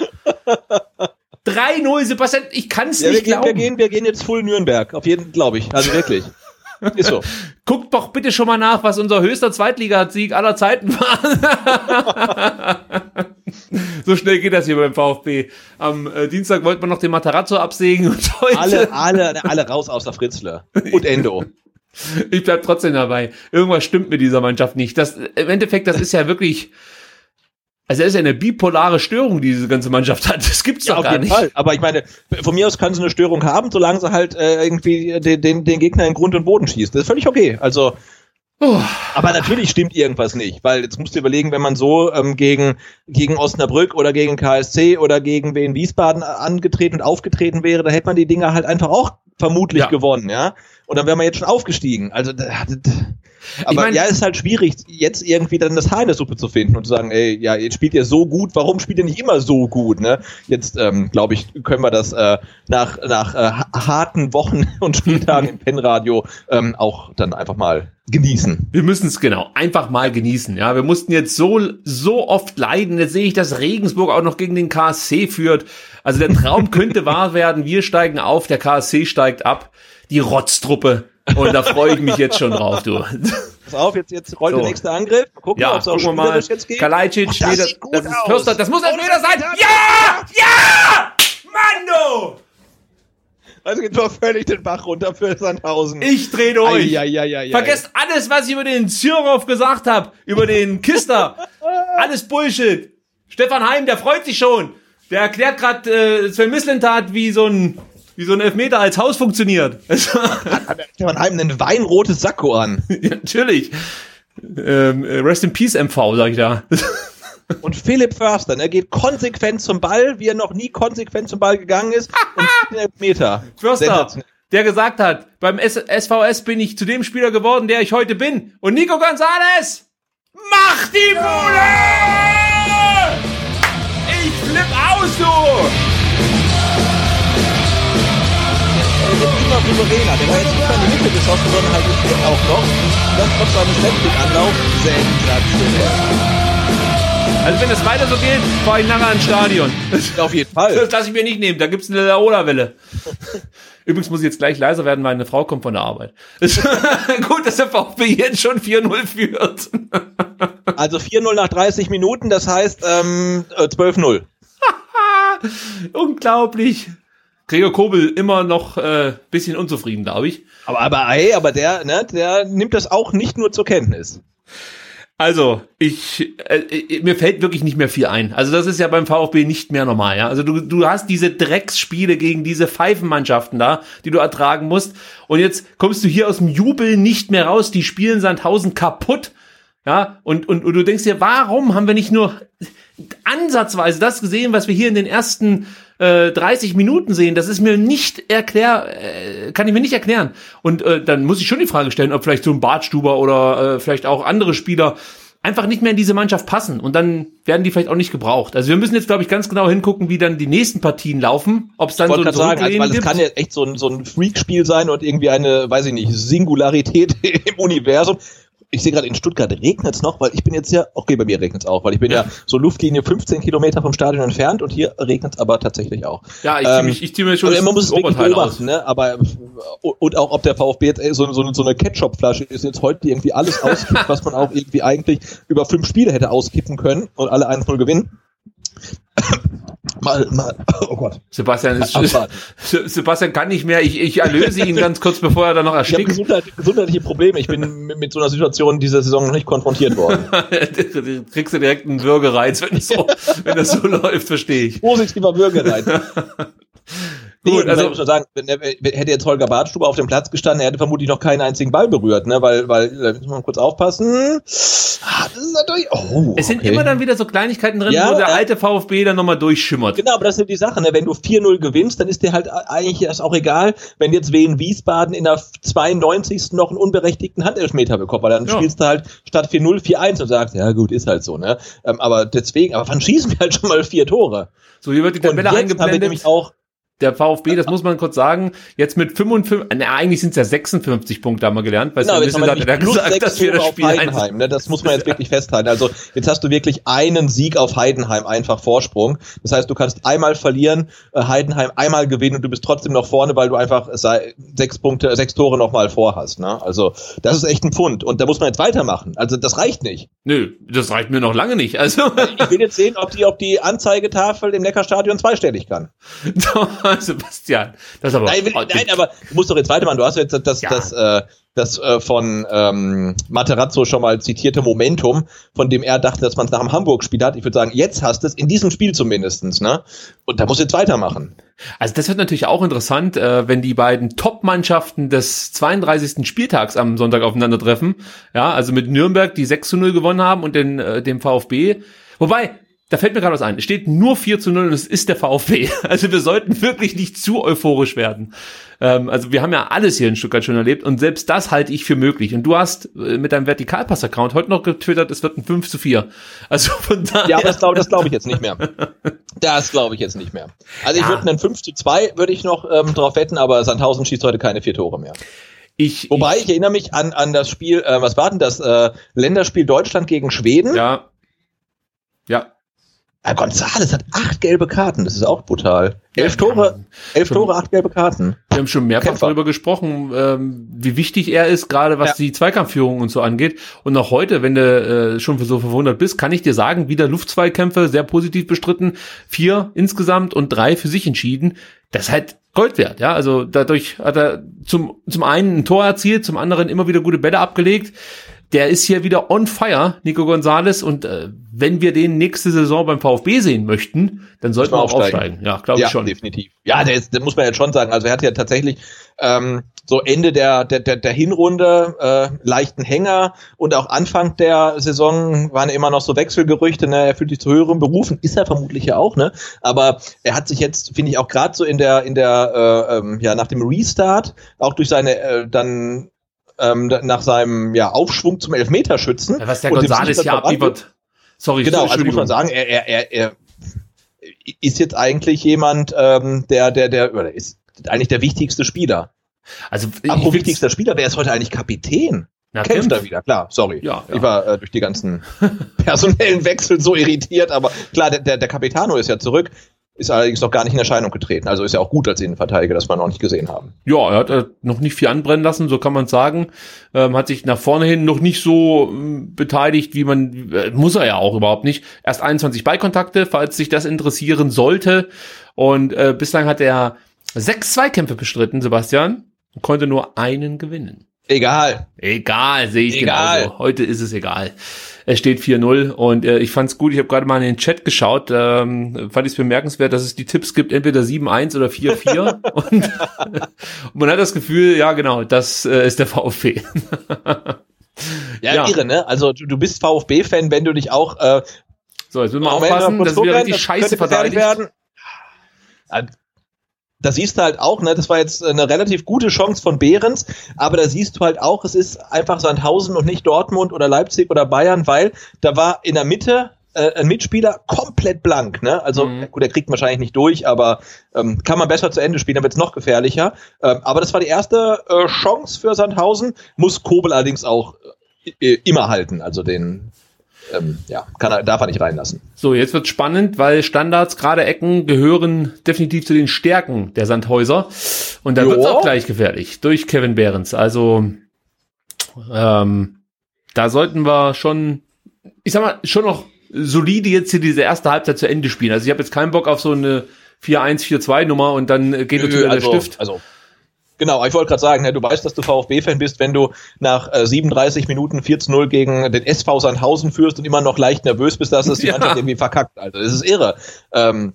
Speaker 1: 3-0, Sebastian, ich kann es ja, nicht
Speaker 2: wir
Speaker 1: glauben.
Speaker 2: Gehen, wir, gehen, wir gehen jetzt full Nürnberg, auf jeden glaube ich. Also wirklich. Ist so.
Speaker 1: Guckt doch bitte schon mal nach, was unser höchster Zweitligasieg aller Zeiten war. so schnell geht das hier beim VfB. Am äh, Dienstag wollte man noch den Matarazzo absägen und heute.
Speaker 2: Alle, alle, alle raus außer Fritzler. Und Endo.
Speaker 1: ich bleib trotzdem dabei. Irgendwas stimmt mit dieser Mannschaft nicht. Das, Im Endeffekt, das ist ja wirklich also er ist ja eine bipolare Störung, die diese ganze Mannschaft hat. Das gibt's ja, doch gar nicht. Fall.
Speaker 2: Aber ich meine, von mir aus kann sie eine Störung haben, solange sie halt äh, irgendwie den, den, den Gegner in Grund und Boden schießt. Das ist völlig okay. Also Oh. Aber natürlich stimmt irgendwas nicht, weil jetzt musst du überlegen, wenn man so ähm, gegen, gegen Osnabrück oder gegen KSC oder gegen Wien Wiesbaden angetreten und aufgetreten wäre, da hätte man die Dinger halt einfach auch vermutlich ja. gewonnen, ja. Und dann wäre man jetzt schon aufgestiegen. Also aber ich mein, ja, es ist halt schwierig, jetzt irgendwie dann das Haar in der Suppe zu finden und zu sagen, ey, ja, jetzt spielt ihr so gut, warum spielt ihr nicht immer so gut, ne? Jetzt, ähm, glaube ich, können wir das äh, nach, nach äh, harten Wochen und Spieltagen im Pennradio ähm, auch dann einfach mal genießen.
Speaker 1: Wir müssen es genau einfach mal genießen. Ja, wir mussten jetzt so so oft leiden. Jetzt sehe ich, dass Regensburg auch noch gegen den KSC führt. Also der Traum könnte wahr werden. Wir steigen auf, der KSC steigt ab. Die Rotztruppe und da freue ich mich jetzt schon drauf, du.
Speaker 2: Pass auf, jetzt, jetzt rollt so. der nächste Angriff.
Speaker 1: Gucken ja, wir, gucken wir mal. jetzt geht. Kalajdzic, oh, das, nee, das, das, ist Förster, das muss ein Meter sein. Ja! Ja! Mando!
Speaker 2: es geht doch völlig den Bach runter für Sandhausen.
Speaker 1: Ich dreh durch. Ei, ei, ei, Vergesst alles, was ich über den Zyrov gesagt habe, über den Kister. alles Bullshit. Stefan Heim, der freut sich schon. Der erklärt gerade äh, Sven Mislintat, wie so ein wie so ein Elfmeter als Haus funktioniert.
Speaker 2: Hat Stefan Heim ein weinrotes Sakko an?
Speaker 1: ja, natürlich. Ähm, äh, rest in Peace MV, sag ich da.
Speaker 2: Und Philipp Förster, er geht konsequent zum Ball, wie er noch nie konsequent zum Ball gegangen ist. und Meter.
Speaker 1: Förster, der gesagt hat, beim SVS bin ich zu dem Spieler geworden, der ich heute bin. Und Nico Gonzalez macht die Bude! Ich flipp aus, du!
Speaker 2: Immer souveräner. Der war jetzt nicht in die Mitte geschossen, sondern halt auch noch. Das trotz eines Anlauf sensationell.
Speaker 1: Also wenn es weiter so geht, fahre ich nachher ins Stadion.
Speaker 2: Auf jeden Fall.
Speaker 1: Das lasse ich mir nicht nehmen, da gibt's eine Laola-Welle. Übrigens muss ich jetzt gleich leiser werden, weil eine Frau kommt von der Arbeit. Gut, dass der VfB jetzt schon 4-0 führt.
Speaker 2: also 4-0 nach 30 Minuten, das heißt ähm, 12-0.
Speaker 1: Äh, Unglaublich. Gregor Kobel immer noch äh, bisschen unzufrieden, glaube ich.
Speaker 2: Aber, aber, ey, aber der, ne, der nimmt das auch nicht nur zur Kenntnis.
Speaker 1: Also, ich, äh, äh, mir fällt wirklich nicht mehr viel ein. Also, das ist ja beim VfB nicht mehr normal, ja. Also, du, du hast diese Drecksspiele gegen diese Pfeifenmannschaften da, die du ertragen musst. Und jetzt kommst du hier aus dem Jubel nicht mehr raus. Die spielen Sandhausen kaputt. Ja, und, und, und du denkst dir, warum haben wir nicht nur ansatzweise das gesehen, was wir hier in den ersten äh, 30 Minuten sehen? Das ist mir nicht erklär, äh, kann ich mir nicht erklären. Und äh, dann muss ich schon die Frage stellen, ob vielleicht so ein Bartstuber oder äh, vielleicht auch andere Spieler einfach nicht mehr in diese Mannschaft passen und dann werden die vielleicht auch nicht gebraucht. Also wir müssen jetzt, glaube ich, ganz genau hingucken, wie dann die nächsten Partien laufen, ob es dann
Speaker 2: so ein sagen, also, weil es kann ja echt so ein, so ein Freak-Spiel sein und irgendwie eine, weiß ich nicht, Singularität im Universum ich sehe gerade in Stuttgart regnet es noch, weil ich bin jetzt ja, okay, bei mir regnet es auch, weil ich bin ja. ja. so Luftlinie 15 Kilometer vom Stadion entfernt und hier regnet es aber tatsächlich auch.
Speaker 1: Ja, ich, ähm, ich ziehe mir schon
Speaker 2: also man muss es wirklich beobachten, ne? aber und auch ob der VfB jetzt so, so, so eine Ketchup-Flasche ist jetzt heute irgendwie alles auskippt, was man auch irgendwie eigentlich über fünf Spiele hätte auskippen können und alle 1-0 gewinnen
Speaker 1: mal, mal, oh Gott. Sebastian ist, Sebastian kann nicht mehr. Ich, ich erlöse ihn ganz kurz, bevor er dann noch erstickt. Ich
Speaker 2: habe gesundheit, gesundheitliche Probleme. Ich bin mit, mit, so einer Situation dieser Saison noch nicht konfrontiert worden.
Speaker 1: Kriegst du direkt einen Würgereiz, wenn das so, wenn das so läuft, verstehe ich.
Speaker 2: Positiver Würgereiz. Gut, also muss man sagen, wenn, hätte jetzt Holger Badstuber auf dem Platz gestanden, er hätte vermutlich noch keinen einzigen Ball berührt, ne? Weil, weil, da muss man kurz aufpassen.
Speaker 1: Ah, das ist natürlich. Oh, es sind okay. immer dann wieder so Kleinigkeiten drin, ja, wo der alte VfB dann nochmal durchschimmert.
Speaker 2: Genau, aber das ist die Sache, ne? Wenn du 4-0 gewinnst, dann ist dir halt eigentlich das auch egal, wenn jetzt Wien Wiesbaden in der 92. noch einen unberechtigten Handelfmeter bekommt, weil dann ja. spielst du halt statt 4-0 4-1 und sagst, ja gut, ist halt so, ne? Ähm, aber deswegen, aber wann schießen wir halt schon mal vier Tore?
Speaker 1: So, hier wird die Tabelle eingeblendet. Haben wir nämlich auch der VfB, das muss man kurz sagen, jetzt mit 55, na, eigentlich sind es ja 56 Punkte, haben wir gelernt, weil genau,
Speaker 2: jetzt hat er gesagt, dass wir das Spiel Heidenheim, ne, Das muss man jetzt wirklich festhalten. Also jetzt hast du wirklich einen Sieg auf Heidenheim einfach Vorsprung. Das heißt, du kannst einmal verlieren, äh, Heidenheim einmal gewinnen und du bist trotzdem noch vorne, weil du einfach sechs Punkte, sechs Tore nochmal vorhast. Ne? Also das ist echt ein Pfund und da muss man jetzt weitermachen. Also das reicht nicht.
Speaker 1: Nö, das reicht mir noch lange nicht. Also
Speaker 2: ich will jetzt sehen, ob die, ob die Anzeigetafel im Neckarstadion zweistellig kann.
Speaker 1: Sebastian. Das ist aber
Speaker 2: nein, will, nein, aber du musst doch jetzt weitermachen. Du hast jetzt das, ja. das, äh, das äh, von ähm, Materazzo schon mal zitierte Momentum, von dem er dachte, dass man es nach dem Hamburg-Spiel hat. Ich würde sagen, jetzt hast du es, in diesem Spiel zumindestens, ne? Und da musst du jetzt weitermachen.
Speaker 1: Also das wird natürlich auch interessant, äh, wenn die beiden Top-Mannschaften des 32. Spieltags am Sonntag aufeinandertreffen. Ja, also mit Nürnberg, die 6 zu 0 gewonnen haben und den, äh, dem VfB. Wobei, da fällt mir gerade was ein. Es steht nur 4 zu 0 und es ist der VfB. Also wir sollten wirklich nicht zu euphorisch werden. Ähm, also wir haben ja alles hier in Stuttgart schon erlebt und selbst das halte ich für möglich. Und du hast äh, mit deinem Vertikalpass-Account heute noch getwittert, es wird ein 5 zu 4. Also von daher.
Speaker 2: Ja, aber das glaube das glaub ich jetzt nicht mehr. Das glaube ich jetzt nicht mehr. Also ich ja. würde einen 5 zu 2 würde ich noch ähm, drauf wetten, aber Sandhausen schießt heute keine vier Tore mehr. Ich, Wobei, ich, ich erinnere mich an, an das Spiel, äh, was war denn das? Äh, Länderspiel Deutschland gegen Schweden.
Speaker 1: Ja. Ja,
Speaker 2: Ah, Gonzales hat acht gelbe Karten, das ist auch brutal. Elf Tore, elf Tore, acht gelbe Karten.
Speaker 1: Wir haben schon mehrfach Kämpfer. darüber gesprochen, ähm, wie wichtig er ist, gerade was ja. die Zweikampfführung und so angeht. Und auch heute, wenn du äh, schon so verwundert bist, kann ich dir sagen, wieder Luftzweikämpfe, sehr positiv bestritten, vier insgesamt und drei für sich entschieden das ist halt Gold wert, ja. Also dadurch hat er zum, zum einen ein Tor erzielt, zum anderen immer wieder gute Bälle abgelegt der ist hier wieder on fire, Nico Gonzalez. Und äh, wenn wir den nächste Saison beim VfB sehen möchten, dann sollten wir auch aufsteigen.
Speaker 2: Ja, glaube ja, ich schon. definitiv. Ja, der, ist, der muss man jetzt schon sagen. Also er hat ja tatsächlich ähm, so Ende der, der, der, der Hinrunde äh, leichten Hänger und auch Anfang der Saison waren immer noch so Wechselgerüchte, ne? er fühlt sich zu höheren Berufen, ist er vermutlich ja auch, ne? Aber er hat sich jetzt, finde ich, auch gerade so in der, in der, äh, ähm, ja, nach dem Restart, auch durch seine äh, dann ähm, nach seinem ja, Aufschwung zum Elfmeterschützen.
Speaker 1: Was der Gonzales ja abliefert.
Speaker 2: Sorry, genau, also muss man sagen, er, er, er, er ist jetzt eigentlich jemand, ähm, der, der, der, oder ist eigentlich der wichtigste Spieler. Also, Apropos wichtigster Spieler, wer ist heute eigentlich Kapitän? Na, Kämpft er wieder, klar, sorry. Ja, ja. Ich war äh, durch die ganzen personellen Wechsel so irritiert, aber klar, der, der, der Capitano ist ja zurück ist allerdings noch gar nicht in Erscheinung getreten. Also ist ja auch gut als Innenverteidiger, dass wir noch nicht gesehen haben.
Speaker 1: Ja, er hat äh, noch nicht viel anbrennen lassen, so kann man sagen. Ähm, hat sich nach vorne hin noch nicht so äh, beteiligt, wie man, äh, muss er ja auch überhaupt nicht. Erst 21 Beikontakte, falls sich das interessieren sollte. Und äh, bislang hat er sechs Zweikämpfe bestritten, Sebastian, und konnte nur einen gewinnen.
Speaker 2: Egal.
Speaker 1: Egal, sehe ich egal. genauso. Heute ist es egal. Es steht 4-0 und äh, ich fand's gut. Ich habe gerade mal in den Chat geschaut. Ähm, fand ich es bemerkenswert, dass es die Tipps gibt, entweder 7-1 oder 4-4. und, und man hat das Gefühl, ja genau, das äh, ist der VfB.
Speaker 2: ja, ja, irre, ne? Also du, du bist VfB-Fan, wenn du dich auch äh,
Speaker 1: so, jetzt müssen wir aufpassen, dass wir richtig scheiße verteidigt werden
Speaker 2: da siehst du halt auch, ne, das war jetzt eine relativ gute Chance von Behrens, aber da siehst du halt auch, es ist einfach Sandhausen und nicht Dortmund oder Leipzig oder Bayern, weil da war in der Mitte äh, ein Mitspieler komplett blank, ne? Also mhm. gut, der kriegt wahrscheinlich nicht durch, aber ähm, kann man besser zu Ende spielen, dann wird's noch gefährlicher. Ähm, aber das war die erste äh, Chance für Sandhausen, muss Kobel allerdings auch äh, immer halten, also den ähm, ja, kann er, darf er nicht reinlassen.
Speaker 1: So, jetzt wird spannend, weil Standards, gerade Ecken, gehören definitiv zu den Stärken der Sandhäuser. Und da wird es auch gleich gefährlich durch Kevin Behrens. Also ähm, da sollten wir schon, ich sag mal, schon noch solide jetzt hier diese erste Halbzeit zu Ende spielen. Also ich habe jetzt keinen Bock auf so eine 4-1-4-2-Nummer und dann geht wieder also, der Stift.
Speaker 2: Also Genau, ich wollte gerade sagen, ne, du weißt, dass du VfB-Fan bist, wenn du nach äh, 37 Minuten 4 zu 0 gegen den SV Sandhausen führst und immer noch leicht nervös bist, dass es die ja. Mannschaft irgendwie verkackt. Also das ist irre. Ähm,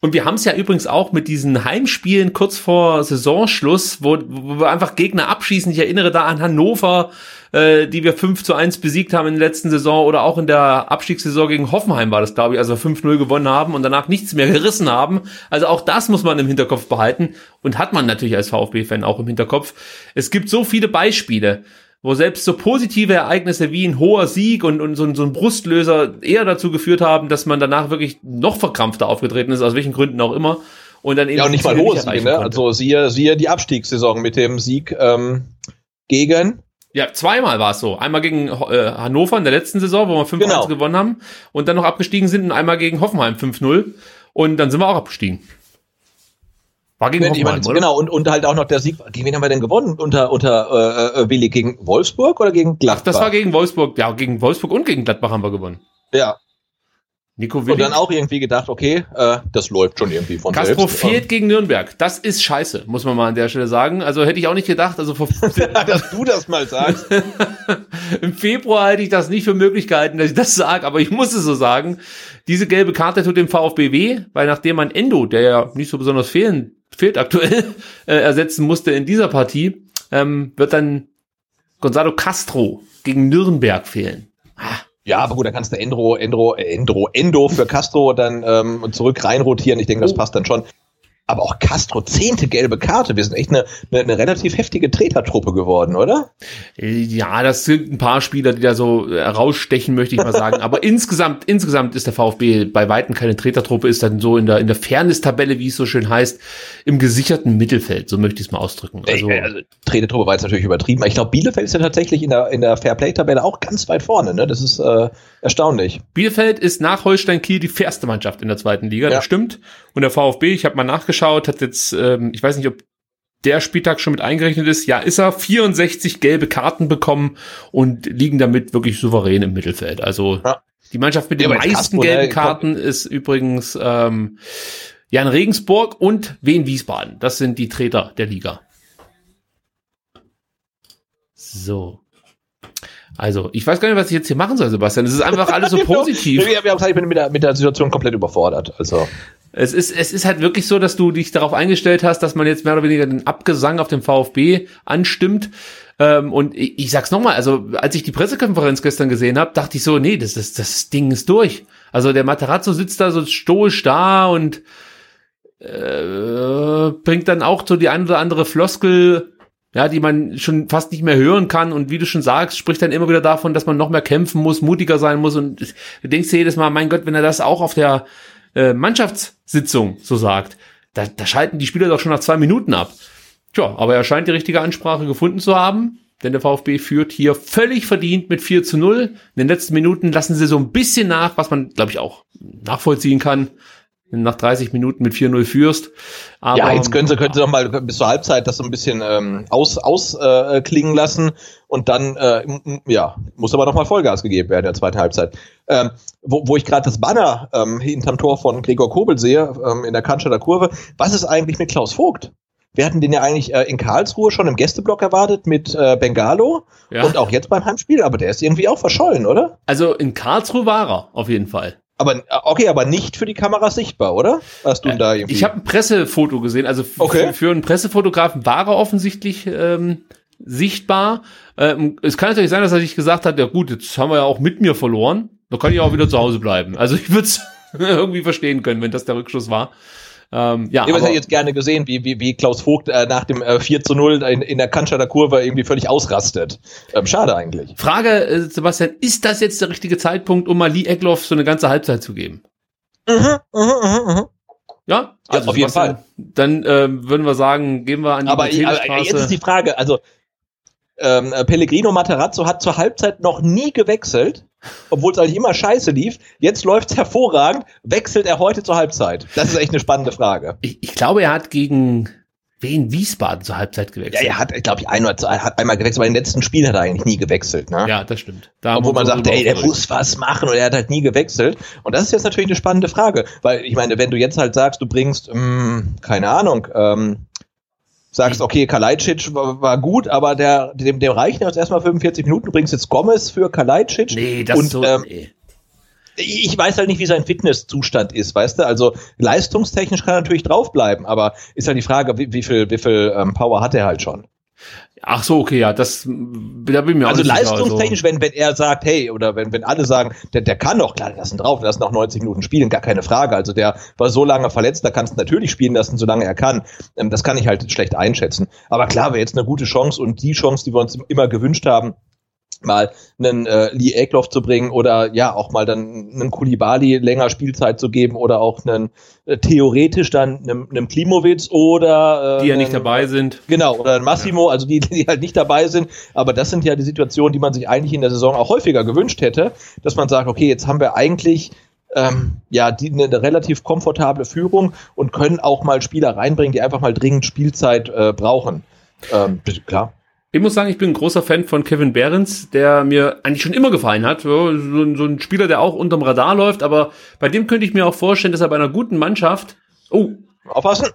Speaker 1: und wir haben es ja übrigens auch mit diesen Heimspielen kurz vor Saisonschluss, wo, wo wir einfach Gegner abschießen. Ich erinnere da an Hannover, äh, die wir 5 zu 1 besiegt haben in der letzten Saison oder auch in der Abstiegssaison gegen Hoffenheim war das, glaube ich, also 5-0 gewonnen haben und danach nichts mehr gerissen haben. Also auch das muss man im Hinterkopf behalten und hat man natürlich als VfB-Fan auch im Hinterkopf. Es gibt so viele Beispiele wo selbst so positive Ereignisse wie ein hoher Sieg und, und so, ein, so ein Brustlöser eher dazu geführt haben, dass man danach wirklich noch verkrampfter aufgetreten ist, aus welchen Gründen auch immer.
Speaker 2: Und dann eben ja, und nicht mal hohes Sieg, ne? Also siehe, siehe die Abstiegssaison mit dem Sieg ähm, gegen
Speaker 1: ja, zweimal war es so. Einmal gegen äh, Hannover in der letzten Saison, wo wir 5-1 genau. gewonnen haben und dann noch abgestiegen sind und einmal gegen Hoffenheim 5-0 und dann sind wir auch abgestiegen.
Speaker 2: War gegen Hoffenheim, meine? Genau, und, und halt auch noch der Sieg. Gegen wen haben wir denn gewonnen? Unter, unter äh, äh, Willi gegen Wolfsburg oder gegen Gladbach? Ach,
Speaker 1: das war gegen Wolfsburg. Ja, gegen Wolfsburg und gegen Gladbach haben wir gewonnen.
Speaker 2: Ja, Nico Willi. Und dann auch irgendwie gedacht, okay, äh, das läuft schon irgendwie von
Speaker 1: Castro selbst. Castro fehlt gegen Nürnberg. Das ist scheiße, muss man mal an der Stelle sagen. Also hätte ich auch nicht gedacht, also vor
Speaker 2: dass du das mal sagst.
Speaker 1: Im Februar hätte ich das nicht für Möglichkeiten, dass ich das sage, aber ich muss es so sagen. Diese gelbe Karte tut dem VfB weh, weil nachdem man Endo, der ja nicht so besonders fehlen, fehlt aktuell, äh, ersetzen musste in dieser Partie, ähm, wird dann Gonzalo Castro gegen Nürnberg fehlen.
Speaker 2: Ah. Ja, aber gut, da kannst du Endro, Endro, Endro, Endo für Castro dann ähm, zurück reinrotieren. Ich denke, das oh. passt dann schon aber auch Castro, zehnte gelbe Karte. Wir sind echt eine, eine, eine relativ heftige Tretertruppe geworden, oder?
Speaker 1: Ja, das sind ein paar Spieler, die da so herausstechen, möchte ich mal sagen. aber insgesamt, insgesamt ist der VfB bei Weitem keine Tretertruppe, ist dann so in der, in der Fairness-Tabelle, wie es so schön heißt, im gesicherten Mittelfeld. So möchte ich es mal ausdrücken.
Speaker 2: Also, also Tretertruppe war jetzt natürlich übertrieben. Ich glaube, Bielefeld ist ja tatsächlich in der, in der Fairplay-Tabelle auch ganz weit vorne, ne? Das ist, äh, erstaunlich.
Speaker 1: Bielefeld ist nach Holstein Kiel die fairste Mannschaft in der zweiten Liga, ja. das stimmt. Und der VfB, ich habe mal nachgeschaut, hat jetzt, ähm, ich weiß nicht, ob der Spieltag schon mit eingerechnet ist. Ja, ist er 64 gelbe Karten bekommen und liegen damit wirklich souverän im Mittelfeld. Also ja. die Mannschaft mit den ja, meisten gelben ne, Karten ist übrigens ähm, Jan Regensburg und Wien Wiesbaden. Das sind die Treter der Liga. So. Also, ich weiß gar nicht, was ich jetzt hier machen soll, Sebastian. Es ist einfach alles so positiv.
Speaker 2: wir haben gesagt, ich bin mit der, mit der Situation komplett überfordert. Also.
Speaker 1: Es ist, es ist halt wirklich so, dass du dich darauf eingestellt hast, dass man jetzt mehr oder weniger den Abgesang auf dem VfB anstimmt. Ähm, und ich, ich sag's nochmal, also als ich die Pressekonferenz gestern gesehen habe, dachte ich so, nee, das, ist, das Ding ist durch. Also der Materazzo sitzt da so stoisch da und äh, bringt dann auch so die ein oder andere Floskel ja, die man schon fast nicht mehr hören kann und wie du schon sagst, spricht dann immer wieder davon, dass man noch mehr kämpfen muss, mutiger sein muss und du denkst dir jedes Mal, mein Gott, wenn er das auch auf der äh, Mannschaftssitzung so sagt, da, da schalten die Spieler doch schon nach zwei Minuten ab. Tja, aber er scheint die richtige Ansprache gefunden zu haben, denn der VfB führt hier völlig verdient mit 4 zu 0. In den letzten Minuten lassen sie so ein bisschen nach, was man, glaube ich, auch nachvollziehen kann wenn nach 30 Minuten mit 4-0 führst.
Speaker 2: Aber, ja, jetzt können sie, können sie doch mal bis zur Halbzeit das so ein bisschen ähm, aus, ausklingen äh, lassen und dann, äh, ja, muss aber noch mal Vollgas gegeben werden in der zweiten Halbzeit. Ähm, wo, wo ich gerade das Banner ähm, hinterm Tor von Gregor Kobel sehe, ähm, in der Cannstatter Kurve, was ist eigentlich mit Klaus Vogt? Wir hatten den ja eigentlich äh, in Karlsruhe schon im Gästeblock erwartet mit äh, Bengalo ja. und auch jetzt beim Heimspiel, aber der ist irgendwie auch verschollen, oder?
Speaker 1: Also in Karlsruhe war er, auf jeden Fall.
Speaker 2: Aber okay, aber nicht für die Kamera sichtbar, oder?
Speaker 1: Hast du äh, da irgendwie? Ich habe ein Pressefoto gesehen. Also okay. für einen Pressefotografen war er offensichtlich ähm, sichtbar. Ähm, es kann natürlich sein, dass er sich gesagt hat, ja gut, jetzt haben wir ja auch mit mir verloren. Da kann ich auch wieder zu Hause bleiben. Also ich würde es irgendwie verstehen können, wenn das der Rückschluss war.
Speaker 2: Ähm, ja, ich hätte jetzt gerne gesehen, wie, wie, wie Klaus Vogt äh, nach dem äh, 4 zu 0 in, in der Cannstatter Kurve irgendwie völlig ausrastet. Ähm, schade eigentlich.
Speaker 1: Frage, äh, Sebastian, ist das jetzt der richtige Zeitpunkt, um mal Lee Eckloff so eine ganze Halbzeit zu geben? Mhm, mhm, mhm, mhm. Ja,
Speaker 2: also ja, auf jeden Fall.
Speaker 1: Dann äh, würden wir sagen, gehen wir an
Speaker 2: die aber, aber jetzt ist die Frage, also ähm, Pellegrino Materazzo hat zur Halbzeit noch nie gewechselt obwohl es eigentlich immer scheiße lief. Jetzt läuft's hervorragend. Wechselt er heute zur Halbzeit? Das ist echt eine spannende Frage.
Speaker 1: Ich, ich glaube, er hat gegen wen Wiesbaden zur Halbzeit gewechselt.
Speaker 2: Ja, er hat, glaube ich, ein oder hat einmal gewechselt, aber in den letzten Spielen hat er eigentlich nie gewechselt. Ne?
Speaker 1: Ja, das stimmt.
Speaker 2: Da Obwohl man sagt, ey, der muss was machen und er hat halt nie gewechselt. Und das ist jetzt natürlich eine spannende Frage, weil ich meine, wenn du jetzt halt sagst, du bringst, mh, mm, keine Ahnung, ähm, sagst, okay, Kalajdzic war, war, gut, aber der, dem, dem reichen jetzt erstmal 45 Minuten. Du bringst jetzt Gomez für Kalajdzic.
Speaker 1: Nee, das und, so, ähm, nee.
Speaker 2: Ich weiß halt nicht, wie sein Fitnesszustand ist, weißt du? Also leistungstechnisch kann er natürlich draufbleiben, aber ist halt die Frage, wie, wie viel, wie viel ähm, Power hat er halt schon?
Speaker 1: Ach so, okay, ja, das, da bin ich mir
Speaker 2: Also leistungstechnisch, also. wenn, wenn er sagt, hey, oder wenn, wenn alle sagen, der, der kann doch, klar, lassen drauf, lassen noch 90 Minuten spielen, gar keine Frage. Also der war so lange verletzt, da kannst du natürlich spielen lassen, solange er kann. Ähm, das kann ich halt schlecht einschätzen. Aber klar, wäre jetzt eine gute Chance und die Chance, die wir uns immer gewünscht haben, mal einen äh, Lee Eckloff zu bringen oder ja auch mal dann einen Kulibali länger Spielzeit zu geben oder auch einen äh, theoretisch dann einem, einem Klimowitz oder
Speaker 1: äh, die ja nicht dabei sind.
Speaker 2: Genau, oder ein Massimo, also die, die halt nicht dabei sind, aber das sind ja die Situationen, die man sich eigentlich in der Saison auch häufiger gewünscht hätte, dass man sagt, okay, jetzt haben wir eigentlich ähm, ja, die eine relativ komfortable Führung und können auch mal Spieler reinbringen, die einfach mal dringend Spielzeit äh, brauchen. Ähm, klar.
Speaker 1: Ich muss sagen, ich bin ein großer Fan von Kevin Behrens, der mir eigentlich schon immer gefallen hat. So, so ein Spieler, der auch unterm Radar läuft, aber bei dem könnte ich mir auch vorstellen, dass er bei einer guten Mannschaft. Oh.
Speaker 2: Aufpassen!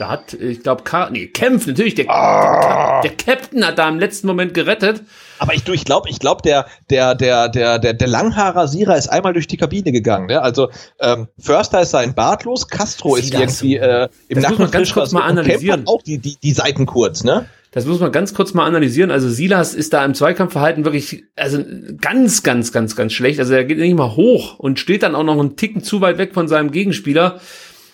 Speaker 1: Da hat, ich glaube, nee, Kempf, natürlich, der, ah. der, der, Captain hat da im letzten Moment gerettet.
Speaker 2: Aber ich, du, ich glaube, ich glaube, der, der, der, der, der, der Langhaar-Rasierer ist einmal durch die Kabine gegangen. Ne? Also ähm, Förster ist sein Bart los, Castro ist irgendwie äh,
Speaker 1: im das Nacken. Muss man ganz kurz mal analysieren.
Speaker 2: auch die, die, die Seiten kurz, ne?
Speaker 1: Das muss man ganz kurz mal analysieren. Also Silas ist da im Zweikampfverhalten wirklich, also ganz, ganz, ganz, ganz schlecht. Also er geht nicht mal hoch und steht dann auch noch einen Ticken zu weit weg von seinem Gegenspieler.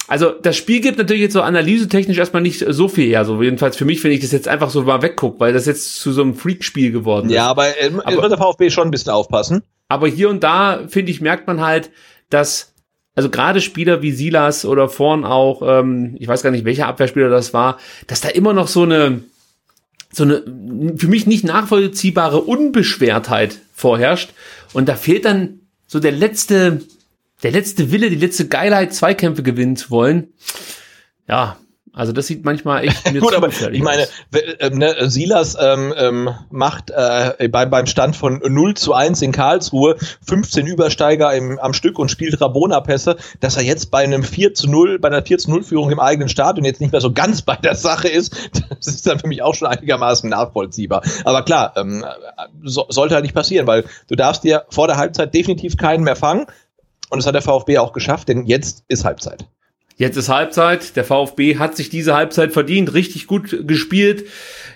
Speaker 1: Also das Spiel gibt natürlich jetzt so analysetechnisch erstmal nicht so viel her. So jedenfalls für mich, wenn ich das jetzt einfach so mal weggucke, weil das jetzt zu so einem Freak-Spiel geworden
Speaker 2: ist. Ja, aber, äh, aber wird der VfB schon ein bisschen aufpassen.
Speaker 1: Aber hier und da, finde ich, merkt man halt, dass also gerade Spieler wie Silas oder vorn auch, ähm, ich weiß gar nicht, welcher Abwehrspieler das war, dass da immer noch so eine, so eine für mich nicht nachvollziehbare Unbeschwertheit vorherrscht. Und da fehlt dann so der letzte, der letzte Wille, die letzte Geilheit, Zweikämpfe gewinnen zu wollen. Ja, Also das sieht manchmal echt
Speaker 2: mir Gut, aber ich meine, äh, ne, Silas ähm, ähm, macht äh, bei, beim Stand von 0 zu 1 in Karlsruhe 15 Übersteiger im, am Stück und spielt Rabona-Pässe, dass er jetzt bei einem 4 zu 0, bei einer 4 zu 0 Führung im eigenen Stadion jetzt nicht mehr so ganz bei der Sache ist, das ist dann für mich auch schon einigermaßen nachvollziehbar. Aber klar, ähm, so, sollte halt nicht passieren, weil du darfst dir vor der Halbzeit definitiv keinen mehr fangen. Und das hat der VfB auch geschafft, denn jetzt ist Halbzeit.
Speaker 1: Jetzt ist Halbzeit. Der VfB hat sich diese Halbzeit verdient, richtig gut gespielt.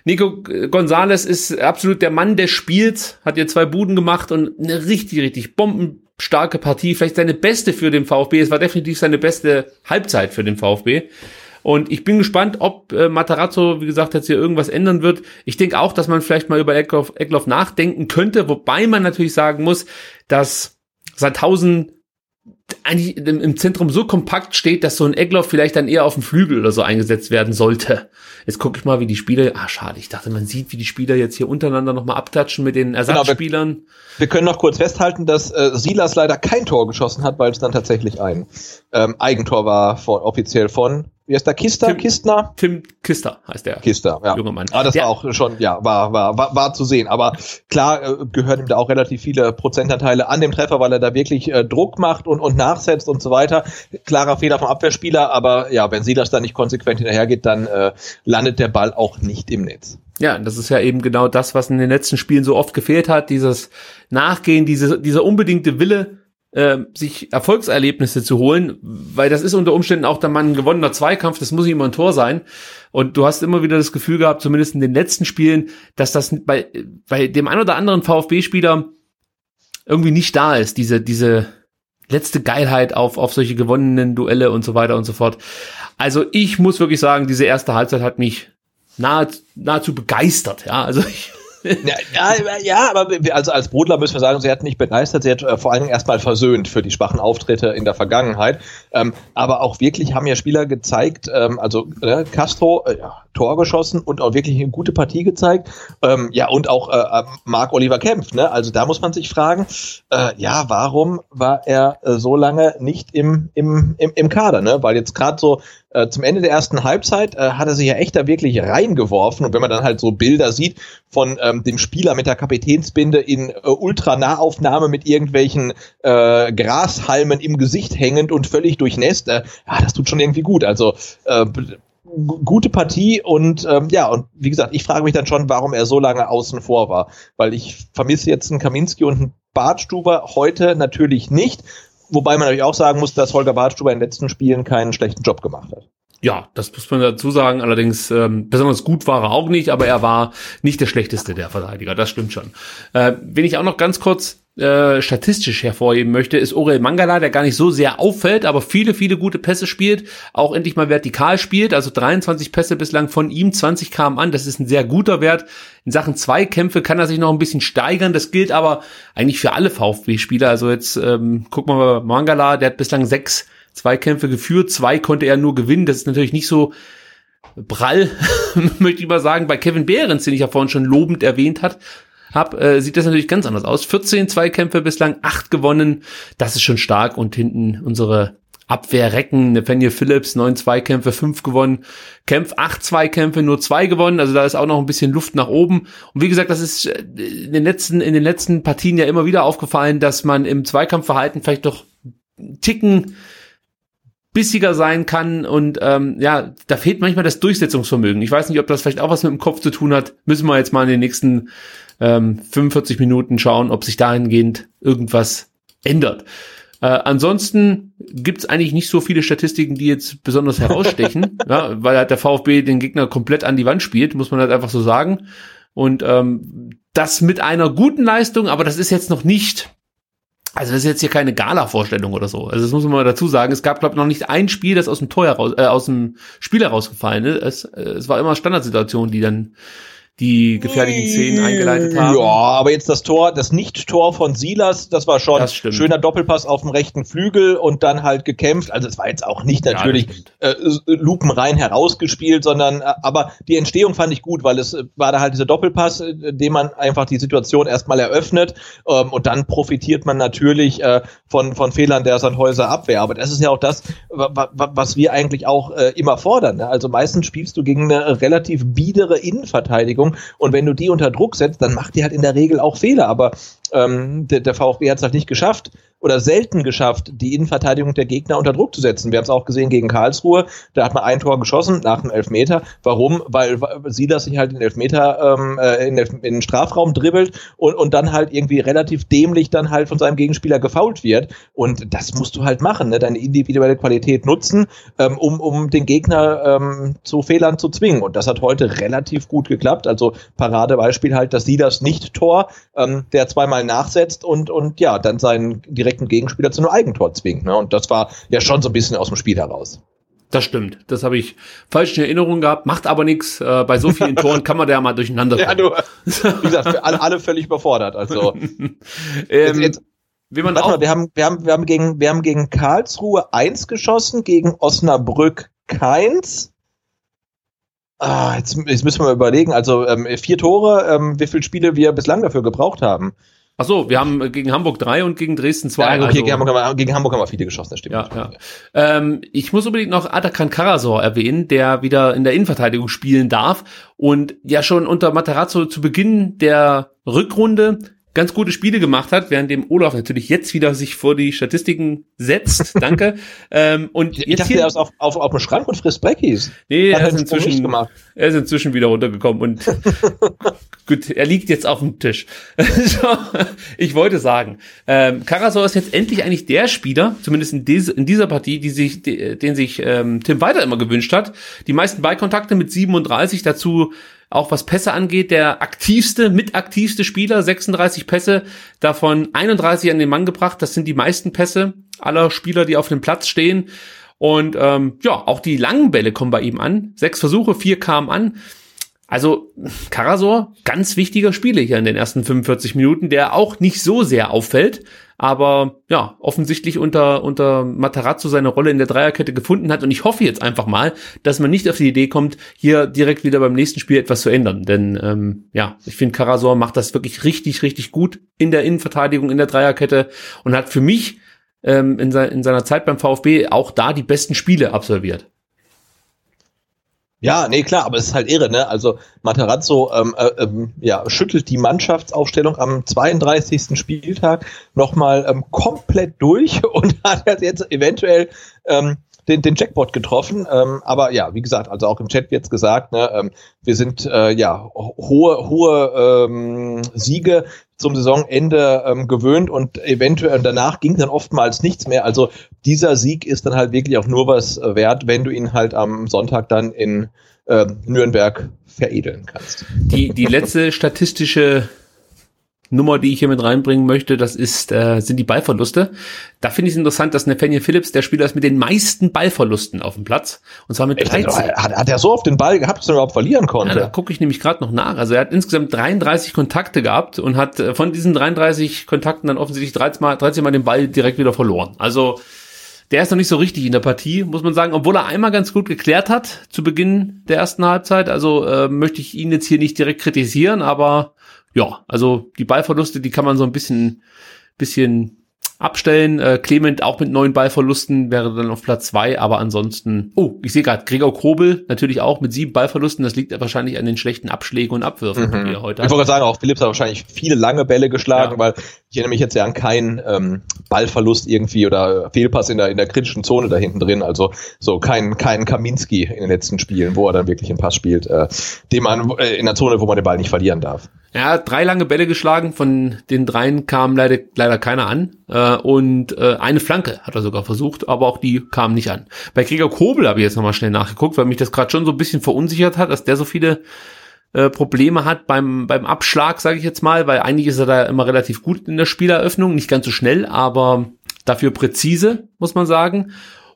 Speaker 1: Nico Gonzalez ist absolut der Mann des Spiels, hat hier zwei Buden gemacht und eine richtig, richtig bombenstarke Partie. Vielleicht seine beste für den VfB. Es war definitiv seine beste Halbzeit für den VfB. Und ich bin gespannt, ob äh, Matarazzo, wie gesagt, jetzt hier irgendwas ändern wird. Ich denke auch, dass man vielleicht mal über Eckloff, Eckloff nachdenken könnte, wobei man natürlich sagen muss, dass Sandhausen eigentlich im Zentrum so kompakt steht, dass so ein Egloff vielleicht dann eher auf dem Flügel oder so eingesetzt werden sollte. Jetzt gucke ich mal, wie die Spieler. Ah, schade. Ich dachte, man sieht, wie die Spieler jetzt hier untereinander nochmal abklatschen mit den Ersatzspielern.
Speaker 2: Genau, wir, wir, können noch kurz festhalten, dass äh, Silas leider kein Tor geschossen hat, weil es dann tatsächlich ein ähm, Eigentor war, von, offiziell von wie heißt der Kister?
Speaker 1: Tim, Kistner? Tim Kister heißt der.
Speaker 2: Kister, ja. Junge Mann. Ah, das der, war auch schon, ja, war, war, war, war zu sehen. Aber klar äh, gehören ihm da auch relativ viele Prozentanteile an dem Treffer, weil er da wirklich äh, Druck macht und, und nachsetzt und so weiter. Klarer Fehler vom Abwehrspieler, aber ja, wenn Silas da nicht konsequent hinterhergeht, dann äh, landet der Ball auch nicht im Netz.
Speaker 1: Ja, das ist ja eben genau das, was in den letzten Spielen so oft gefehlt hat, dieses Nachgehen, diese, dieser unbedingte Wille, äh, sich Erfolgserlebnisse zu holen, weil das ist unter Umständen auch dann mal ein gewonnener Zweikampf, das muss nicht immer ein Tor sein. Und du hast immer wieder das Gefühl gehabt, zumindest in den letzten Spielen, dass das bei, bei dem ein oder anderen VfB-Spieler irgendwie nicht da ist, diese, diese letzte Geilheit auf, auf solche gewonnenen Duelle und so weiter und so fort. Also ich muss wirklich sagen, diese erste Halbzeit hat mich nahe, nahezu begeistert. Ja, also ich,
Speaker 2: ja, ja, ja, aber also als Brodler müssen wir sagen, sie hat nicht begeistert, sie hat äh, vor allen Dingen erstmal versöhnt für die schwachen Auftritte in der Vergangenheit. Ähm, aber auch wirklich haben ja Spieler gezeigt, ähm, also äh, Castro, äh, Tor geschossen und auch wirklich eine gute Partie gezeigt. Ähm, ja, und auch äh, äh Marc Oliver Kempf, ne? Also da muss man sich fragen, äh, ja, warum war er äh, so lange nicht im, im, im, im Kader, ne? Weil jetzt gerade so äh, zum Ende der ersten Halbzeit äh, hat er sich ja echt da wirklich reingeworfen. Und wenn man dann halt so Bilder sieht von ähm, dem Spieler mit der Kapitänsbinde in äh, Ultranahaufnahme mit irgendwelchen äh, Grashalmen im Gesicht hängend und völlig durchnässt, äh, ja, das tut schon irgendwie gut. Also äh, gute Partie und ähm, ja, und wie gesagt, ich frage mich dann schon, warum er so lange außen vor war. Weil ich vermisse jetzt einen Kaminski und einen Bartstuber heute natürlich nicht. Wobei man natürlich auch sagen muss, dass Holger Bartstuber in den letzten Spielen keinen schlechten Job gemacht hat.
Speaker 1: Ja, das muss man dazu sagen. Allerdings ähm, besonders gut war er auch nicht, aber er war nicht der schlechteste der Verteidiger. Das stimmt schon. Äh, wenn ich auch noch ganz kurz äh, statistisch hervorheben möchte, ist Orel Mangala, der gar nicht so sehr auffällt, aber viele, viele gute Pässe spielt, auch endlich mal vertikal spielt, also 23 Pässe bislang von ihm, 20 kamen an, das ist ein sehr guter Wert. In Sachen Zweikämpfe kann er sich noch ein bisschen steigern, das gilt aber eigentlich für alle VfB-Spieler, also jetzt ähm, gucken wir mal Mangala, der hat bislang sechs Zweikämpfe geführt, zwei konnte er nur gewinnen, das ist natürlich nicht so prall, möchte ich mal sagen, bei Kevin Behrens, den ich ja vorhin schon lobend erwähnt hat, habe, äh, sieht das natürlich ganz anders aus. 14 Zweikämpfe bislang, 8 gewonnen. Das ist schon stark. Und hinten unsere Abwehrrecken, Nathaniel Phillips, 9 Zweikämpfe, 5 gewonnen. Kempf, 8 Zweikämpfe, nur 2 gewonnen. Also da ist auch noch ein bisschen Luft nach oben. Und wie gesagt, das ist äh, in den letzten, in den letzten Partien ja immer wieder aufgefallen, dass man im Zweikampfverhalten vielleicht doch Ticken bissiger sein kann und ähm, ja, da fehlt manchmal das Durchsetzungsvermögen. Ich weiß nicht, ob das vielleicht auch was mit dem Kopf zu tun hat. Müssen wir jetzt mal in den nächsten ähm, 45 Minuten schauen, ob sich dahingehend irgendwas ändert. Äh, ansonsten gibt's eigentlich nicht so viele Statistiken, die jetzt besonders herausstechen, ja, weil halt der VfB den Gegner komplett an die Wand spielt, muss man halt einfach so sagen. Und ähm, das mit einer guten Leistung, aber das ist jetzt noch nicht, also das ist jetzt hier keine Gala-Vorstellung oder so. Also das muss man mal dazu sagen. Es gab, glaube ich, noch nicht ein Spiel, das aus dem Tor heraus, äh, aus dem Spiel herausgefallen ist. Es, äh, es war immer Standardsituation, die dann die gefährlichen Szenen eingeleitet haben.
Speaker 2: Ja, aber jetzt das Tor, das Nicht-Tor von Silas, das war schon das schöner Doppelpass auf dem rechten Flügel und dann halt gekämpft. Also es war jetzt auch nicht natürlich ja, äh, lupenrein herausgespielt, sondern äh, aber die Entstehung fand ich gut, weil es äh, war da halt dieser Doppelpass, äh, dem man einfach die Situation erstmal eröffnet ähm, und dann profitiert man natürlich äh, von von Fehlern der Sandhäuser Abwehr. Aber das ist ja auch das, was wir eigentlich auch äh, immer fordern. Ne? Also meistens spielst du gegen eine relativ biedere Innenverteidigung Verteidigung. Und wenn du die unter Druck setzt, dann macht die halt in der Regel auch Fehler. Aber ähm, der, der VfB hat es halt nicht geschafft oder selten geschafft, die Innenverteidigung der Gegner unter Druck zu setzen. Wir haben es auch gesehen gegen Karlsruhe. Da hat man ein Tor geschossen nach dem Elfmeter. Warum? Weil Silas sich halt in Elfmeter ähm, äh, in, in den Strafraum dribbelt und, und dann halt irgendwie relativ dämlich dann halt von seinem Gegenspieler gefault wird. Und das musst du halt machen, ne? deine individuelle Qualität nutzen, ähm, um, um den Gegner ähm, zu Fehlern zu zwingen. Und das hat heute relativ gut geklappt. Also Paradebeispiel halt das Silas Nicht-Tor, ähm, der zweimal nachsetzt und, und ja, dann seinen direkt direkten Gegenspieler zu einem Eigentor zwingt. Ne? Und das war ja schon so ein bisschen aus dem Spiel heraus.
Speaker 1: Das stimmt. Das habe ich falsch in Erinnerung gehabt. Macht aber nichts. Äh, bei so vielen Toren kann man da ja mal durcheinander kommen. Ja, du,
Speaker 2: wie gesagt, alle, alle völlig überfordert. Also ähm, jetzt, wie man auch mal, wir haben, wir haben, wir haben gegen, wir haben gegen Karlsruhe eins geschossen, gegen Osnabrück keins. Ah, jetzt, jetzt müssen wir mal überlegen. Also ähm, vier Tore, ähm, wie viele Spiele wir bislang dafür gebraucht haben.
Speaker 1: Ach so, wir haben gegen Hamburg drei und gegen Dresden zwei.
Speaker 2: Ja, also, gegen, Hamburg haben wir, gegen Hamburg haben wir viele geschossen, das stimmt.
Speaker 1: Ja, ja. Ähm, ich muss unbedingt noch Atakan Karasor erwähnen, der wieder in der Innenverteidigung spielen darf und ja schon unter Materazzo zu Beginn der Rückrunde ganz gute Spiele gemacht hat, während dem Olaf natürlich jetzt wieder sich vor die Statistiken setzt. Danke. ähm, und
Speaker 2: ich jetzt dachte, hier, er ist auf, auf, auf dem Schrank und frisst Breckies.
Speaker 1: Nee, er ist, inzwischen, er ist inzwischen wieder runtergekommen und gut, er liegt jetzt auf dem Tisch. so, ich wollte sagen, ähm, Karasor ist jetzt endlich eigentlich der Spieler, zumindest in, diese, in dieser Partie, die sich, die, den sich ähm, Tim Weiter immer gewünscht hat. Die meisten Beikontakte mit 37, dazu auch was Pässe angeht, der aktivste, mitaktivste Spieler, 36 Pässe, davon 31 an den Mann gebracht. Das sind die meisten Pässe aller Spieler, die auf dem Platz stehen. Und ähm, ja, auch die langen Bälle kommen bei ihm an. Sechs Versuche, vier kamen an. Also Karasor, ganz wichtiger Spieler hier in den ersten 45 Minuten, der auch nicht so sehr auffällt, aber ja, offensichtlich unter, unter Matarazzo seine Rolle in der Dreierkette gefunden hat. Und ich hoffe jetzt einfach mal, dass man nicht auf die Idee kommt, hier direkt wieder beim nächsten Spiel etwas zu ändern. Denn ähm, ja, ich finde, Karasor macht das wirklich richtig, richtig gut in der Innenverteidigung, in der Dreierkette und hat für mich ähm, in, se in seiner Zeit beim VfB auch da die besten Spiele absolviert.
Speaker 2: Ja, nee, klar, aber es ist halt irre, ne? Also Materazzo ähm, äh, ähm, ja, schüttelt die Mannschaftsaufstellung am 32. Spieltag nochmal ähm, komplett durch und hat jetzt eventuell ähm, den, den Jackpot getroffen. Ähm, aber ja, wie gesagt, also auch im Chat jetzt gesagt, ne, ähm, wir sind äh, ja hohe, hohe ähm, Siege zum Saisonende ähm, gewöhnt und eventuell danach ging dann oftmals nichts mehr. Also dieser Sieg ist dann halt wirklich auch nur was wert, wenn du ihn halt am Sonntag dann in äh, Nürnberg veredeln kannst.
Speaker 1: Die, die letzte statistische Nummer, die ich hier mit reinbringen möchte, das ist, äh, sind die Ballverluste. Da finde ich es interessant, dass Nathaniel Phillips der Spieler ist mit den meisten Ballverlusten auf dem Platz. Und zwar mit 13.
Speaker 2: Hat, hat er so oft den Ball gehabt, dass er überhaupt verlieren konnte? Ja,
Speaker 1: da gucke ich nämlich gerade noch nach. Also er hat insgesamt 33 Kontakte gehabt und hat äh, von diesen 33 Kontakten dann offensichtlich 13 Mal, 13 Mal den Ball direkt wieder verloren. Also der ist noch nicht so richtig in der Partie, muss man sagen, obwohl er einmal ganz gut geklärt hat zu Beginn der ersten Halbzeit. Also äh, möchte ich ihn jetzt hier nicht direkt kritisieren, aber ja, also die Ballverluste, die kann man so ein bisschen, bisschen abstellen. Äh, Clement auch mit neun Ballverlusten wäre dann auf Platz zwei, aber ansonsten, oh, ich sehe gerade, Gregor Kobel natürlich auch mit sieben Ballverlusten. Das liegt wahrscheinlich an den schlechten Abschlägen und Abwürfen,
Speaker 2: mhm. die er heute Ich wollte sagen, auch Philips hat wahrscheinlich viele lange Bälle geschlagen, ja. weil ich erinnere mich jetzt ja an keinen ähm, Ballverlust irgendwie oder Fehlpass in der, in der kritischen Zone da hinten drin. Also so kein, kein Kaminski in den letzten Spielen, wo er dann wirklich einen Pass spielt, äh, den man äh, in der Zone, wo man den Ball nicht verlieren darf.
Speaker 1: Er hat drei lange Bälle geschlagen, von den dreien kam leider, leider keiner an. Äh, und äh, eine Flanke hat er sogar versucht, aber auch die kam nicht an. Bei Krieger Kobel habe ich jetzt nochmal schnell nachgeguckt, weil mich das gerade schon so ein bisschen verunsichert hat, dass der so viele äh, Probleme hat beim, beim Abschlag, sage ich jetzt mal, weil eigentlich ist er da immer relativ gut in der Spieleröffnung, nicht ganz so schnell, aber dafür präzise, muss man sagen.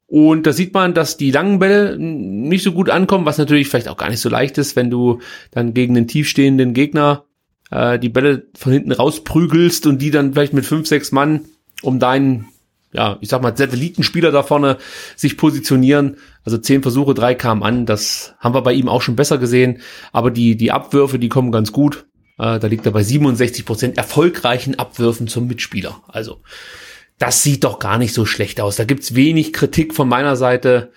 Speaker 1: Und da sieht man, dass die langen Bälle nicht so gut ankommen, was natürlich vielleicht auch gar nicht so leicht ist, wenn du dann gegen den tiefstehenden Gegner äh, die Bälle von hinten rausprügelst und die dann vielleicht mit fünf, sechs Mann um deinen, ja, ich sag mal, Satellitenspieler da vorne sich positionieren. Also zehn Versuche, drei kamen an. Das haben wir bei ihm auch schon besser gesehen. Aber die, die Abwürfe, die kommen ganz gut. Äh, da liegt er bei 67 Prozent erfolgreichen Abwürfen zum Mitspieler. Also das sieht doch gar nicht so schlecht aus. Da gibt's wenig Kritik von meiner Seite.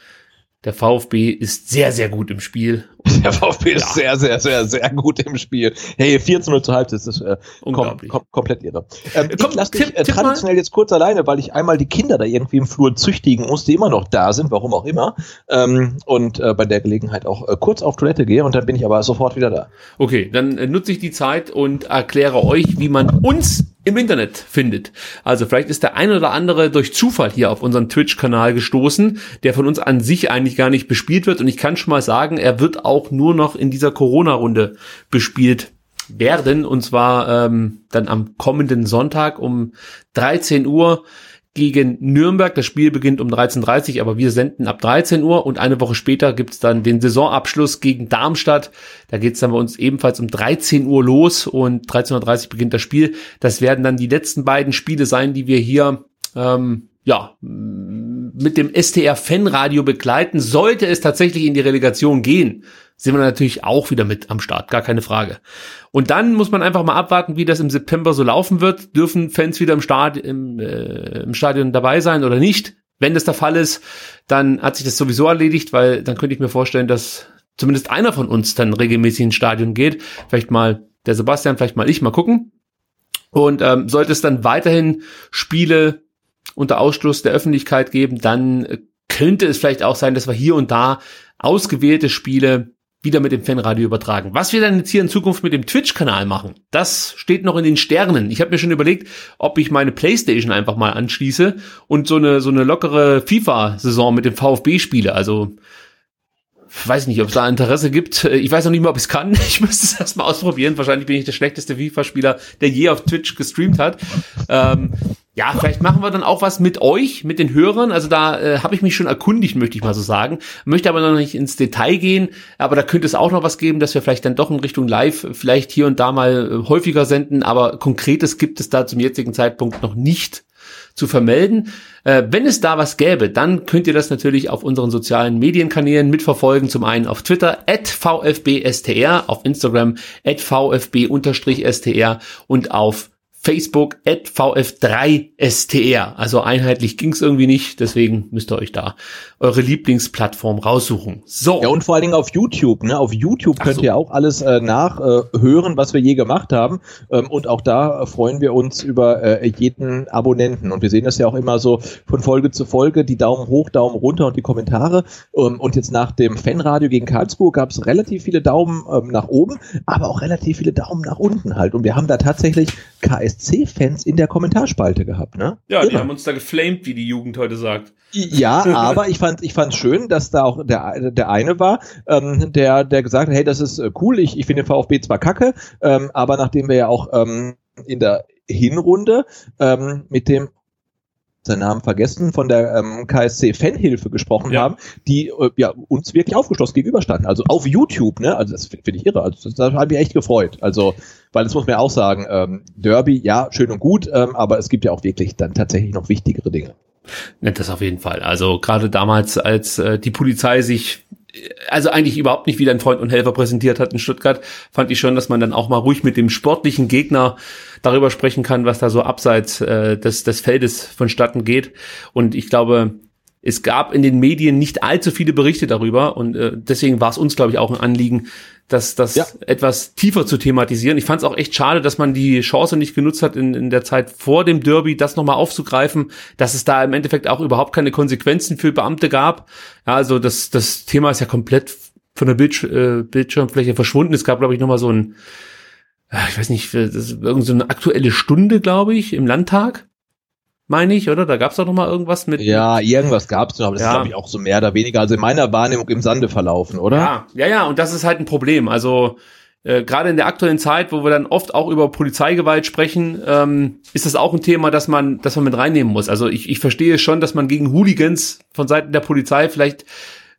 Speaker 1: Der VfB ist sehr, sehr gut im Spiel.
Speaker 2: Der VfB ist sehr, sehr, sehr, sehr gut im Spiel. Hey, 4 zu 0 zur Halbzeit, das ist äh, kom kom komplett irre. Ähm, Komm, ich lasse dich äh, traditionell jetzt kurz alleine, weil ich einmal die Kinder da irgendwie im Flur züchtigen muss, die immer noch da sind, warum auch immer. Ähm, und äh, bei der Gelegenheit auch äh, kurz auf Toilette gehe und dann bin ich aber sofort wieder da.
Speaker 1: Okay, dann äh, nutze ich die Zeit und erkläre euch, wie man uns im Internet findet. Also vielleicht ist der ein oder andere durch Zufall hier auf unseren Twitch-Kanal gestoßen, der von uns an sich eigentlich gar nicht bespielt wird. Und ich kann schon mal sagen, er wird auch nur noch in dieser Corona-Runde bespielt werden. Und zwar ähm, dann am kommenden Sonntag um 13 Uhr gegen Nürnberg. Das Spiel beginnt um 13.30 Uhr, aber wir senden ab 13 Uhr und eine Woche später gibt's dann den Saisonabschluss gegen Darmstadt. Da geht's dann bei uns ebenfalls um 13 Uhr los und 13.30 Uhr beginnt das Spiel. Das werden dann die letzten beiden Spiele sein, die wir hier ähm, ja, mit dem STR Fanradio begleiten. Sollte es tatsächlich in die Relegation gehen, sind wir natürlich auch wieder mit am Start, gar keine Frage. Und dann muss man einfach mal abwarten, wie das im September so laufen wird. Dürfen Fans wieder im, Stad im, äh, im Stadion dabei sein oder nicht? Wenn das der Fall ist, dann hat sich das sowieso erledigt, weil dann könnte ich mir vorstellen, dass zumindest einer von uns dann regelmäßig ins Stadion geht. Vielleicht mal der Sebastian, vielleicht mal ich, mal gucken. Und ähm, sollte es dann weiterhin Spiele unter Ausschluss der Öffentlichkeit geben, dann könnte es vielleicht auch sein, dass wir hier und da ausgewählte Spiele wieder mit dem Fanradio übertragen. Was wir dann jetzt hier in Zukunft mit dem Twitch-Kanal machen, das steht noch in den Sternen. Ich habe mir schon überlegt, ob ich meine Playstation einfach mal anschließe und so eine so eine lockere FIFA-Saison mit dem VfB spiele. Also weiß nicht, ob es da Interesse gibt. Ich weiß noch nicht mal, ob ich es kann. Ich müsste es erstmal ausprobieren. Wahrscheinlich bin ich der schlechteste FIFA-Spieler, der je auf Twitch gestreamt hat. Ähm, ja, vielleicht machen wir dann auch was mit euch, mit den Hörern. Also da äh, habe ich mich schon erkundigt, möchte ich mal so sagen. Möchte aber noch nicht ins Detail gehen. Aber da könnte es auch noch was geben, dass wir vielleicht dann doch in Richtung Live vielleicht hier und da mal äh, häufiger senden. Aber Konkretes gibt es da zum jetzigen Zeitpunkt noch nicht zu vermelden. Äh, wenn es da was gäbe, dann könnt ihr das natürlich auf unseren sozialen Medienkanälen mitverfolgen. Zum einen auf Twitter at VfBSTR, auf Instagram at VfB-STR und auf Facebook at VF3STR. Also einheitlich ging's irgendwie nicht, deswegen müsst ihr euch da eure Lieblingsplattform raussuchen. So.
Speaker 2: Ja, und vor allen Dingen auf YouTube. Ne? Auf YouTube könnt so. ihr auch alles äh, nachhören, äh, was wir je gemacht haben. Ähm, und auch da freuen wir uns über äh, jeden Abonnenten. Und wir sehen das ja auch immer so von Folge zu Folge, die Daumen hoch, Daumen runter und die Kommentare. Ähm, und jetzt nach dem Fanradio gegen Karlsruhe gab es relativ viele Daumen ähm, nach oben, aber auch relativ viele Daumen nach unten halt. Und wir haben da tatsächlich KS KSC-Fans in der Kommentarspalte gehabt, ne?
Speaker 1: Ja, die haben uns da geflamed, wie die Jugend heute sagt.
Speaker 2: Ja, aber ich fand ich fand schön, dass da auch der der eine war, ähm, der der gesagt hat, hey, das ist äh, cool, ich ich finde den VfB zwar kacke, ähm, aber nachdem wir ja auch ähm, in der Hinrunde ähm, mit dem seinen Namen vergessen, von der ähm, KSC Fanhilfe gesprochen ja. haben, die äh, ja uns wirklich aufgeschlossen gegenüberstanden. Also auf YouTube, ne? Also das finde ich irre. Also das, das hat mich echt gefreut. Also, weil das muss man ja auch sagen, ähm, Derby, ja, schön und gut, ähm, aber es gibt ja auch wirklich dann tatsächlich noch wichtigere Dinge.
Speaker 1: Ja, das auf jeden Fall. Also gerade damals, als äh, die Polizei sich also eigentlich überhaupt nicht wie dein Freund und Helfer präsentiert hat in Stuttgart, fand ich schon, dass man dann auch mal ruhig mit dem sportlichen Gegner darüber sprechen kann, was da so abseits äh, des, des Feldes vonstatten geht. Und ich glaube, es gab in den Medien nicht allzu viele Berichte darüber und äh, deswegen war es uns, glaube ich, auch ein Anliegen, das, das ja. etwas tiefer zu thematisieren. Ich fand es auch echt schade, dass man die Chance nicht genutzt hat, in, in der Zeit vor dem Derby das nochmal aufzugreifen, dass es da im Endeffekt auch überhaupt keine Konsequenzen für Beamte gab. Ja, also das, das Thema ist ja komplett von der Bildsch äh, Bildschirmfläche verschwunden. Es gab, glaube ich, nochmal so ein, äh, ich weiß nicht, das ist irgend so eine aktuelle Stunde, glaube ich, im Landtag meine ich, oder? Da gab es doch noch mal irgendwas mit.
Speaker 2: Ja, irgendwas gab es noch, aber das ja. ist, glaube ich, auch so mehr oder weniger, also in meiner Wahrnehmung im Sande verlaufen, oder?
Speaker 1: Ja, ja, ja, und das ist halt ein Problem. Also äh, gerade in der aktuellen Zeit, wo wir dann oft auch über Polizeigewalt sprechen, ähm, ist das auch ein Thema, das man, das man mit reinnehmen muss. Also ich, ich verstehe schon, dass man gegen Hooligans von Seiten der Polizei vielleicht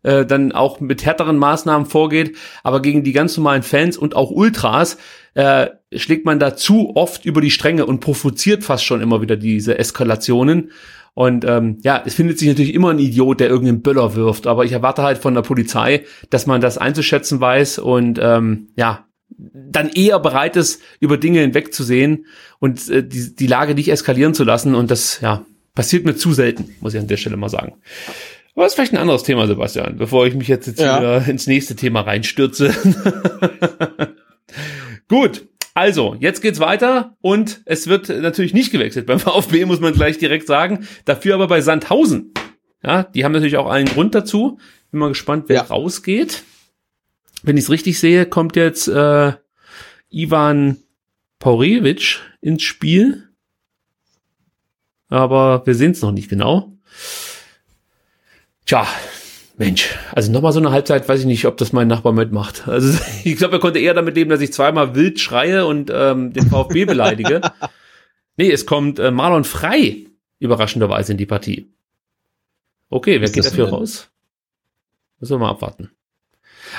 Speaker 1: äh, dann auch mit härteren Maßnahmen vorgeht, aber gegen die ganz normalen Fans und auch Ultras äh, schlägt man da zu oft über die Stränge und provoziert fast schon immer wieder diese Eskalationen. Und ähm, ja, es findet sich natürlich immer ein Idiot, der irgendeinen Böller wirft, aber ich erwarte halt von der Polizei, dass man das einzuschätzen weiß und ähm, ja, dann eher bereit ist, über Dinge hinwegzusehen und äh, die, die Lage nicht eskalieren zu lassen. Und das, ja, passiert mir zu selten, muss ich an der Stelle mal sagen. Aber das ist vielleicht ein anderes Thema, Sebastian, bevor ich mich jetzt, jetzt ja. wieder ins nächste Thema reinstürze. Gut, also, jetzt geht's weiter und es wird natürlich nicht gewechselt. Beim VfB muss man gleich direkt sagen. Dafür aber bei Sandhausen. Ja, die haben natürlich auch einen Grund dazu. Bin mal gespannt, wer ja. rausgeht wenn ich es richtig sehe, kommt jetzt äh, Ivan Paurevic ins Spiel. Aber wir sehen es noch nicht genau. Tja, Mensch, also nochmal so eine Halbzeit, weiß ich nicht, ob das mein Nachbar mitmacht. Also ich glaube, er konnte eher damit leben, dass ich zweimal wild schreie und ähm, den VfB beleidige. nee, es kommt äh, Marlon Frei überraschenderweise in die Partie. Okay, wer geht dafür raus? Müssen wir mal abwarten.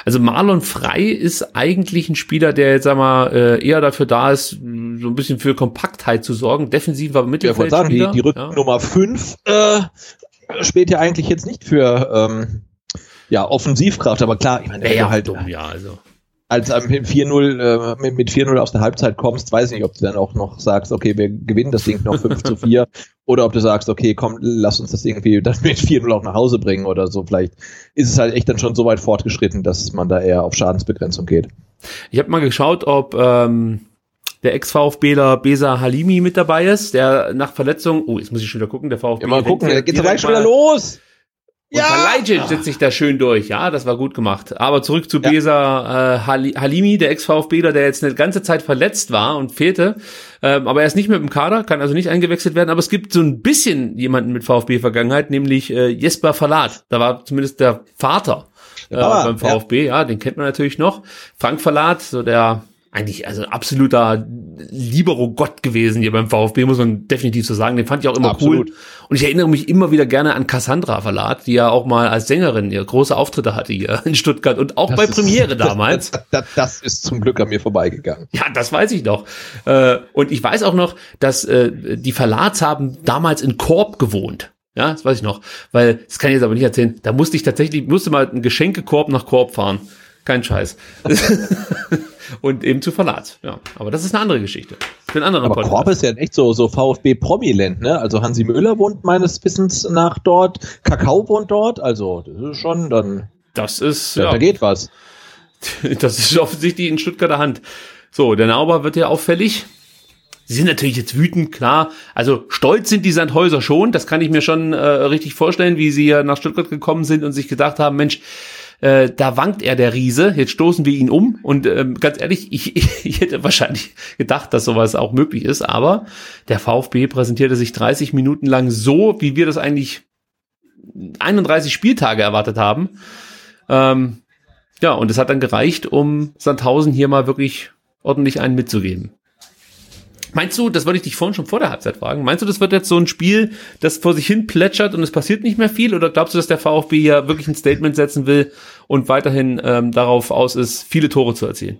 Speaker 1: Also Marlon Frei ist eigentlich ein Spieler, der jetzt sag mal äh, eher dafür da ist, so ein bisschen für Kompaktheit zu sorgen, defensiver Mittelfeldspieler.
Speaker 2: Ja, die, die Rücknummer 5 ja. äh, spielt ja eigentlich jetzt nicht für ähm, ja, Offensivkraft, aber klar, ich meine,
Speaker 1: ja, halt dumm, ja, also
Speaker 2: als du mit 4-0 äh, mit, mit 4-0 aus der Halbzeit kommst, weiß ich nicht, ob du dann auch noch sagst, okay, wir gewinnen das Ding noch 5 zu 4 oder ob du sagst, okay, komm, lass uns das irgendwie dann mit 4-0 auch nach Hause bringen oder so. Vielleicht ist es halt echt dann schon so weit fortgeschritten, dass man da eher auf Schadensbegrenzung geht.
Speaker 1: Ich habe mal geschaut, ob ähm, der Ex-VfBler Besa Halimi mit dabei ist, der nach Verletzung, oh, jetzt muss ich schon wieder gucken, der VfB.
Speaker 2: Ja, mal gucken, jetzt geht's gleich schon wieder los.
Speaker 1: Und ja. Kalajdzic setzt sich da schön durch. Ja, das war gut gemacht. Aber zurück zu ja. Besa äh, Halimi, der Ex-VfBler, der jetzt eine ganze Zeit verletzt war und fehlte. Ähm, aber er ist nicht mehr im Kader, kann also nicht eingewechselt werden. Aber es gibt so ein bisschen jemanden mit VfB-Vergangenheit, nämlich äh, Jesper Verlat. Da war zumindest der Vater äh, beim VfB. Ja. ja, den kennt man natürlich noch. Frank Verlat, so der eigentlich also absoluter Libero-Gott gewesen hier beim VfB, muss man definitiv so sagen. Den fand ich auch immer Absolut. cool. Und ich erinnere mich immer wieder gerne an Cassandra Verlat, die ja auch mal als Sängerin ihr große Auftritte hatte hier in Stuttgart und auch das bei ist, Premiere damals.
Speaker 2: Das, das, das, ist zum Glück an mir vorbeigegangen.
Speaker 1: Ja, das weiß ich noch. Äh, und ich weiß auch noch, dass äh, die Verlats haben damals in Korb gewohnt. Ja, das weiß ich noch. Weil, das kann ich jetzt aber nicht erzählen, da musste ich tatsächlich, musste mal einen Geschenkekorb nach Korb fahren. Kein Scheiß. und eben zu Verlat. Ja, aber das ist eine andere Geschichte.
Speaker 2: Für einen anderen aber Podcast. Korb ist ja echt so, so VfB-Prominent, ne? Also Hansi Müller wohnt meines Wissens nach dort, Kakao wohnt dort, also das ist schon dann.
Speaker 1: Das ist,
Speaker 2: ja, ja. da geht was.
Speaker 1: Das ist offensichtlich in Stuttgarter Hand. So, der Nauber wird ja auffällig. Sie sind natürlich jetzt wütend, klar. Also stolz sind die Sandhäuser schon. Das kann ich mir schon äh, richtig vorstellen, wie sie ja nach Stuttgart gekommen sind und sich gedacht haben, Mensch, äh, da wankt er der Riese, jetzt stoßen wir ihn um und ähm, ganz ehrlich, ich, ich hätte wahrscheinlich gedacht, dass sowas auch möglich ist, aber der VfB präsentierte sich 30 Minuten lang so, wie wir das eigentlich 31 Spieltage erwartet haben. Ähm, ja, und es hat dann gereicht, um Sandhausen hier mal wirklich ordentlich einen mitzugeben. Meinst du, das wollte ich dich vorhin schon vor der Halbzeit fragen, meinst du, das wird jetzt so ein Spiel, das vor sich hin plätschert und es passiert nicht mehr viel? Oder glaubst du, dass der VfB ja wirklich ein Statement setzen will und weiterhin ähm, darauf aus ist, viele Tore zu erzielen?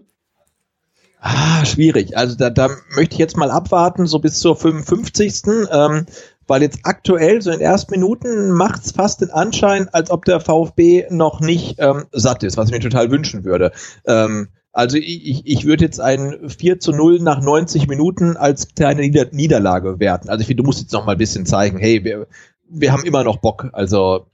Speaker 2: Ah, schwierig. Also da, da möchte ich jetzt mal abwarten, so bis zur 55. Ähm, weil jetzt aktuell, so in den ersten Minuten, macht es fast den Anschein, als ob der VfB noch nicht ähm, satt ist, was ich mir total wünschen würde. Ähm, also ich, ich würde jetzt ein 4 zu 0 nach 90 Minuten als kleine Nieder Niederlage werten. Also ich finde, du musst jetzt noch mal ein bisschen zeigen, hey, wir, wir haben immer noch Bock. Also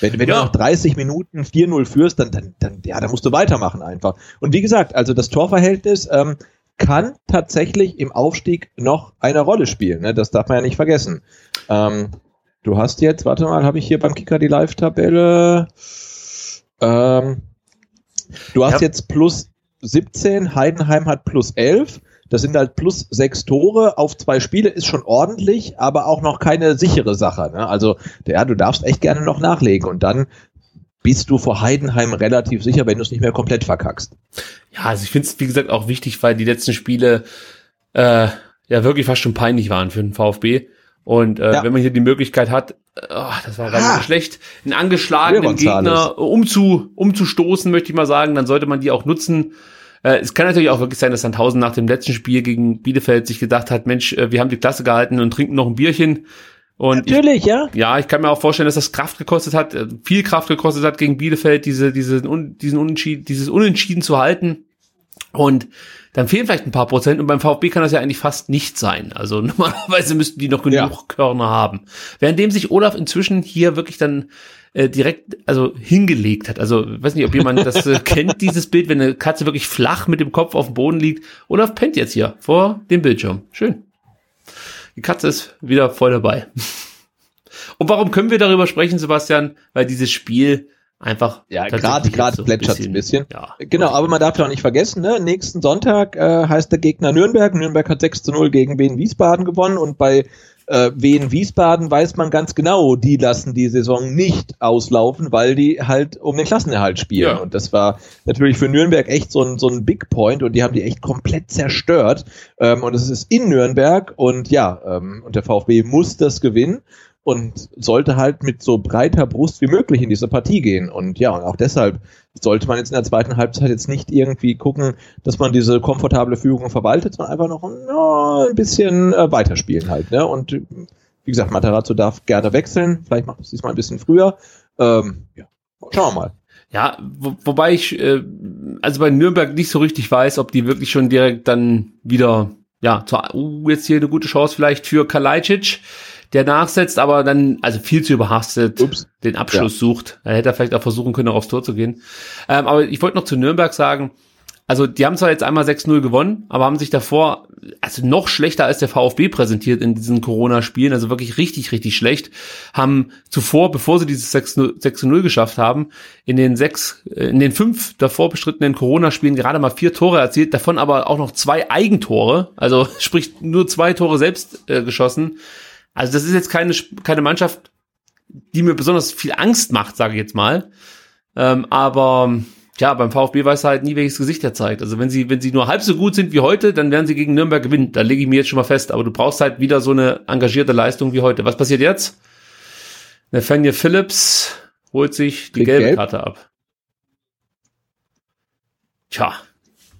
Speaker 2: wenn, wenn ja. du noch 30 Minuten 4-0 führst, dann, dann, dann, ja, dann musst du weitermachen einfach. Und wie gesagt, also das Torverhältnis ähm, kann tatsächlich im Aufstieg noch eine Rolle spielen. Ne? Das darf man ja nicht vergessen. Ähm, du hast jetzt, warte mal, habe ich hier beim Kicker die Live-Tabelle. Ähm, du hast ja. jetzt plus 17, Heidenheim hat plus 11. Das sind halt plus sechs Tore auf zwei Spiele, ist schon ordentlich, aber auch noch keine sichere Sache. Ne? Also, ja, du darfst echt gerne noch nachlegen und dann bist du vor Heidenheim relativ sicher, wenn du es nicht mehr komplett verkackst.
Speaker 1: Ja, also ich finde es, wie gesagt, auch wichtig, weil die letzten Spiele äh, ja wirklich fast schon peinlich waren für den VfB. Und äh, ja. wenn man hier die Möglichkeit hat, oh, das war ganz ah. schlecht, einen angeschlagenen Gegner umzu, umzustoßen, möchte ich mal sagen, dann sollte man die auch nutzen. Äh, es kann natürlich auch wirklich sein, dass Sandhausen nach dem letzten Spiel gegen Bielefeld sich gedacht hat, Mensch, äh, wir haben die Klasse gehalten und trinken noch ein Bierchen. Und
Speaker 3: Natürlich,
Speaker 1: ich,
Speaker 3: ja.
Speaker 1: Ja, ich kann mir auch vorstellen, dass das Kraft gekostet hat, äh, viel Kraft gekostet hat gegen Bielefeld, diese, diese, diesen Unentschieden, dieses Unentschieden zu halten. Und dann fehlen vielleicht ein paar Prozent und beim VfB kann das ja eigentlich fast nicht sein. Also normalerweise müssten die noch genug ja. Körner haben. Währenddem sich Olaf inzwischen hier wirklich dann äh, direkt also hingelegt hat. Also weiß nicht, ob jemand das äh, kennt, dieses Bild, wenn eine Katze wirklich flach mit dem Kopf auf dem Boden liegt. Olaf pennt jetzt hier vor dem Bildschirm. Schön. Die Katze ist wieder voll dabei. Und warum können wir darüber sprechen, Sebastian? Weil dieses Spiel einfach
Speaker 2: ja gerade gerade so plätschert ein bisschen. Ja, genau, aber man darf ja auch nicht vergessen, ne? nächsten Sonntag äh, heißt der Gegner Nürnberg. Nürnberg hat 6 zu 0 gegen Wien Wiesbaden gewonnen und bei äh, Wien Wiesbaden weiß man ganz genau, die lassen die Saison nicht auslaufen, weil die halt um den Klassenerhalt spielen. Ja. Und das war natürlich für Nürnberg echt so ein, so ein Big Point und die haben die echt komplett zerstört. Ähm, und es ist in Nürnberg und ja, ähm, und der VfB muss das gewinnen und sollte halt mit so breiter Brust wie möglich in diese Partie gehen. Und ja, und auch deshalb sollte man jetzt in der zweiten Halbzeit jetzt nicht irgendwie gucken, dass man diese komfortable Führung verwaltet, sondern einfach noch no, ein bisschen äh, weiterspielen halt. Ne? Und wie gesagt, Matarazzo darf gerne wechseln, vielleicht macht es diesmal ein bisschen früher. Ähm, ja, schauen wir mal.
Speaker 1: Ja, wo, wobei ich äh, also bei Nürnberg nicht so richtig weiß, ob die wirklich schon direkt dann wieder, ja, zur, uh, jetzt hier eine gute Chance vielleicht für Kalajdzic der nachsetzt, aber dann also viel zu überhastet Ups. den Abschluss ja. sucht. Er hätte vielleicht auch versuchen können, auch aufs Tor zu gehen. Ähm, aber ich wollte noch zu Nürnberg sagen, also die haben zwar jetzt einmal 6-0 gewonnen, aber haben sich davor also noch schlechter als der VfB präsentiert in diesen Corona-Spielen, also wirklich richtig, richtig schlecht, haben zuvor, bevor sie dieses 6-0 geschafft haben, in den sechs, äh, in den fünf davor bestrittenen Corona-Spielen gerade mal vier Tore erzielt, davon aber auch noch zwei Eigentore, also sprich nur zwei Tore selbst äh, geschossen. Also das ist jetzt keine, keine Mannschaft, die mir besonders viel Angst macht, sage ich jetzt mal. Ähm, aber ja, beim VfB weiß er halt nie, welches Gesicht er zeigt. Also wenn sie, wenn sie nur halb so gut sind wie heute, dann werden sie gegen Nürnberg gewinnen. Da lege ich mir jetzt schon mal fest. Aber du brauchst halt wieder so eine engagierte Leistung wie heute. Was passiert jetzt? Nathaniel Phillips holt sich die gelbe gelb. Karte ab. Tja,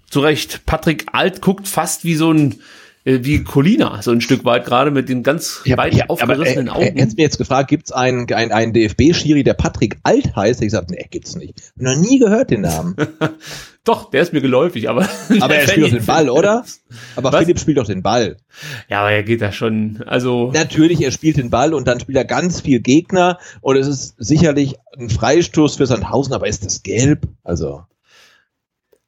Speaker 1: zu Recht. Patrick Alt guckt fast wie so ein wie Colina, so ein Stück weit gerade mit den ganz
Speaker 2: ja, weit ja, aufgerissenen aber, äh, Augen. Hättest mir jetzt gefragt, gibt's einen, einen, einen DFB-Schiri, der Patrick Alt heißt? Ich gesagt, nee, gibt's nicht. Hab noch nie gehört den Namen.
Speaker 1: doch, der ist mir geläufig, aber.
Speaker 2: Aber er spielt doch den Ball, oder? Aber Was? Philipp spielt doch den Ball.
Speaker 1: Ja, aber er geht da schon, also.
Speaker 2: Natürlich, er spielt den Ball und dann spielt er ganz viel Gegner und es ist sicherlich ein Freistoß für Sandhausen, aber ist das gelb? Also.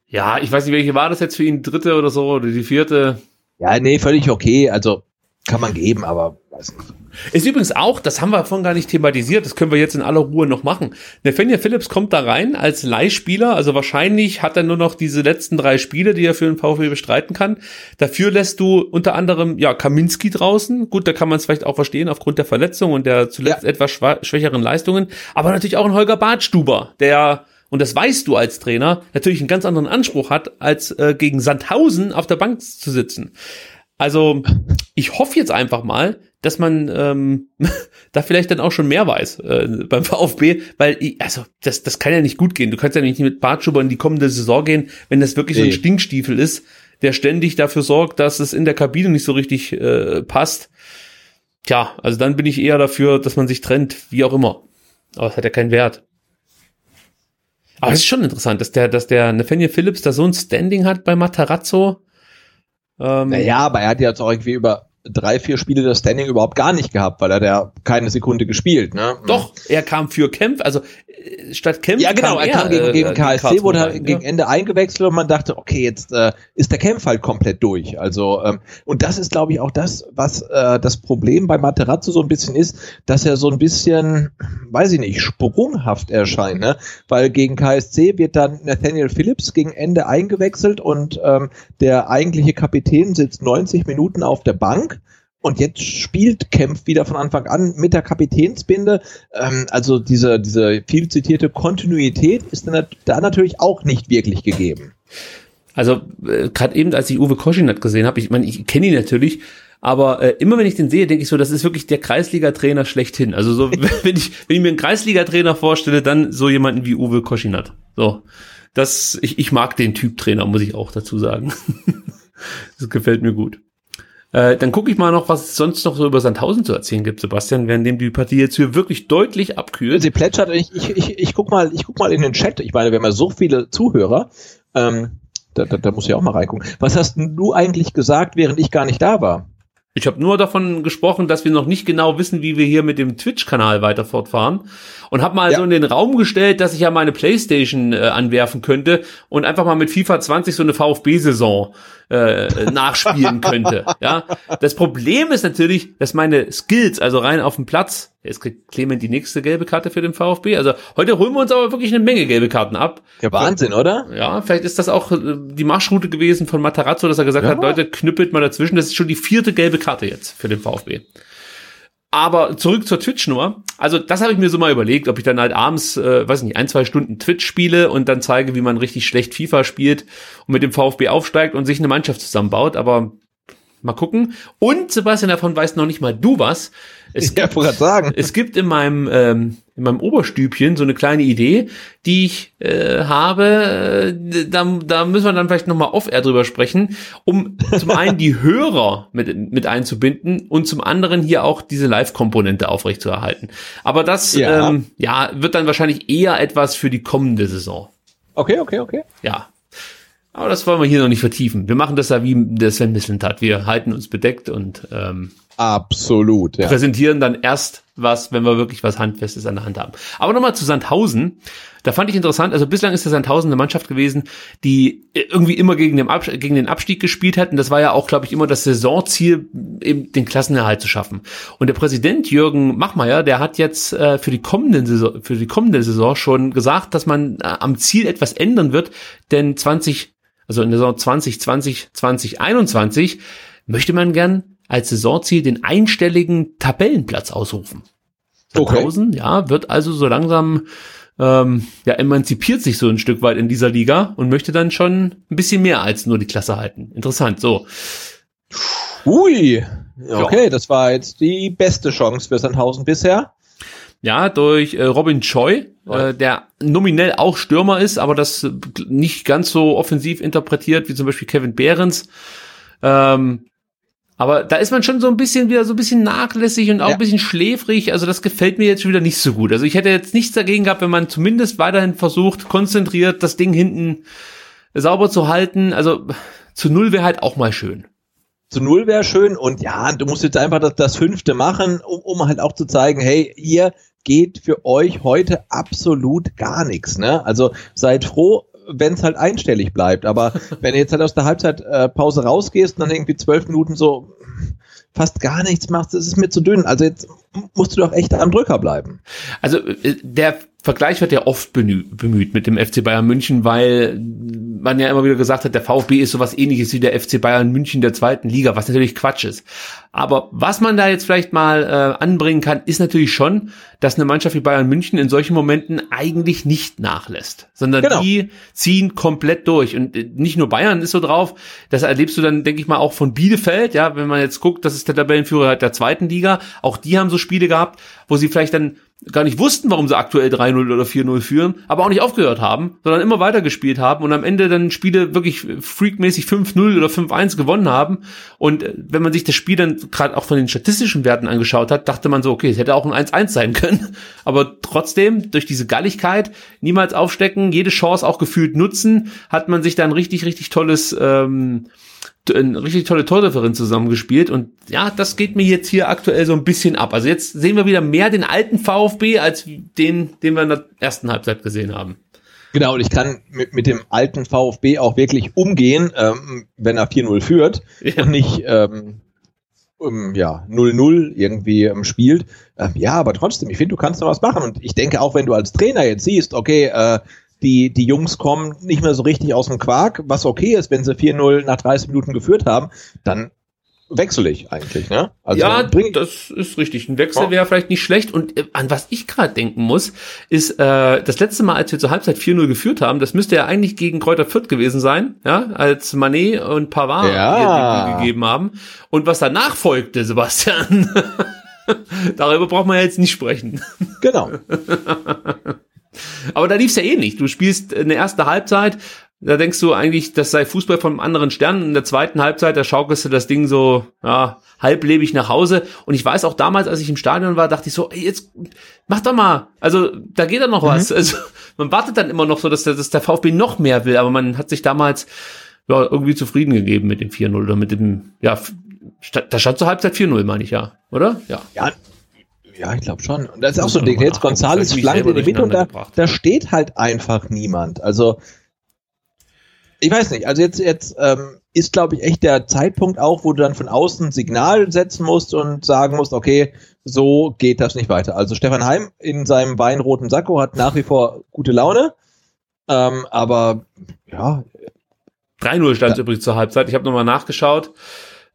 Speaker 1: Ja, ich weiß nicht, welche war das jetzt für ihn, dritte oder so, oder die vierte?
Speaker 2: Ja, nee, völlig okay. Also kann man geben, aber weiß nicht.
Speaker 1: Ist übrigens auch, das haben wir vorhin gar nicht thematisiert, das können wir jetzt in aller Ruhe noch machen. Nathaniel Phillips kommt da rein als Leihspieler, also wahrscheinlich hat er nur noch diese letzten drei Spiele, die er für den VfB bestreiten kann. Dafür lässt du unter anderem, ja, Kaminski draußen. Gut, da kann man es vielleicht auch verstehen aufgrund der Verletzung und der zuletzt ja. etwas schwächeren Leistungen. Aber natürlich auch ein Holger Bartstuber, der und das weißt du als Trainer, natürlich einen ganz anderen Anspruch hat, als äh, gegen Sandhausen auf der Bank zu sitzen. Also ich hoffe jetzt einfach mal, dass man ähm, da vielleicht dann auch schon mehr weiß äh, beim VfB, weil ich, also das, das kann ja nicht gut gehen. Du kannst ja nicht mit Bartschuber in die kommende Saison gehen, wenn das wirklich nee. so ein Stinkstiefel ist, der ständig dafür sorgt, dass es in der Kabine nicht so richtig äh, passt. Tja, also dann bin ich eher dafür, dass man sich trennt, wie auch immer. Aber es hat ja keinen Wert. Aber es ist schon interessant, dass der, dass der Nathaniel Phillips da so ein Standing hat bei Matarazzo.
Speaker 2: Ähm, naja, aber er hat ja jetzt auch irgendwie über drei, vier Spiele das Standing überhaupt gar nicht gehabt, weil er da keine Sekunde gespielt, ne?
Speaker 1: Doch, er kam für Kempf, also äh, statt Kempf.
Speaker 2: Ja, genau, kam er, kam gegen, gegen äh, KSC, wurde er gegen ja. Ende eingewechselt und man dachte, okay, jetzt äh, ist der Kempf halt komplett durch. Also, ähm, und das ist, glaube ich, auch das, was äh, das Problem bei Materazzo so ein bisschen ist, dass er so ein bisschen, weiß ich nicht, sprunghaft erscheint, ne? Weil gegen KSC wird dann Nathaniel Phillips gegen Ende eingewechselt und ähm, der eigentliche Kapitän sitzt 90 Minuten auf der Bank und jetzt spielt Kempf wieder von Anfang an mit der Kapitänsbinde. Ähm, also diese, diese viel zitierte Kontinuität ist da natürlich auch nicht wirklich gegeben.
Speaker 1: Also äh, gerade eben, als ich Uwe Koschinat gesehen habe, ich meine, ich kenne ihn natürlich, aber äh, immer wenn ich den sehe, denke ich so, das ist wirklich der Kreisliga-Trainer schlechthin. Also so, wenn ich, wenn ich mir einen Kreisliga-Trainer vorstelle, dann so jemanden wie Uwe Koschinat. So, das, ich, ich mag den Typ Trainer, muss ich auch dazu sagen. das gefällt mir gut. Äh, dann gucke ich mal noch, was es sonst noch so über Sandhausen zu erzählen gibt, Sebastian, währenddem die Partie jetzt hier wirklich deutlich abkühlt.
Speaker 2: Sie plätschert, ich, ich, ich, ich guck mal, ich guck mal in den Chat. Ich meine, wir haben ja so viele Zuhörer. Ähm, da, da, da muss ich auch mal reingucken. Was hast du eigentlich gesagt, während ich gar nicht da war?
Speaker 1: Ich habe nur davon gesprochen, dass wir noch nicht genau wissen, wie wir hier mit dem Twitch-Kanal weiter fortfahren. Und habe mal ja. so in den Raum gestellt, dass ich ja meine Playstation äh, anwerfen könnte und einfach mal mit FIFA 20 so eine VfB-Saison äh, nachspielen könnte. Ja, das Problem ist natürlich, dass meine Skills, also rein auf dem Platz, jetzt kriegt Clement die nächste gelbe Karte für den VfB. Also heute holen wir uns aber wirklich eine Menge gelbe Karten ab.
Speaker 2: Ja, Wahnsinn, oder?
Speaker 1: Ja, vielleicht ist das auch äh, die Marschroute gewesen von Matarazzo, dass er gesagt ja. hat, Leute, knüppelt mal dazwischen. Das ist schon die vierte gelbe Karte jetzt für den VfB. Aber zurück zur Twitch-Nummer. Also das habe ich mir so mal überlegt, ob ich dann halt abends, äh, weiß nicht, ein, zwei Stunden Twitch spiele und dann zeige, wie man richtig schlecht FIFA spielt und mit dem VfB aufsteigt und sich eine Mannschaft zusammenbaut. Aber mal gucken. Und Sebastian, davon weißt noch nicht mal du was.
Speaker 2: Es ja, gibt, sagen.
Speaker 1: Es gibt in meinem, ähm, in meinem Oberstübchen so eine kleine Idee, die ich äh, habe. Äh, da, da müssen wir dann vielleicht nochmal off-air drüber sprechen, um zum einen die Hörer mit, mit einzubinden und zum anderen hier auch diese Live-Komponente aufrechtzuerhalten. Aber das ja. Ähm, ja, wird dann wahrscheinlich eher etwas für die kommende Saison.
Speaker 2: Okay, okay, okay.
Speaker 1: Ja, aber das wollen wir hier noch nicht vertiefen. Wir machen das ja wie der Sven Mislintat. Wir halten uns bedeckt und ähm,
Speaker 2: Absolut,
Speaker 1: ja. präsentieren dann erst was, wenn wir wirklich was Handfestes an der Hand haben. Aber nochmal zu Sandhausen. Da fand ich interessant, also bislang ist der Sandhausen eine Mannschaft gewesen, die irgendwie immer gegen den, Abstieg, gegen den Abstieg gespielt hat. Und das war ja auch, glaube ich, immer das Saisonziel, eben den Klassenerhalt zu schaffen. Und der Präsident Jürgen Machmeier, der hat jetzt äh, für, die kommende Saison, für die kommende Saison schon gesagt, dass man äh, am Ziel etwas ändern wird. Denn 20 also in der Saison 2020, 2021, möchte man gern als Saisonziel den einstelligen Tabellenplatz ausrufen. Sandhausen, okay. ja, wird also so langsam ähm, ja, emanzipiert sich so ein Stück weit in dieser Liga und möchte dann schon ein bisschen mehr als nur die Klasse halten. Interessant, so.
Speaker 2: Ui, okay, ja. das war jetzt die beste Chance für Sandhausen bisher.
Speaker 1: Ja, durch äh, Robin Choi, äh, der nominell auch Stürmer ist, aber das nicht ganz so offensiv interpretiert wie zum Beispiel Kevin Behrens. Ähm, aber da ist man schon so ein bisschen wieder so ein bisschen nachlässig und auch ja. ein bisschen schläfrig. Also das gefällt mir jetzt schon wieder nicht so gut. Also ich hätte jetzt nichts dagegen gehabt, wenn man zumindest weiterhin versucht, konzentriert das Ding hinten sauber zu halten. Also zu null wäre halt auch mal schön
Speaker 2: zu null wäre schön und ja, du musst jetzt einfach das, das fünfte machen, um, um halt auch zu zeigen, hey, ihr geht für euch heute absolut gar nichts. Ne? Also seid froh, wenn es halt einstellig bleibt. Aber wenn du jetzt halt aus der Halbzeitpause äh, rausgehst und dann irgendwie zwölf Minuten so fast gar nichts machst, das ist mir zu dünn. Also jetzt musst du doch echt am Drücker bleiben.
Speaker 1: Also äh, der Vergleich wird ja oft bemüht mit dem FC Bayern München, weil man ja immer wieder gesagt hat, der VfB ist sowas ähnliches wie der FC Bayern München der zweiten Liga, was natürlich Quatsch ist. Aber was man da jetzt vielleicht mal äh, anbringen kann, ist natürlich schon, dass eine Mannschaft wie Bayern München in solchen Momenten eigentlich nicht nachlässt, sondern genau. die ziehen komplett durch. Und äh, nicht nur Bayern ist so drauf, das erlebst du dann, denke ich mal, auch von Bielefeld, ja, wenn man jetzt guckt, das ist der Tabellenführer der zweiten Liga, auch die haben so Spiele gehabt, wo sie vielleicht dann gar nicht wussten, warum sie aktuell 3-0 oder 4-0 führen, aber auch nicht aufgehört haben, sondern immer weiter gespielt haben und am Ende dann Spiele wirklich freakmäßig 5-0 oder 5-1 gewonnen haben. Und äh, wenn man sich das Spiel dann gerade auch von den statistischen Werten angeschaut hat, dachte man so, okay, es hätte auch ein 1-1 sein können. Aber trotzdem, durch diese Galligkeit, niemals aufstecken, jede Chance auch gefühlt nutzen, hat man sich dann richtig, richtig tolles ähm, eine richtig tolle Tordifferenz zusammengespielt und ja, das geht mir jetzt hier aktuell so ein bisschen ab. Also jetzt sehen wir wieder mehr den alten VfB als den, den wir in der ersten Halbzeit gesehen haben.
Speaker 2: Genau, und ich kann mit, mit dem alten VfB auch wirklich umgehen, ähm, wenn er 4-0 führt ja. und nicht ähm, um, ja 0-0 irgendwie ähm, spielt. Ähm, ja, aber trotzdem, ich finde, du kannst noch was machen. Und ich denke auch, wenn du als Trainer jetzt siehst, okay, äh, die, die Jungs kommen nicht mehr so richtig aus dem Quark, was okay ist, wenn sie 4-0 nach 30 Minuten geführt haben, dann wechselig eigentlich, ne?
Speaker 1: Also ja, das ist richtig. Ein Wechsel wäre vielleicht nicht schlecht. Und äh, an was ich gerade denken muss, ist äh, das letzte Mal, als wir zur Halbzeit 4-0 geführt haben, das müsste ja eigentlich gegen Kräuter Fürth gewesen sein, ja, als Manet und Pavard
Speaker 2: ja.
Speaker 1: gegeben haben. Und was danach folgte, Sebastian, darüber braucht man ja jetzt nicht sprechen.
Speaker 2: Genau.
Speaker 1: Aber da lief's ja eh nicht. Du spielst eine erste Halbzeit, da denkst du eigentlich, das sei Fußball von einem anderen Stern. In der zweiten Halbzeit, da schaukelst du das Ding so, ja, halblebig nach Hause. Und ich weiß auch damals, als ich im Stadion war, dachte ich so, ey, jetzt mach doch mal. Also, da geht doch noch mhm. was. Also, man wartet dann immer noch so, dass der, dass der VfB noch mehr will. Aber man hat sich damals, ja, irgendwie zufrieden gegeben mit dem 4-0 oder mit dem, ja, da stand zur Halbzeit 4-0, meine ich ja, oder?
Speaker 2: Ja. Ja, ja, ich glaube schon. Und das ist auch so ein Ding. Jetzt Gonzales flankt in die Mitte und da, da steht halt einfach niemand. Also, ich weiß nicht, also jetzt, jetzt ähm, ist, glaube ich, echt der Zeitpunkt auch, wo du dann von außen ein Signal setzen musst und sagen musst, okay, so geht das nicht weiter. Also Stefan Heim in seinem weinroten Sakko hat nach wie vor gute Laune, ähm, aber ja.
Speaker 1: 3-0 stand ja. übrigens zur Halbzeit. Ich habe nochmal nachgeschaut.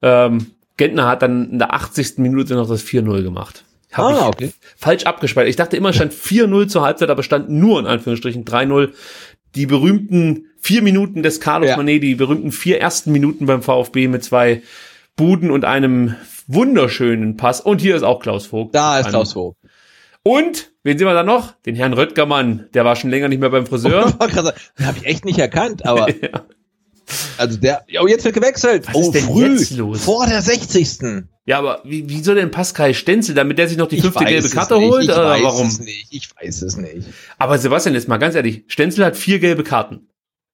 Speaker 1: Ähm, Gentner hat dann in der 80. Minute noch das 4-0 gemacht. Hab ah, okay. Falsch abgespeichert. Ich dachte immer, stand 4-0 zur Halbzeit, aber stand nur in Anführungsstrichen 3-0 die berühmten vier Minuten des Carlos ja. Manet, die berühmten vier ersten Minuten beim VfB mit zwei Buden und einem wunderschönen Pass. Und hier ist auch Klaus Vogt.
Speaker 2: Da ist Klaus Vogt.
Speaker 1: Und, wen sehen wir da noch? Den Herrn Röttgermann, der war schon länger nicht mehr beim Friseur.
Speaker 2: den habe ich echt nicht erkannt, aber ja. Also der, oh, jetzt wird gewechselt.
Speaker 1: Was oh, ist denn früh, jetzt los?
Speaker 2: Vor der 60.
Speaker 1: Ja, aber wie, wie soll denn Pascal Stenzel, damit der sich noch die fünfte gelbe Karte holt?
Speaker 2: Ich weiß
Speaker 1: warum?
Speaker 2: es nicht. Ich weiß es nicht.
Speaker 1: Aber Sebastian, jetzt mal ganz ehrlich, Stenzel hat vier gelbe Karten.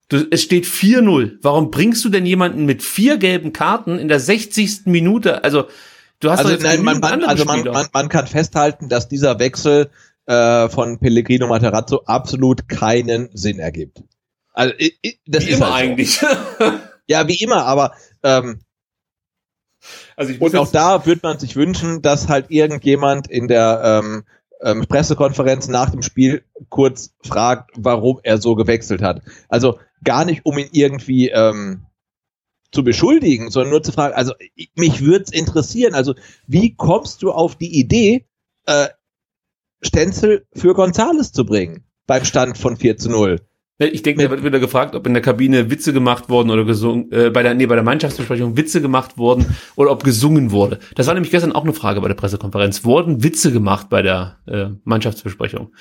Speaker 1: Du, es steht 4-0. Warum bringst du denn jemanden mit vier gelben Karten in der 60. Minute? Also, du hast
Speaker 2: also, doch jetzt nein, man, man, also man, man, man kann festhalten, dass dieser Wechsel äh, von Pellegrino Materazzo absolut keinen Sinn ergibt.
Speaker 1: Also, das wie ist immer halt eigentlich.
Speaker 2: ja, wie immer, aber ähm, also ich und auch da würde man sich wünschen, dass halt irgendjemand in der ähm, ähm, Pressekonferenz nach dem Spiel kurz fragt, warum er so gewechselt hat. Also gar nicht, um ihn irgendwie ähm, zu beschuldigen, sondern nur zu fragen, also mich würde es interessieren, also wie kommst du auf die Idee, äh, Stenzel für Gonzales zu bringen beim Stand von 4 zu 0?
Speaker 1: Ich denke, da wird wieder gefragt, ob in der Kabine Witze gemacht wurden oder gesungen, äh, bei der, nee, bei der Mannschaftsbesprechung Witze gemacht wurden oder ob gesungen wurde. Das war nämlich gestern auch eine Frage bei der Pressekonferenz. Wurden Witze gemacht bei der äh, Mannschaftsbesprechung?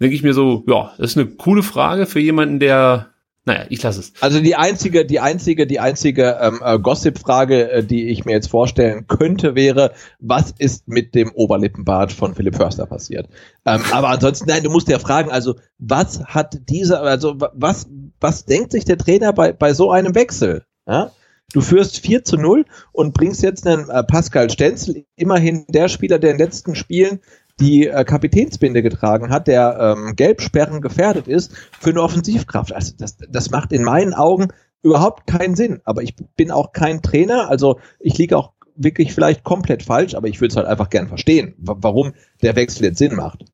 Speaker 1: Denke ich mir so, ja, das ist eine coole Frage für jemanden, der naja, ich lasse es.
Speaker 2: Also die einzige, die einzige, die einzige ähm, äh, Gossip-Frage, äh, die ich mir jetzt vorstellen könnte, wäre, was ist mit dem Oberlippenbart von Philipp Förster passiert? Ähm, aber ansonsten, nein, du musst ja fragen, also was hat dieser, also was, was denkt sich der Trainer bei, bei so einem Wechsel? Ja? Du führst 4 zu 0 und bringst jetzt einen äh, Pascal Stenzel, immerhin der Spieler, der in den letzten Spielen die äh, Kapitänsbinde getragen hat, der ähm, Gelbsperren gefährdet ist, für eine Offensivkraft. Also das, das macht in meinen Augen überhaupt keinen Sinn. Aber ich bin auch kein Trainer, also ich liege auch wirklich vielleicht komplett falsch, aber ich würde es halt einfach gern verstehen, warum der Wechsel jetzt Sinn macht.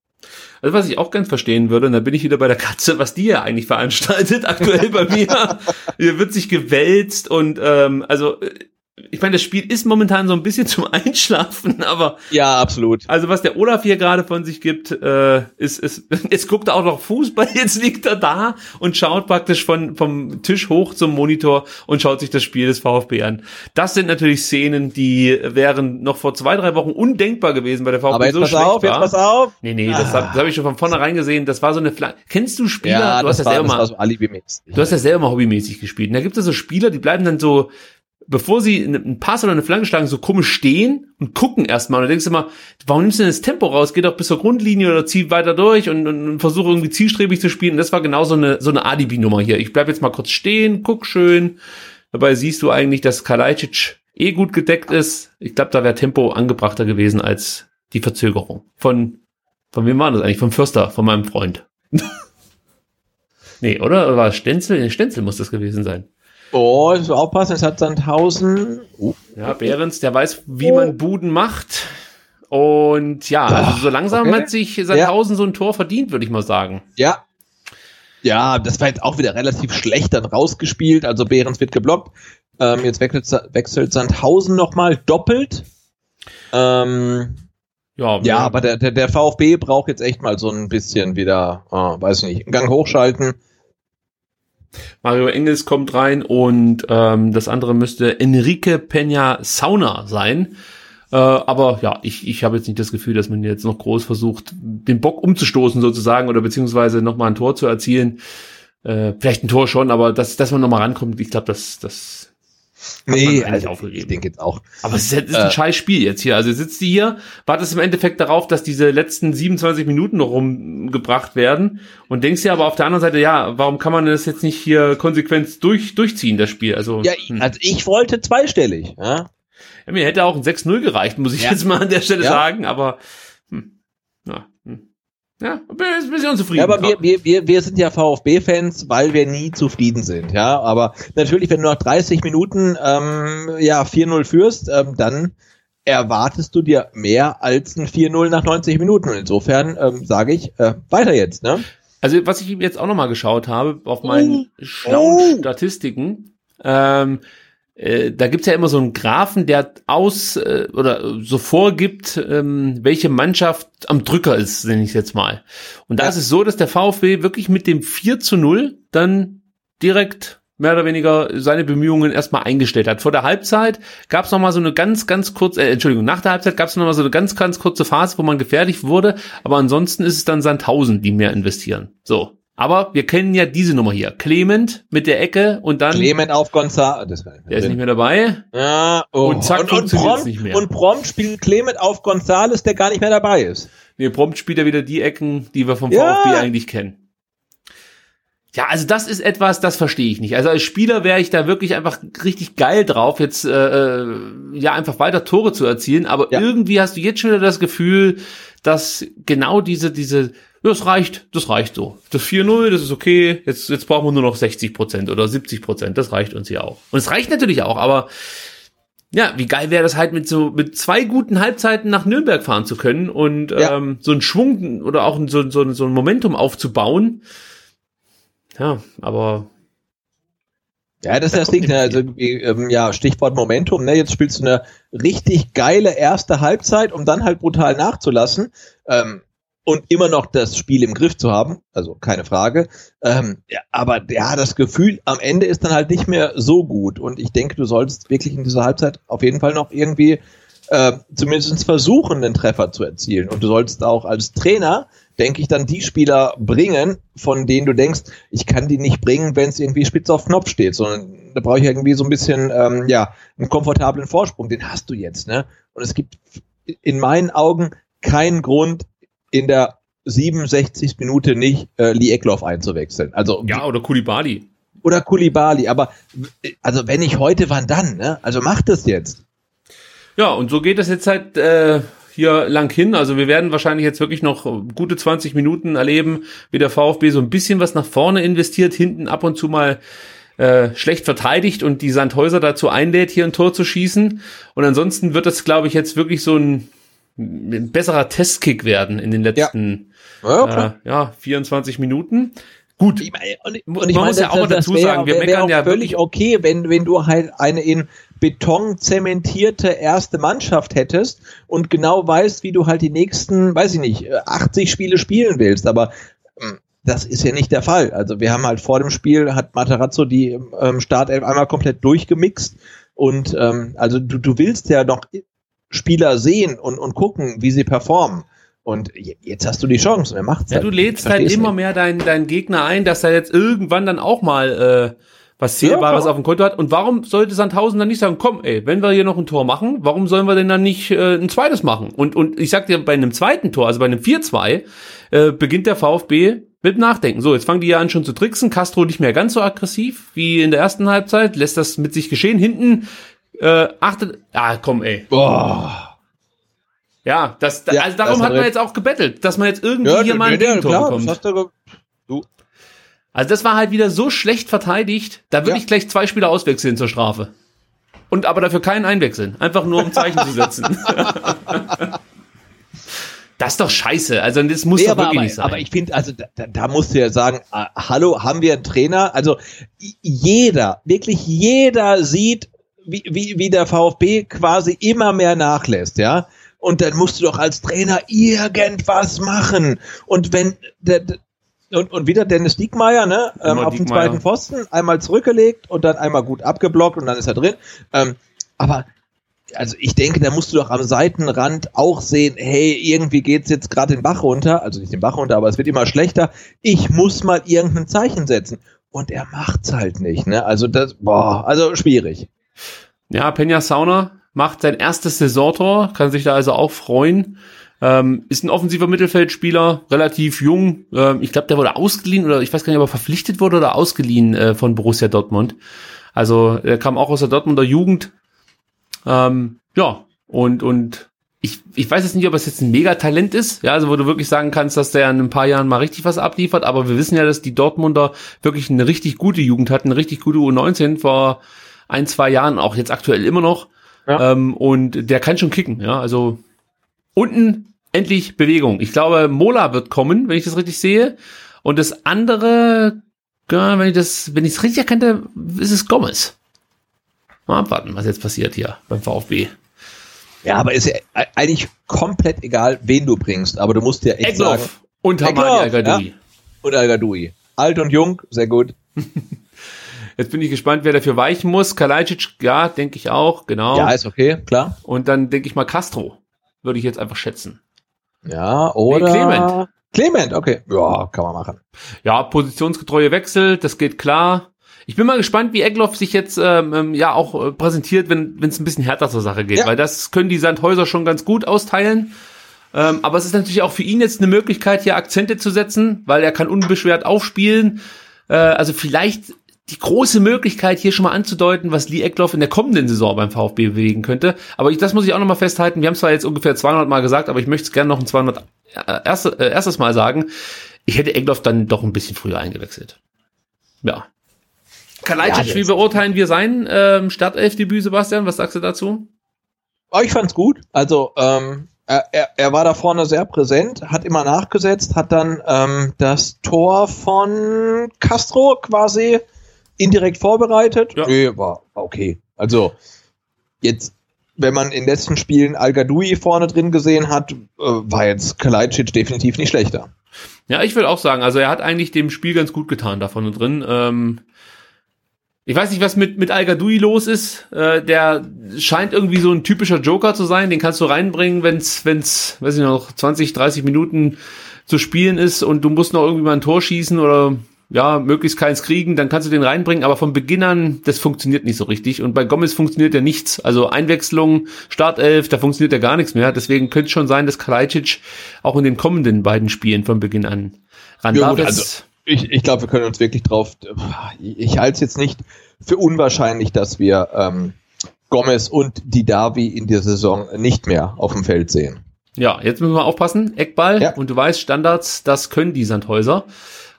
Speaker 1: Also was ich auch gern verstehen würde, und da bin ich wieder bei der Katze, was die ja eigentlich veranstaltet, aktuell bei mir. Hier wird sich gewälzt und ähm, also ich meine, das Spiel ist momentan so ein bisschen zum Einschlafen, aber
Speaker 2: ja, absolut.
Speaker 1: Also was der Olaf hier gerade von sich gibt, äh, ist, ist jetzt guckt er auch noch Fußball, jetzt liegt er da und schaut praktisch von vom Tisch hoch zum Monitor und schaut sich das Spiel des VfB an. Das sind natürlich Szenen, die wären noch vor zwei drei Wochen undenkbar gewesen bei der VfB.
Speaker 2: Aber jetzt so pass auf, jetzt pass auf.
Speaker 1: Nee, nee, das, ah. das habe ich schon von vornherein gesehen. Das war so eine Fla Kennst du Spieler?
Speaker 2: Ja,
Speaker 1: du hast
Speaker 2: das, war,
Speaker 1: selber
Speaker 2: das
Speaker 1: mal.
Speaker 2: War so
Speaker 1: du hast ja selber mal hobbymäßig gespielt. Und da gibt es so Spieler, die bleiben dann so bevor sie einen Pass oder eine Flanke schlagen, so komisch stehen und gucken erstmal. Und du denkst immer, warum nimmst du denn das Tempo raus? Geh doch bis zur Grundlinie oder zieh weiter durch und, und, und versuche irgendwie zielstrebig zu spielen. Und das war genau so eine, so eine Alibi-Nummer hier. Ich bleib jetzt mal kurz stehen, guck schön. Dabei siehst du eigentlich, dass Kalajdzic eh gut gedeckt ist. Ich glaube, da wäre Tempo angebrachter gewesen als die Verzögerung. Von, von wem war das eigentlich? Vom Fürster, von meinem Freund. nee, oder? War Stenzel? Stenzel muss das gewesen sein.
Speaker 2: Oh, ich muss aufpassen, es hat Sandhausen.
Speaker 1: Uh. Ja, Behrens, der weiß, wie oh. man Buden macht. Und ja, also so langsam okay. hat sich Sandhausen ja. so ein Tor verdient, würde ich mal sagen.
Speaker 2: Ja. Ja, das war jetzt auch wieder relativ schlecht dann rausgespielt. Also Behrens wird geblockt. Ähm, jetzt wechselt, wechselt Sandhausen nochmal doppelt. Ähm, ja, ja, aber der, der, der VfB braucht jetzt echt mal so ein bisschen wieder, oh, weiß nicht, einen Gang hochschalten.
Speaker 1: Mario Engels kommt rein und ähm, das andere müsste Enrique Peña Sauna sein. Äh, aber ja, ich, ich habe jetzt nicht das Gefühl, dass man jetzt noch groß versucht, den Bock umzustoßen sozusagen oder beziehungsweise nochmal ein Tor zu erzielen. Äh, vielleicht ein Tor schon, aber dass, dass man nochmal rankommt, ich glaube, das, das
Speaker 2: Nee, also aufgegeben. ich denke jetzt auch.
Speaker 1: Aber es ist, es ist ein äh, scheiß Spiel jetzt hier. Also sitzt die hier, wartest im Endeffekt darauf, dass diese letzten 27 Minuten noch rumgebracht werden und denkst dir aber auf der anderen Seite, ja, warum kann man das jetzt nicht hier konsequent durch, durchziehen, das Spiel? Also,
Speaker 2: ja, hm. also ich wollte zweistellig. Ja?
Speaker 1: ja mir hätte auch ein 6-0 gereicht, muss ich ja. jetzt mal an der Stelle ja. sagen, aber hm, hm. Ja, ein bisschen unzufrieden. Ja,
Speaker 2: aber wir, wir, wir, wir sind ja VfB-Fans, weil wir nie zufrieden sind, ja. Aber natürlich, wenn du nach 30 Minuten ähm, ja 4-0 führst, ähm, dann erwartest du dir mehr als ein 4-0 nach 90 Minuten. Und insofern ähm, sage ich, äh, weiter jetzt, ne?
Speaker 1: Also, was ich jetzt auch nochmal geschaut habe, auf meinen oh. schlauen oh. Statistiken, ähm, äh, da gibt's ja immer so einen Graphen, der aus äh, oder so vorgibt, ähm, welche Mannschaft am Drücker ist, nenne ich jetzt mal. Und da ja. ist es so, dass der VfB wirklich mit dem 4 zu 0 dann direkt mehr oder weniger seine Bemühungen erstmal eingestellt hat. Vor der Halbzeit gab es nochmal so eine ganz, ganz kurze, äh, Entschuldigung, nach der Halbzeit gab es nochmal so eine ganz, ganz kurze Phase, wo man gefährlich wurde, aber ansonsten ist es dann Sandhausen, die mehr investieren. So. Aber wir kennen ja diese Nummer hier. Clement mit der Ecke und dann.
Speaker 2: Clement auf Gonzales.
Speaker 1: Der ist nicht mehr dabei.
Speaker 2: Ja, oh.
Speaker 1: Und zack, und, und prompt, nicht mehr.
Speaker 2: Und prompt spielt Clement auf Gonzales, der gar nicht mehr dabei ist.
Speaker 1: Nee, prompt spielt er wieder die Ecken, die wir vom ja. VfB eigentlich kennen. Ja, also das ist etwas, das verstehe ich nicht. Also als Spieler wäre ich da wirklich einfach richtig geil drauf, jetzt äh, äh ja einfach weiter Tore zu erzielen. Aber ja. irgendwie hast du jetzt schon wieder das Gefühl, dass genau diese diese das reicht, das reicht so. Das 4-0, das ist okay. Jetzt, jetzt brauchen wir nur noch 60 Prozent oder 70 Prozent. Das reicht uns ja auch. Und es reicht natürlich auch, aber ja, wie geil wäre das halt mit so mit zwei guten Halbzeiten nach Nürnberg fahren zu können und ja. ähm, so einen Schwung oder auch so, so, so ein Momentum aufzubauen. Ja, aber
Speaker 2: ja, das ist das Ding, ne? also ähm, ja, Stichwort Momentum, ne? Jetzt spielst du eine richtig geile erste Halbzeit, um dann halt brutal nachzulassen. Ähm, und immer noch das Spiel im Griff zu haben, also keine Frage. Ähm, ja, aber ja, das Gefühl am Ende ist dann halt nicht mehr so gut. Und ich denke, du solltest wirklich in dieser Halbzeit auf jeden Fall noch irgendwie äh, zumindest versuchen, einen Treffer zu erzielen. Und du solltest auch als Trainer, denke ich, dann die Spieler bringen, von denen du denkst, ich kann die nicht bringen, wenn es irgendwie spitz auf Knopf steht, sondern da brauche ich irgendwie so ein bisschen, ähm, ja, einen komfortablen Vorsprung. Den hast du jetzt, ne? Und es gibt in meinen Augen keinen Grund, in der 67. Minute nicht äh, Lee Eckloff einzuwechseln. Also
Speaker 1: ja oder Kulibali
Speaker 2: oder Kulibali. Aber also wenn nicht heute, wann dann? Ne? Also macht das jetzt.
Speaker 1: Ja und so geht es jetzt halt äh, hier lang hin. Also wir werden wahrscheinlich jetzt wirklich noch gute 20 Minuten erleben, wie der VfB so ein bisschen was nach vorne investiert, hinten ab und zu mal äh, schlecht verteidigt und die Sandhäuser dazu einlädt, hier ein Tor zu schießen. Und ansonsten wird das, glaube ich, jetzt wirklich so ein ein besserer Testkick werden in den letzten ja. Äh, ja 24 Minuten. Gut.
Speaker 2: Ich meine, und, und man ich muss ja auch mal dazu wär, sagen, wir wär, meckern ja völlig okay, wenn wenn du halt eine in Beton zementierte erste Mannschaft hättest und genau weißt, wie du halt die nächsten, weiß ich nicht, 80 Spiele spielen willst, aber hm, das ist ja nicht der Fall. Also wir haben halt vor dem Spiel hat Materazzo die ähm, Startelf einmal komplett durchgemixt und ähm, also du, du willst ja noch Spieler sehen und, und gucken, wie sie performen. Und jetzt hast du die Chance und er macht's.
Speaker 1: Ja, halt. du lädst halt immer nicht. mehr deinen deinen Gegner ein, dass er jetzt irgendwann dann auch mal äh, was Zählbares ja, auf dem Konto hat. Und warum sollte Sandhausen dann nicht sagen, komm, ey, wenn wir hier noch ein Tor machen, warum sollen wir denn dann nicht äh, ein zweites machen? Und, und ich sag dir, bei einem zweiten Tor, also bei einem 4-2, äh, beginnt der VfB mit Nachdenken. So, jetzt fangen die ja an schon zu tricksen. Castro nicht mehr ganz so aggressiv wie in der ersten Halbzeit, lässt das mit sich geschehen. Hinten äh, achtet. Ah, komm, ey. Boah. Ja, das, ja, also darum hat man jetzt auch gebettelt, dass man jetzt irgendwie ja, hier mal ein ja, Gegentor bekommt. Das du. Also das war halt wieder so schlecht verteidigt, da würde ja. ich gleich zwei Spieler auswechseln zur Strafe. Und aber dafür keinen einwechseln. Einfach nur um Zeichen zu setzen. Das ist doch scheiße. Also das muss nee, doch
Speaker 2: aber,
Speaker 1: wirklich
Speaker 2: aber,
Speaker 1: nicht sein.
Speaker 2: Aber ich finde, also da, da musst du ja sagen, äh, hallo, haben wir einen Trainer? Also jeder, wirklich jeder sieht, wie, wie, wie der VfB quasi immer mehr nachlässt, ja. Und dann musst du doch als Trainer irgendwas machen. Und wenn der, und, und wieder Dennis Diekmeyer, ne, ähm, auf dem zweiten Pfosten, einmal zurückgelegt und dann einmal gut abgeblockt und dann ist er drin. Ähm, aber also ich denke, da musst du doch am Seitenrand auch sehen, hey, irgendwie geht's jetzt gerade den Bach runter, also nicht den Bach runter, aber es wird immer schlechter. Ich muss mal irgendein Zeichen setzen. Und er macht's halt nicht, ne? Also das, boah, also schwierig.
Speaker 1: Ja, Penja Sauna macht sein erstes Saisontor, kann sich da also auch freuen. Ähm, ist ein offensiver Mittelfeldspieler, relativ jung. Ähm, ich glaube, der wurde ausgeliehen oder ich weiß gar nicht, ob er verpflichtet wurde oder ausgeliehen äh, von Borussia Dortmund. Also er kam auch aus der Dortmunder Jugend, ähm, ja, und, und ich, ich weiß jetzt nicht, ob es jetzt ein Megatalent ist, ja, also wo du wirklich sagen kannst, dass der in ein paar Jahren mal richtig was abliefert, aber wir wissen ja, dass die Dortmunder wirklich eine richtig gute Jugend hatten, eine richtig gute U19 vor ein, zwei Jahren, auch jetzt aktuell immer noch. Ja. Ähm, und der kann schon kicken, ja, also unten endlich Bewegung. Ich glaube, Mola wird kommen, wenn ich das richtig sehe. Und das andere, ja, wenn ich das, wenn ich es richtig erkannte, ist es Gomez. Mal abwarten, was jetzt passiert hier beim VfB.
Speaker 2: Ja, aber ist ja eigentlich komplett egal, wen du bringst. Aber du musst ja echt Eckloff sagen.
Speaker 1: Und Hamadi Al-Gadoui. Ja?
Speaker 2: Und Al-Gadoui. Alt und jung, sehr gut.
Speaker 1: Jetzt bin ich gespannt, wer dafür weichen muss. Kalajdzic, ja, denke ich auch, genau.
Speaker 2: Ja, ist okay, klar.
Speaker 1: Und dann denke ich mal Castro, würde ich jetzt einfach schätzen.
Speaker 2: Ja, oder nee,
Speaker 1: Clement.
Speaker 2: Clement, okay. Ja, kann man machen.
Speaker 1: Ja, positionsgetreue Wechsel, das geht klar. Ich bin mal gespannt, wie Egloff sich jetzt ähm, ähm ja auch äh, präsentiert, wenn es ein bisschen härter zur Sache geht, ja. weil das können die Sandhäuser schon ganz gut austeilen. Ähm, aber es ist natürlich auch für ihn jetzt eine Möglichkeit, hier Akzente zu setzen, weil er kann unbeschwert aufspielen. Äh, also vielleicht die große Möglichkeit, hier schon mal anzudeuten, was Lee Eckloff in der kommenden Saison beim VfB bewegen könnte. Aber ich, das muss ich auch nochmal festhalten. Wir haben es zwar jetzt ungefähr 200 Mal gesagt, aber ich möchte es gerne noch ein 200 äh, erste, äh, erstes Mal sagen. Ich hätte Eckloff dann doch ein bisschen früher eingewechselt. Ja, Kalajdzic, ja, wie beurteilen wir sein ähm, Startelfdebüt, Sebastian? Was sagst du dazu?
Speaker 2: Oh, ich fand's gut. Also ähm, er, er, er war da vorne sehr präsent, hat immer nachgesetzt, hat dann ähm, das Tor von Castro quasi indirekt vorbereitet. Ja. Nee, war, okay. Also jetzt, wenn man in den letzten Spielen Al vorne drin gesehen hat, äh, war jetzt Kalajdzic definitiv nicht schlechter.
Speaker 1: Ja, ich würde auch sagen, also er hat eigentlich dem Spiel ganz gut getan da vorne drin. Ähm, ich weiß nicht, was mit, mit Al los ist. Äh, der scheint irgendwie so ein typischer Joker zu sein. Den kannst du reinbringen, wenn's, wenn's, weiß ich noch, 20, 30 Minuten zu spielen ist und du musst noch irgendwie mal ein Tor schießen oder ja, möglichst keins kriegen, dann kannst du den reinbringen, aber von Beginn an, das funktioniert nicht so richtig. Und bei Gomez funktioniert ja nichts. Also Einwechslung, Startelf, da funktioniert ja gar nichts mehr. Deswegen könnte es schon sein, dass Kalajdzic auch in den kommenden beiden Spielen von Beginn an ran ja, darf. Gut,
Speaker 2: also ich, ich glaube, wir können uns wirklich drauf. Ich halte es jetzt nicht für unwahrscheinlich, dass wir ähm, Gomez und die Davi in der Saison nicht mehr auf dem Feld sehen.
Speaker 1: Ja, jetzt müssen wir aufpassen. Eckball ja. und du weißt, Standards, das können die Sandhäuser.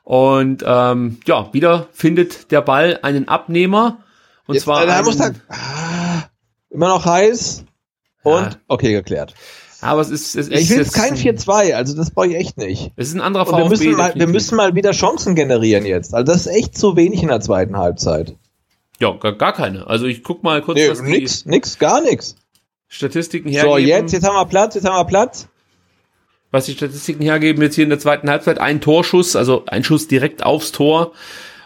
Speaker 1: Und ähm, ja, wieder findet der Ball einen Abnehmer. Und jetzt, zwar.
Speaker 2: Äh, einen, muss da, ah, immer noch heiß. Und ja. okay, geklärt.
Speaker 1: Aber es ist, es
Speaker 2: ist ich will jetzt kein 4-2, also das brauche ich echt nicht.
Speaker 1: Es ist ein anderer
Speaker 2: VfB. Wir müssen, mal, wir müssen mal wieder Chancen generieren jetzt. Also das ist echt zu wenig in der zweiten Halbzeit.
Speaker 1: Ja, gar, gar keine. Also ich guck mal kurz,
Speaker 2: nee, nix, nix, gar nichts.
Speaker 1: Statistiken hergeben. So,
Speaker 2: jetzt, jetzt haben wir Platz, jetzt haben wir Platz.
Speaker 1: Was die Statistiken hergeben, jetzt hier in der zweiten Halbzeit ein Torschuss, also ein Schuss direkt aufs Tor.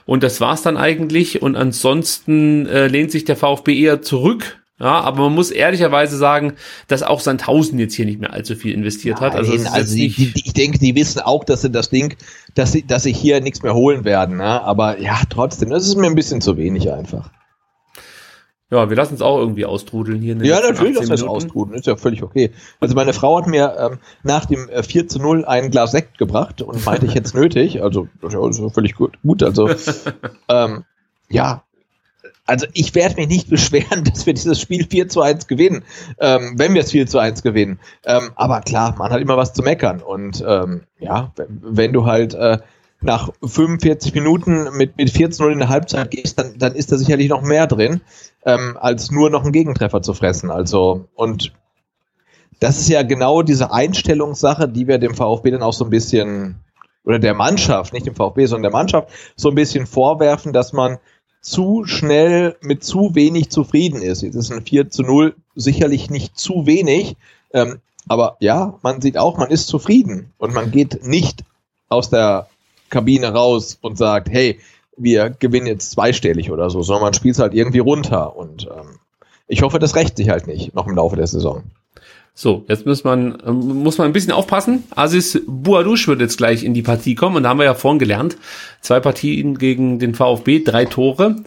Speaker 1: Und das war's dann eigentlich. Und ansonsten äh, lehnt sich der VfB eher zurück ja, aber man muss ehrlicherweise sagen, dass auch Sandhausen jetzt hier nicht mehr allzu viel investiert Nein, hat. Also,
Speaker 2: also die, die, ich denke, die wissen auch, dass sie das Ding, dass sie, dass sie hier nichts mehr holen werden. Ne? Aber ja, trotzdem, das ist mir ein bisschen zu wenig einfach.
Speaker 1: Ja, wir lassen es auch irgendwie austrudeln hier.
Speaker 2: ja, natürlich lassen wir es austrudeln, ist ja völlig okay. Also meine Frau hat mir ähm, nach dem äh, 4 zu 0 ein Glas Sekt gebracht und meinte ich jetzt nötig. Also das ist völlig gut. gut also ähm, ja, also ich werde mich nicht beschweren, dass wir dieses Spiel 4 zu 1 gewinnen, ähm, wenn wir es 4 zu 1 gewinnen. Ähm, aber klar, man hat immer was zu meckern. Und ähm, ja, wenn, wenn, du halt äh, nach 45 Minuten mit, mit 4 zu 0 in der Halbzeit gehst, dann, dann ist da sicherlich noch mehr drin, ähm, als nur noch einen Gegentreffer zu fressen. Also, und das ist ja genau diese Einstellungssache, die wir dem VfB dann auch so ein bisschen, oder der Mannschaft, nicht dem VfB, sondern der Mannschaft, so ein bisschen vorwerfen, dass man zu schnell mit zu wenig zufrieden ist. Jetzt ist ein 4 zu 0 sicherlich nicht zu wenig, ähm, aber ja, man sieht auch, man ist zufrieden und man geht nicht aus der Kabine raus und sagt, hey, wir gewinnen jetzt zweistellig oder so, sondern man spielt es halt irgendwie runter und ähm, ich hoffe, das rächt sich halt nicht noch im Laufe der Saison.
Speaker 1: So, jetzt muss man, ähm, muss man ein bisschen aufpassen. Asis Buadouche wird jetzt gleich in die Partie kommen und da haben wir ja vorhin gelernt. Zwei Partien gegen den VfB, drei Tore.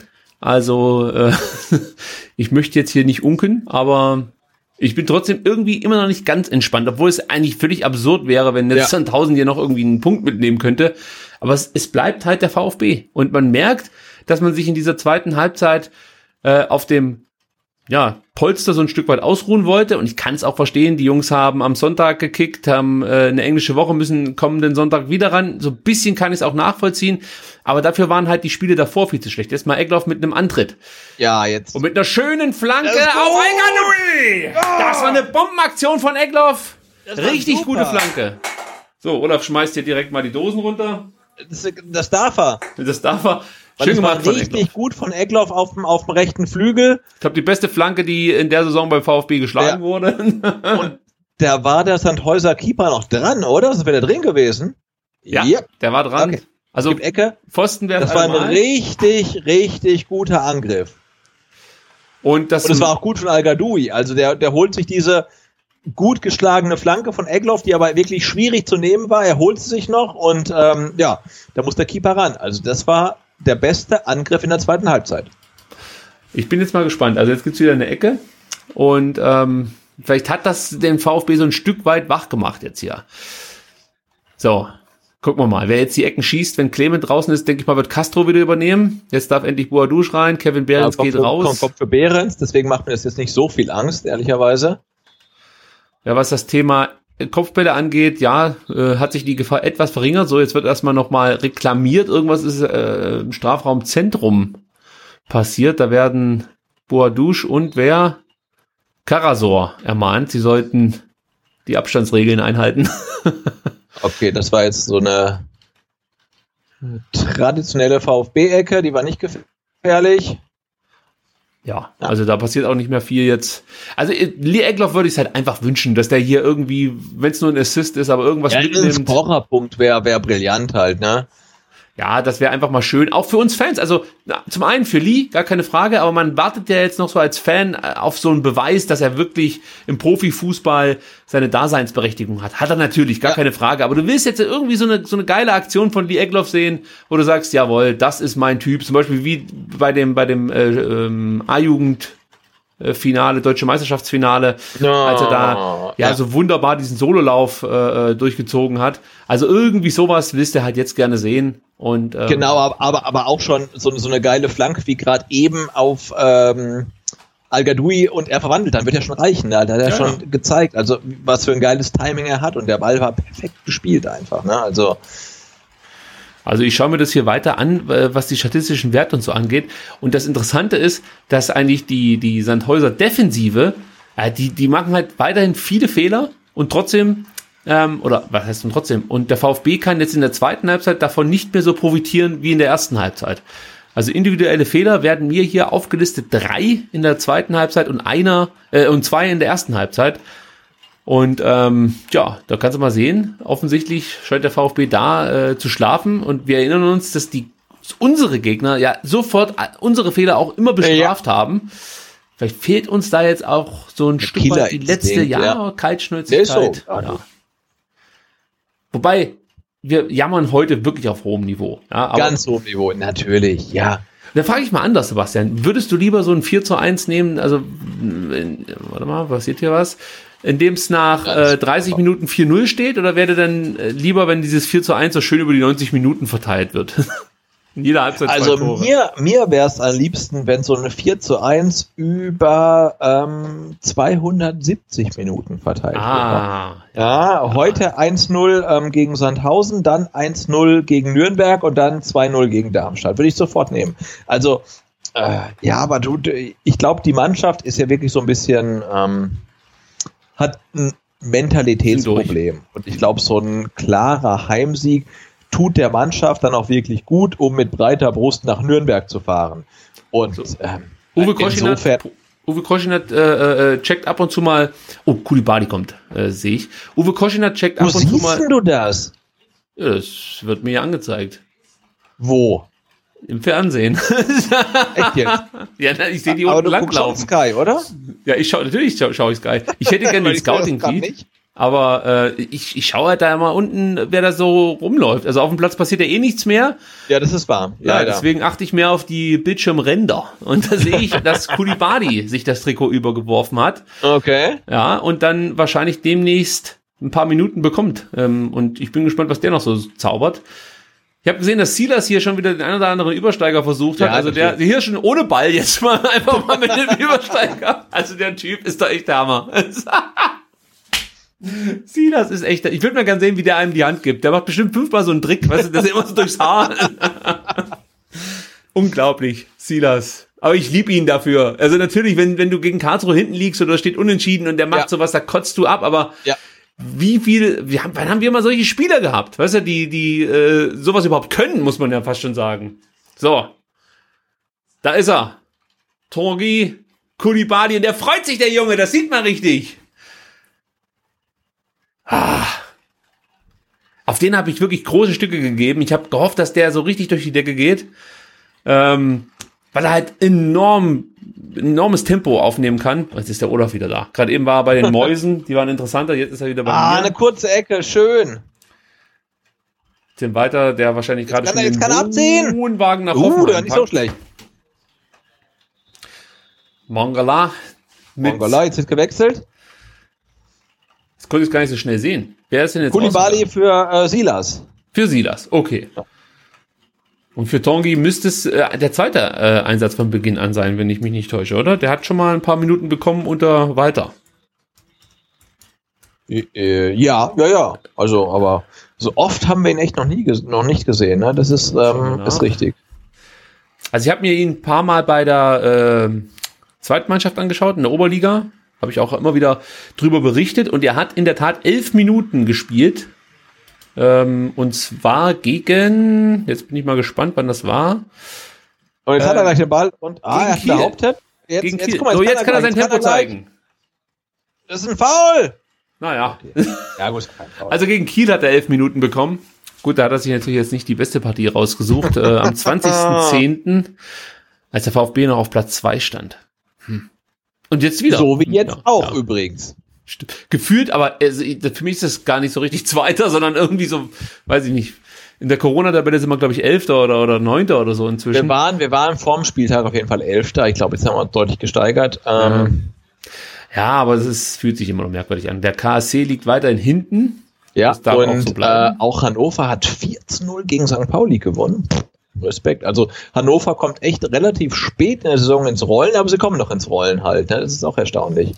Speaker 1: Also, äh, ich möchte jetzt hier nicht unken, aber ich bin trotzdem irgendwie immer noch nicht ganz entspannt, obwohl es eigentlich völlig absurd wäre, wenn jetzt ja. 1000 hier noch irgendwie einen Punkt mitnehmen könnte. Aber es, es bleibt halt der VfB. Und man merkt, dass man sich in dieser zweiten Halbzeit äh, auf dem ja, Polster so ein Stück weit ausruhen wollte. Und ich kann es auch verstehen, die Jungs haben am Sonntag gekickt, haben äh, eine englische Woche, müssen kommenden Sonntag wieder ran. So ein bisschen kann ich es auch nachvollziehen. Aber dafür waren halt die Spiele davor viel zu schlecht. Jetzt mal Eckloff mit einem Antritt.
Speaker 2: Ja, jetzt.
Speaker 1: Und mit einer schönen Flanke auf Eckernui. Das war eine Bombenaktion von Eckloff. Richtig super. gute Flanke. So, Olaf schmeißt hier direkt mal die Dosen runter.
Speaker 2: Das, das darf er.
Speaker 1: Das darf er.
Speaker 2: Schön gemacht war richtig gut von Eckloff auf dem, auf dem rechten Flügel.
Speaker 1: Ich glaube, die beste Flanke, die in der Saison beim VfB geschlagen ja. wurde.
Speaker 2: Und da war der Sandhäuser Keeper noch dran, oder? Das wäre der drin gewesen.
Speaker 1: Ja, yep. der war dran. Okay.
Speaker 2: Also Ecke.
Speaker 1: Pfosten wäre
Speaker 2: Das war ein richtig, richtig guter Angriff. Und das, Und das war auch gut von Al Gadoui. Also der, der holt sich diese gut geschlagene Flanke von Egloff, die aber wirklich schwierig zu nehmen war. Er holt sie sich noch und ähm, ja, da muss der Keeper ran. Also das war der beste Angriff in der zweiten Halbzeit.
Speaker 1: Ich bin jetzt mal gespannt. Also jetzt gibt es wieder eine Ecke und ähm, vielleicht hat das den VfB so ein Stück weit wach gemacht jetzt hier. So, gucken wir mal. Wer jetzt die Ecken schießt, wenn Clement draußen ist, denke ich mal, wird Castro wieder übernehmen. Jetzt darf endlich Boadouche rein, Kevin Behrens ja, geht
Speaker 2: kommt,
Speaker 1: raus.
Speaker 2: Kommt, kommt für Behrens, deswegen macht mir das jetzt nicht so viel Angst, ehrlicherweise.
Speaker 1: Ja, was das Thema Kopfbälle angeht, ja, äh, hat sich die Gefahr etwas verringert. So, jetzt wird erstmal nochmal reklamiert. Irgendwas ist äh, im Strafraumzentrum passiert. Da werden Boadouche und wer? Karasor ermahnt, sie sollten die Abstandsregeln einhalten.
Speaker 2: okay, das war jetzt so eine traditionelle VfB-Ecke, die war nicht gefährlich.
Speaker 1: Ja, ja, also da passiert auch nicht mehr viel jetzt. Also äh, Lee Egloff würde ich es halt einfach wünschen, dass der hier irgendwie, wenn es nur ein Assist ist, aber irgendwas
Speaker 2: ja, mitnimmt. Ein Scorerpunkt wäre wär brillant halt, ne?
Speaker 1: Ja, das wäre einfach mal schön, auch für uns Fans. Also na, zum einen für Lee, gar keine Frage, aber man wartet ja jetzt noch so als Fan äh, auf so einen Beweis, dass er wirklich im Profifußball seine Daseinsberechtigung hat. Hat er natürlich, gar ja. keine Frage. Aber du willst jetzt irgendwie so eine, so eine geile Aktion von Lee Egloff sehen, wo du sagst, jawohl, das ist mein Typ. Zum Beispiel wie bei dem, bei dem äh, ähm, A-Jugend Finale, deutsche Meisterschaftsfinale, no. als er da ja, ja, so wunderbar diesen Sololauf äh, äh, durchgezogen hat. Also irgendwie sowas willst du halt jetzt gerne sehen. Und,
Speaker 2: ähm, genau, aber, aber auch schon so, so eine geile Flanke wie gerade eben auf ähm, Al und er verwandelt, dann wird ja schon reichen. Da hat er ja. schon gezeigt, also was für ein geiles Timing er hat und der Ball war perfekt gespielt einfach. Ne? Also
Speaker 1: also ich schaue mir das hier weiter an, was die statistischen Werte und so angeht. Und das Interessante ist, dass eigentlich die, die Sandhäuser Defensive, äh, die, die machen halt weiterhin viele Fehler und trotzdem, ähm, oder was heißt denn trotzdem? Und der VfB kann jetzt in der zweiten Halbzeit davon nicht mehr so profitieren wie in der ersten Halbzeit. Also individuelle Fehler werden mir hier aufgelistet drei in der zweiten Halbzeit und einer äh, und zwei in der ersten Halbzeit. Und ähm, ja, da kannst du mal sehen, offensichtlich scheint der VfB da äh, zu schlafen. Und wir erinnern uns, dass die unsere Gegner ja sofort äh, unsere Fehler auch immer bestraft ja. haben. Vielleicht fehlt uns da jetzt auch so ein Der Stück weit die letzte Jahr ja, Kaltschnäuzigkeit. So. Ja. Wobei, wir jammern heute wirklich auf hohem Niveau.
Speaker 2: Ja, Ganz hohem Niveau, natürlich, ja.
Speaker 1: Da frage ich mal anders, Sebastian. Würdest du lieber so ein 4 zu 1 nehmen? Also, warte mal, passiert hier was? In dem es nach äh, 30 Minuten 4-0 steht? Oder wäre denn äh, lieber, wenn dieses 4 zu 1 so schön über die 90 Minuten verteilt wird?
Speaker 2: in jeder Halbzeit Also mir, mir wäre es am liebsten, wenn so eine 4 zu 1 über ähm, 270 Minuten verteilt ah, wird. Ja, ja, heute 1-0 ähm, gegen Sandhausen, dann 1-0 gegen Nürnberg und dann 2-0 gegen Darmstadt. Würde ich sofort nehmen. Also, äh, ja, aber du, ich glaube, die Mannschaft ist ja wirklich so ein bisschen... Ähm, hat ein Mentalitätsproblem. Und ich glaube, so ein klarer Heimsieg tut der Mannschaft dann auch wirklich gut, um mit breiter Brust nach Nürnberg zu fahren. Und ähm,
Speaker 1: Uwe Koschinat, Uwe Koschinat äh, äh, checkt ab und zu mal. Oh, Kulibadi kommt, äh, sehe ich. Uwe Koschinat checkt
Speaker 2: Wo
Speaker 1: ab und zu mal.
Speaker 2: du das?
Speaker 1: Ja, das wird mir ja angezeigt.
Speaker 2: Wo?
Speaker 1: Im Fernsehen.
Speaker 2: Echt jetzt?
Speaker 1: ja, ich sehe die
Speaker 2: Aber
Speaker 1: unten
Speaker 2: du
Speaker 1: langlaufen.
Speaker 2: Sky, oder?
Speaker 1: Ja, ich schaue natürlich schaue schau ich Sky. Ich hätte gerne den Scouting-Feed.
Speaker 2: nicht.
Speaker 1: Aber äh, ich, ich schaue halt da mal unten, wer da so rumläuft. Also auf dem Platz passiert ja eh nichts mehr.
Speaker 2: Ja, das ist wahr.
Speaker 1: Ja, deswegen achte ich mehr auf die Bildschirmränder. Und da sehe ich, dass Kulibadi sich das Trikot übergeworfen hat.
Speaker 2: Okay.
Speaker 1: Ja, und dann wahrscheinlich demnächst ein paar Minuten bekommt. Ähm, und ich bin gespannt, was der noch so zaubert. Ich habe gesehen, dass Silas hier schon wieder den einen oder anderen Übersteiger versucht hat.
Speaker 2: Ja,
Speaker 1: also der hier schon ohne Ball jetzt mal einfach mal mit dem Übersteiger. Also der Typ ist doch echt der Hammer. Silas ist echt. Ich würde mal gerne sehen, wie der einem die Hand gibt. Der macht bestimmt fünfmal so einen Trick, weißt du, das ist immer so durchs Haar. Unglaublich, Silas. Aber ich liebe ihn dafür. Also natürlich, wenn, wenn du gegen Karlsruhe hinten liegst oder steht unentschieden und der macht
Speaker 2: Ja.
Speaker 1: sowas, da kotzt du ab, aber
Speaker 2: Ja.
Speaker 1: Wie viel, wir haben, wann haben wir mal solche Spieler gehabt? Weißt du, die, die äh, sowas überhaupt können, muss man ja fast schon sagen. So. Da ist er. Torgi Kulibali, und der freut sich, der Junge, das sieht man richtig. Ah. Auf den habe ich wirklich große Stücke gegeben. Ich habe gehofft, dass der so richtig durch die Decke geht. Ähm, weil er halt enorm, enormes Tempo aufnehmen kann. Jetzt ist der Olaf wieder da. Gerade eben war er bei den Mäusen, die waren interessanter, jetzt ist er wieder bei
Speaker 2: Ah,
Speaker 1: mir.
Speaker 2: eine kurze Ecke, schön.
Speaker 1: Tim Weiter, der wahrscheinlich gerade schon
Speaker 2: er- jetzt
Speaker 1: den
Speaker 2: kann abziehen.
Speaker 1: Wohnwagen nach
Speaker 2: Uh,
Speaker 1: Hoffenheim
Speaker 2: nicht so schlecht.
Speaker 1: Mangala.
Speaker 2: Mongolei jetzt wird gewechselt.
Speaker 1: Das konnte ich gar nicht so schnell sehen. Wer ist denn jetzt
Speaker 2: Kulibali für äh, Silas.
Speaker 1: Für Silas, okay. Und für Tongi müsste es äh, der zweite äh, Einsatz von Beginn an sein, wenn ich mich nicht täusche, oder? Der hat schon mal ein paar Minuten bekommen unter Walter.
Speaker 2: Äh, ja, ja, ja. Also, aber so oft haben wir ihn echt noch nie noch nicht gesehen. Ne? Das ist, ähm, ist richtig.
Speaker 1: Also ich habe mir ihn ein paar Mal bei der äh, Zweitmannschaft angeschaut, in der Oberliga. Habe ich auch immer wieder drüber berichtet. Und er hat in der Tat elf Minuten gespielt. Ähm, und zwar gegen, jetzt bin ich mal gespannt, wann das war.
Speaker 2: Und jetzt
Speaker 1: Äh,
Speaker 2: hat er gleich den Ball und ah,
Speaker 1: gegen
Speaker 2: er hat
Speaker 1: Kiel.
Speaker 2: behauptet. Jetzt,
Speaker 1: gegen
Speaker 2: jetzt, guck mal,
Speaker 1: so, jetzt kann er sein
Speaker 2: gleich,
Speaker 1: Tempo
Speaker 2: jetzt er
Speaker 1: zeigen.
Speaker 2: Das ist ein Foul.
Speaker 1: Naja.
Speaker 2: Ja, gut.
Speaker 1: Also gegen Kiel hat er elf Minuten bekommen. Gut, da hat er sich natürlich jetzt nicht die beste Partie rausgesucht. äh, am 20.10., als der VfB noch auf Platz zwei stand. Hm. Und jetzt wieder.
Speaker 2: so wie jetzt
Speaker 1: Ja,
Speaker 2: auch
Speaker 1: ja.
Speaker 2: übrigens.
Speaker 1: Gefühlt, aber also, für mich ist das gar nicht so richtig Zweiter, sondern irgendwie so, weiß ich nicht. In der Corona-Tabelle sind wir, glaube ich, Elfter oder, oder Neunter oder so
Speaker 2: Wir
Speaker 1: inzwischen.
Speaker 2: waren, wir waren vorm Spieltag auf jeden Fall Elfter. Ich glaube, jetzt haben wir deutlich gesteigert. Ähm,
Speaker 1: Ja, aber es ist, fühlt sich immer noch merkwürdig an. Der KSC liegt weiterhin hinten.
Speaker 2: ja,
Speaker 1: darf auch
Speaker 2: und
Speaker 1: so
Speaker 2: äh, auch Hannover hat 4 zu 0 gegen St. Pauli gewonnen. Respekt. Also Hannover kommt echt relativ spät in der Saison ins Rollen, aber sie kommen noch ins Rollen halt. Ne? Das ist auch erstaunlich.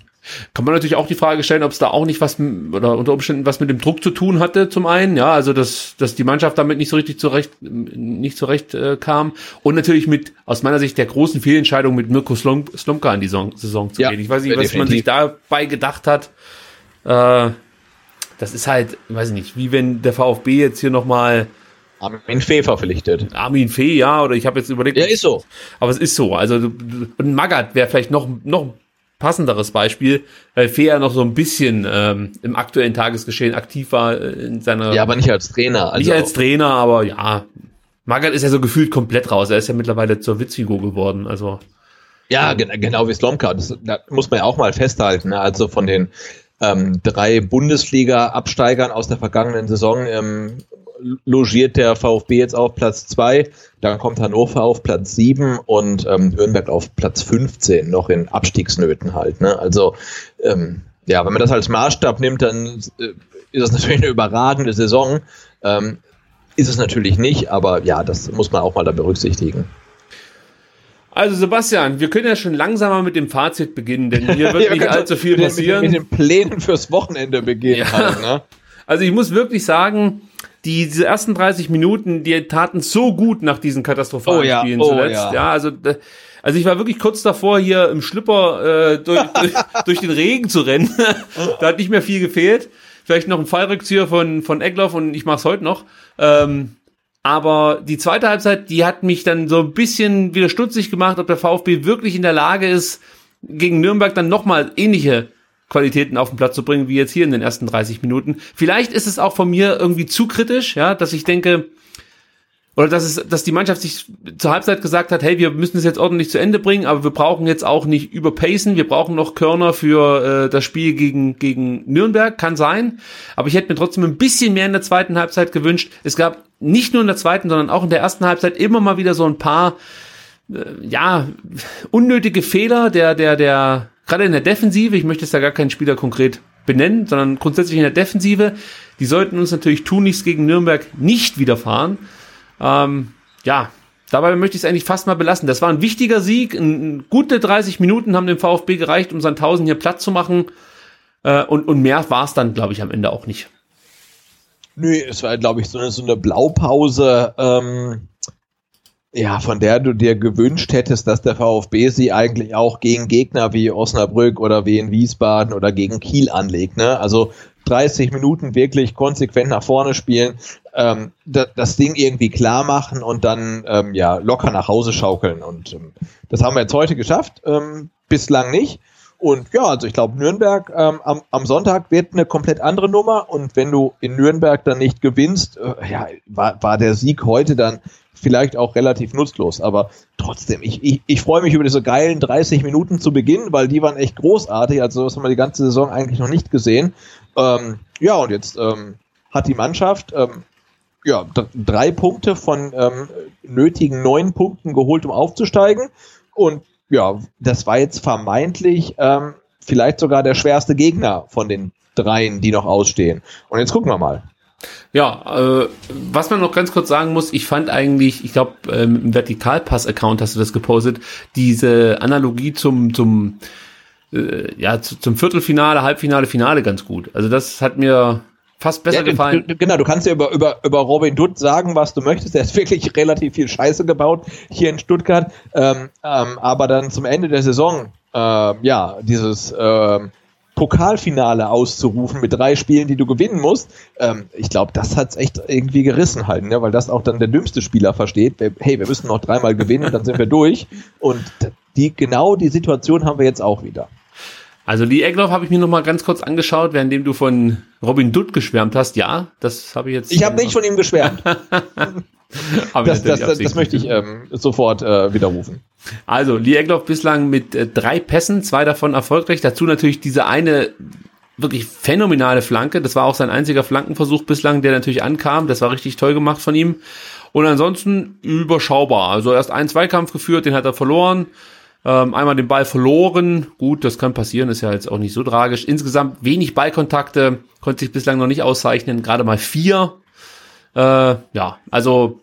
Speaker 1: Kann man natürlich auch die Frage stellen, ob es da auch nicht was oder unter Umständen was mit dem Druck zu tun hatte, zum einen, ja, also dass, dass die Mannschaft damit nicht so richtig zurecht, nicht zurecht äh, kam und natürlich mit, aus meiner Sicht, der großen Fehlentscheidung mit Mirko Slom, Slomka in die Saison, Saison zu
Speaker 2: Ja,
Speaker 1: gehen. Ich weiß nicht, was man sich
Speaker 2: definitiv.
Speaker 1: dabei gedacht hat. Äh, das ist halt, weiß ich nicht, wie wenn der VfB jetzt hier nochmal
Speaker 2: Armin Fee verpflichtet.
Speaker 1: Armin Fee, ja, oder ich habe jetzt überlegt,
Speaker 2: Ja, ist so.
Speaker 1: aber es ist so. Also ein Magath wäre vielleicht noch noch ein passenderes Beispiel, weil Fee ja noch so ein bisschen ähm, im aktuellen Tagesgeschehen aktiv war äh, in seiner
Speaker 2: Ja, aber nicht als Trainer. Also
Speaker 1: nicht als Trainer, aber ja. Magath ist ja so gefühlt komplett raus. Er ist ja mittlerweile zur Witzfigur geworden. Also
Speaker 2: Ja, gen genau wie Slomka. Das, das muss man ja auch mal festhalten. Ne? Also von den ähm, drei Bundesliga-Absteigern aus der vergangenen Saison ähm, logiert der VfB jetzt auf Platz zwei. Dann kommt Hannover auf Platz sieben und ähm, Nürnberg auf Platz 15, noch in Abstiegsnöten halt. Ne? Also ähm, ja, wenn man das als Maßstab nimmt, dann äh, ist es natürlich eine überragende Saison. Ähm, ist es natürlich nicht, aber ja, das muss man auch mal da berücksichtigen.
Speaker 1: Also Sebastian, wir können ja schon langsamer mit dem Fazit beginnen, denn hier wird
Speaker 2: Ja, wir
Speaker 1: nicht
Speaker 2: können
Speaker 1: allzu viel
Speaker 2: mit den-
Speaker 1: passieren.
Speaker 2: Mit, den- mit den Plänen fürs Wochenende beginnen
Speaker 1: Ja.
Speaker 2: halt, ne?
Speaker 1: Also ich muss wirklich sagen, die, diese ersten 30 Minuten, die taten so gut nach diesen katastrophalen
Speaker 2: oh ja,
Speaker 1: Spielen
Speaker 2: oh
Speaker 1: zuletzt.
Speaker 2: Ja.
Speaker 1: ja, also also ich war wirklich kurz davor, hier im Schlipper äh, durch, durch, durch den Regen zu rennen. da hat nicht mehr viel gefehlt. Vielleicht noch ein Fallrückzieher von, von Egloff und ich mach's heute noch. Ähm, aber die zweite Halbzeit, die hat mich dann so ein bisschen wieder stutzig gemacht, ob der VfB wirklich in der Lage ist, gegen Nürnberg dann nochmal ähnliche Qualitäten auf den Platz zu bringen, wie jetzt hier in den ersten 30 Minuten. Vielleicht ist es auch von mir irgendwie zu kritisch, ja, dass ich denke, oder dass es, dass die Mannschaft sich zur Halbzeit gesagt hat, hey, wir müssen es jetzt ordentlich zu Ende bringen, aber wir brauchen jetzt auch nicht überpacen, wir brauchen noch Körner für äh, das Spiel gegen, gegen Nürnberg, kann sein. Aber ich hätte mir trotzdem ein bisschen mehr in der zweiten Halbzeit gewünscht. Es gab nicht nur in der zweiten, sondern auch in der ersten Halbzeit immer mal wieder so ein paar, äh, ja, unnötige Fehler der, der, der, gerade in der Defensive, ich möchte jetzt da gar keinen Spieler konkret benennen, sondern grundsätzlich in der Defensive, die sollten uns natürlich tunlichst gegen Nürnberg nicht widerfahren. Ähm, ja, dabei möchte ich es eigentlich fast mal belassen. Das war ein wichtiger Sieg. Ein, gute 30 Minuten haben dem VfB gereicht, um Sandhausen hier Platz zu machen. Äh, und, und mehr war es dann, glaube ich, am Ende auch nicht.
Speaker 2: Nö, es war, glaube ich, so eine, so eine Blaupause, ähm, ja, von der du dir gewünscht hättest, dass der VfB sie eigentlich auch gegen Gegner wie Osnabrück oder wie in Wiesbaden oder gegen Kiel anlegt. Ne? Also 30 Minuten wirklich konsequent nach vorne spielen, ähm, da, das Ding irgendwie klar machen und dann ähm, ja locker nach Hause schaukeln. Und ähm, das haben wir jetzt heute geschafft, ähm, bislang nicht. Und ja, also ich glaube, Nürnberg ähm, am, am Sonntag wird eine komplett andere Nummer. Und wenn du in Nürnberg dann nicht gewinnst, äh, ja, war, war der Sieg heute dann vielleicht auch relativ nutzlos. Aber trotzdem, ich, ich, ich freue mich über diese geilen 30 Minuten zu Beginn, weil die waren echt großartig. Also das haben wir die ganze Saison eigentlich noch nicht gesehen. Ähm, ja, und jetzt ähm, hat die Mannschaft ähm, ja, drei Punkte von ähm, nötigen neun Punkten geholt, um aufzusteigen. Und ja, das war jetzt vermeintlich ähm, vielleicht sogar der schwerste Gegner von den dreien, die noch ausstehen. Und jetzt gucken wir mal.
Speaker 1: Ja, äh, was man noch ganz kurz sagen muss, ich fand eigentlich, ich glaube, ähm, im Vertikalpass-Account hast du das gepostet, diese Analogie zum, zum, äh, ja, zu, zum Viertelfinale, Halbfinale, Finale ganz gut. Also das hat mir fast besser ja, gefallen.
Speaker 2: Du, genau, du kannst ja über, über, über Robin Dutt sagen, was du möchtest. Der ist wirklich relativ viel Scheiße gebaut hier in Stuttgart. Ähm, ähm, aber dann zum Ende der Saison, äh, ja, dieses ähm, Pokalfinale auszurufen mit drei Spielen, die du gewinnen musst, ähm, ich glaube, das hat's echt irgendwie gerissen halt, ne? weil das auch dann der dümmste Spieler versteht. Hey, wir müssen noch dreimal gewinnen, dann sind wir durch. Und die genau die Situation haben wir jetzt auch wieder.
Speaker 1: Also Lee Egloff habe ich mir noch mal ganz kurz angeschaut, währenddem du von Robin Dutt geschwärmt hast. Ja, das habe ich jetzt.
Speaker 2: Ich habe nicht von ihm geschwärmt. das, das, das, das, möchte ich ähm, sofort äh, widerrufen.
Speaker 1: Also Lee Egloff bislang mit äh, drei Pässen, zwei davon erfolgreich. Dazu natürlich diese eine wirklich phänomenale Flanke. Das war auch sein einziger Flankenversuch bislang, der natürlich ankam. Das war richtig toll gemacht von ihm. Und ansonsten überschaubar. Also erst einen Zweikampf geführt, den hat er verloren. Ähm, einmal den Ball verloren. Gut, das kann passieren, ist ja jetzt auch nicht so tragisch. Insgesamt wenig Ballkontakte, konnte sich bislang noch nicht auszeichnen. Gerade mal vier. Äh, ja, also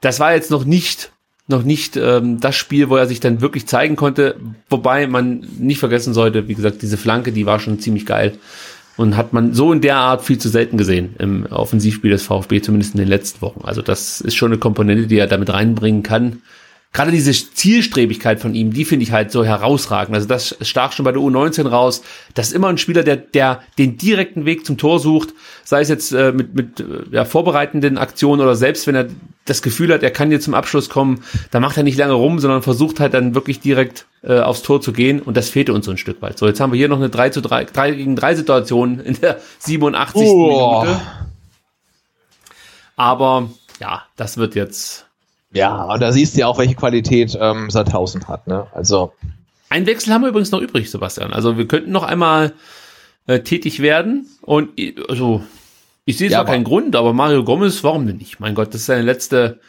Speaker 1: das war jetzt noch nicht noch nicht ähm, das Spiel, wo er sich dann wirklich zeigen konnte. Wobei man nicht vergessen sollte, wie gesagt, diese Flanke, die war schon ziemlich geil. Und hat man so in der Art viel zu selten gesehen im Offensivspiel des VfB, zumindest in den letzten Wochen. Also das ist schon eine Komponente, die er damit reinbringen kann gerade diese Zielstrebigkeit von ihm, die finde ich halt so herausragend. Also das stach schon bei der U19 raus. Das ist immer ein Spieler, der, der den direkten Weg zum Tor sucht, sei es jetzt äh, mit, mit äh, ja, vorbereitenden Aktionen oder selbst wenn er das Gefühl hat, er kann hier zum Abschluss kommen, da macht er nicht lange rum, sondern versucht halt dann wirklich direkt äh, aufs Tor zu gehen und das fehlte uns so ein Stück weit. So, jetzt haben wir hier noch eine 3 zu 3, 3 gegen 3 Situation in der 87. Oh. Minute. Aber ja, das wird jetzt
Speaker 2: ja, und da siehst du ja auch, welche Qualität ähm, Sandhausen hat. Ne? Also
Speaker 1: ein Wechsel haben wir übrigens noch übrig, Sebastian. Also wir könnten noch einmal äh, tätig werden und also ich sehe zwar ja, keinen Grund, aber Mario Gomez, warum denn nicht? Mein Gott, das ist seine letzte,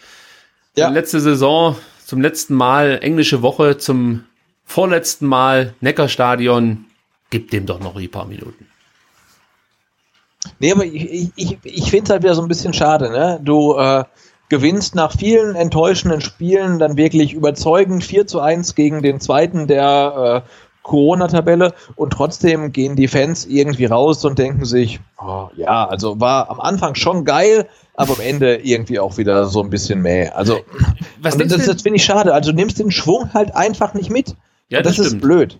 Speaker 1: ja. letzte Saison, zum letzten Mal englische Woche, zum vorletzten Mal Neckarstadion. Gib dem doch noch ein paar Minuten.
Speaker 2: Nee, aber ich, ich, ich finde es halt wieder so ein bisschen schade, ne? Du äh, gewinnst nach vielen enttäuschenden Spielen dann wirklich überzeugend 4 zu 1 gegen den zweiten der äh, Corona-Tabelle und trotzdem gehen die Fans irgendwie raus und denken sich, oh, ja, also war am Anfang schon geil, aber am Ende irgendwie auch wieder so ein bisschen mehr. Also, Was das, das finde ich schade. Also, du nimmst den Schwung halt einfach nicht mit. Ja, das, das ist blöd.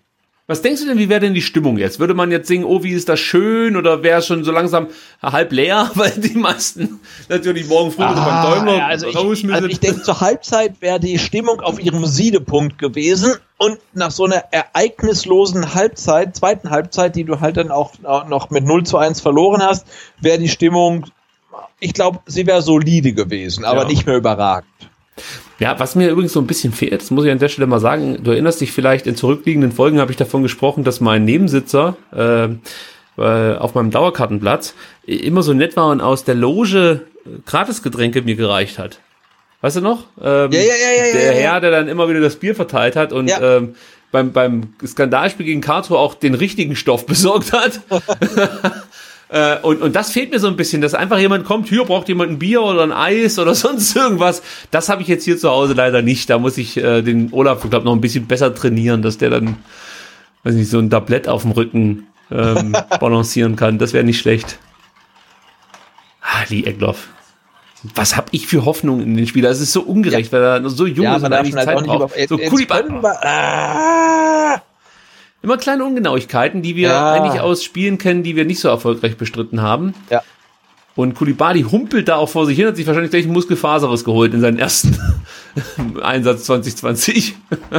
Speaker 1: Was denkst du denn, wie wäre denn die Stimmung jetzt? Würde man jetzt singen, oh, wie ist das schön, oder wäre es schon so langsam halb leer, weil die meisten natürlich morgen früh ah,
Speaker 2: beim Däumler ja, also ich, also ich denke, zur Halbzeit wäre die Stimmung auf ihrem Siedepunkt gewesen und nach so einer ereignislosen Halbzeit, zweiten Halbzeit, die du halt dann auch noch mit 0 zu 1 verloren hast, wäre die Stimmung, ich glaube, sie wäre solide gewesen, aber ja. nicht mehr überragend.
Speaker 1: Ja, was mir übrigens so ein bisschen fehlt, das muss ich an der Stelle mal sagen, du erinnerst dich vielleicht, in zurückliegenden Folgen habe ich davon gesprochen, dass mein Nebensitzer äh, äh, auf meinem Dauerkartenplatz immer so nett war und aus der Loge Gratisgetränke mir gereicht hat. Weißt du noch? Ähm, ja, ja, ja, ja, der Herr, der dann immer wieder das Bier verteilt hat und ja. ähm, beim, beim Skandalspiel gegen Karlsruhe auch den richtigen Stoff besorgt hat. Äh, und, und das fehlt mir so ein bisschen, dass einfach jemand kommt, hier braucht jemand ein Bier oder ein Eis oder sonst irgendwas. Das habe ich jetzt hier zu Hause leider nicht. Da muss ich äh, den Olaf, ich glaube, noch ein bisschen besser trainieren, dass der dann, weiß nicht, so ein Tablett auf dem Rücken ähm, balancieren kann. Das wäre nicht schlecht. Ah, Lee Egloff. Was habe ich für Hoffnung in den Spieler? Es ist so ungerecht, ja. weil er so jung ja, ist und eigentlich Zeit halt braucht. So cool, ah, Immer kleine Ungenauigkeiten, die wir ja. eigentlich aus Spielen kennen, die wir nicht so erfolgreich bestritten haben.
Speaker 2: Ja.
Speaker 1: Und Kulibali humpelt da auch vor sich hin, hat sich wahrscheinlich gleich ein Muskelfaseres geholt in seinen ersten Einsatz 2020.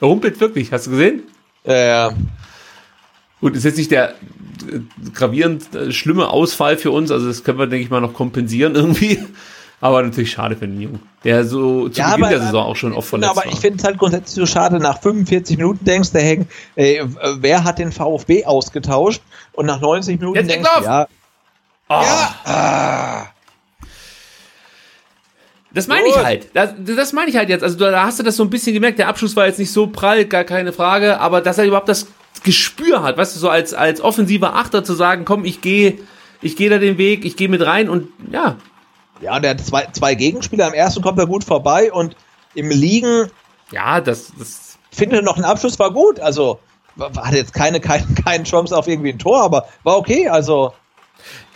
Speaker 1: er humpelt wirklich, hast du gesehen?
Speaker 2: Ja, ja.
Speaker 1: Gut, ist jetzt nicht der äh, gravierend äh, schlimme Ausfall für uns, also das können wir, denke ich mal, noch kompensieren irgendwie. Aber natürlich schade für den Jungen, der so zu ja, Beginn aber, der Saison auch schon oft verletzt
Speaker 2: aber war. Aber ich finde es halt grundsätzlich so schade, nach 45 Minuten denkst du, hey, äh, wer hat den VfB ausgetauscht? Und nach 90 Minuten Jetzt denkst du, ja,
Speaker 1: oh. ja, ah. Das meine ich halt. Das, das meine ich halt jetzt. Also da hast du das so ein bisschen gemerkt. Der Abschluss war jetzt nicht so prall, gar keine Frage. Aber dass er überhaupt das Gespür hat, weißt du, so als, als offensiver Achter zu sagen, komm, ich gehe ich gehe da den Weg, ich gehe mit rein und ja,
Speaker 2: ja, der hat zwei, zwei Gegenspieler. Am ersten kommt er gut vorbei und im Liegen.
Speaker 1: Ja, das, das.
Speaker 2: Finde noch ein Abschluss war gut. Also, hatte jetzt keine, keine, keine Chance auf irgendwie ein Tor, aber war okay. Also.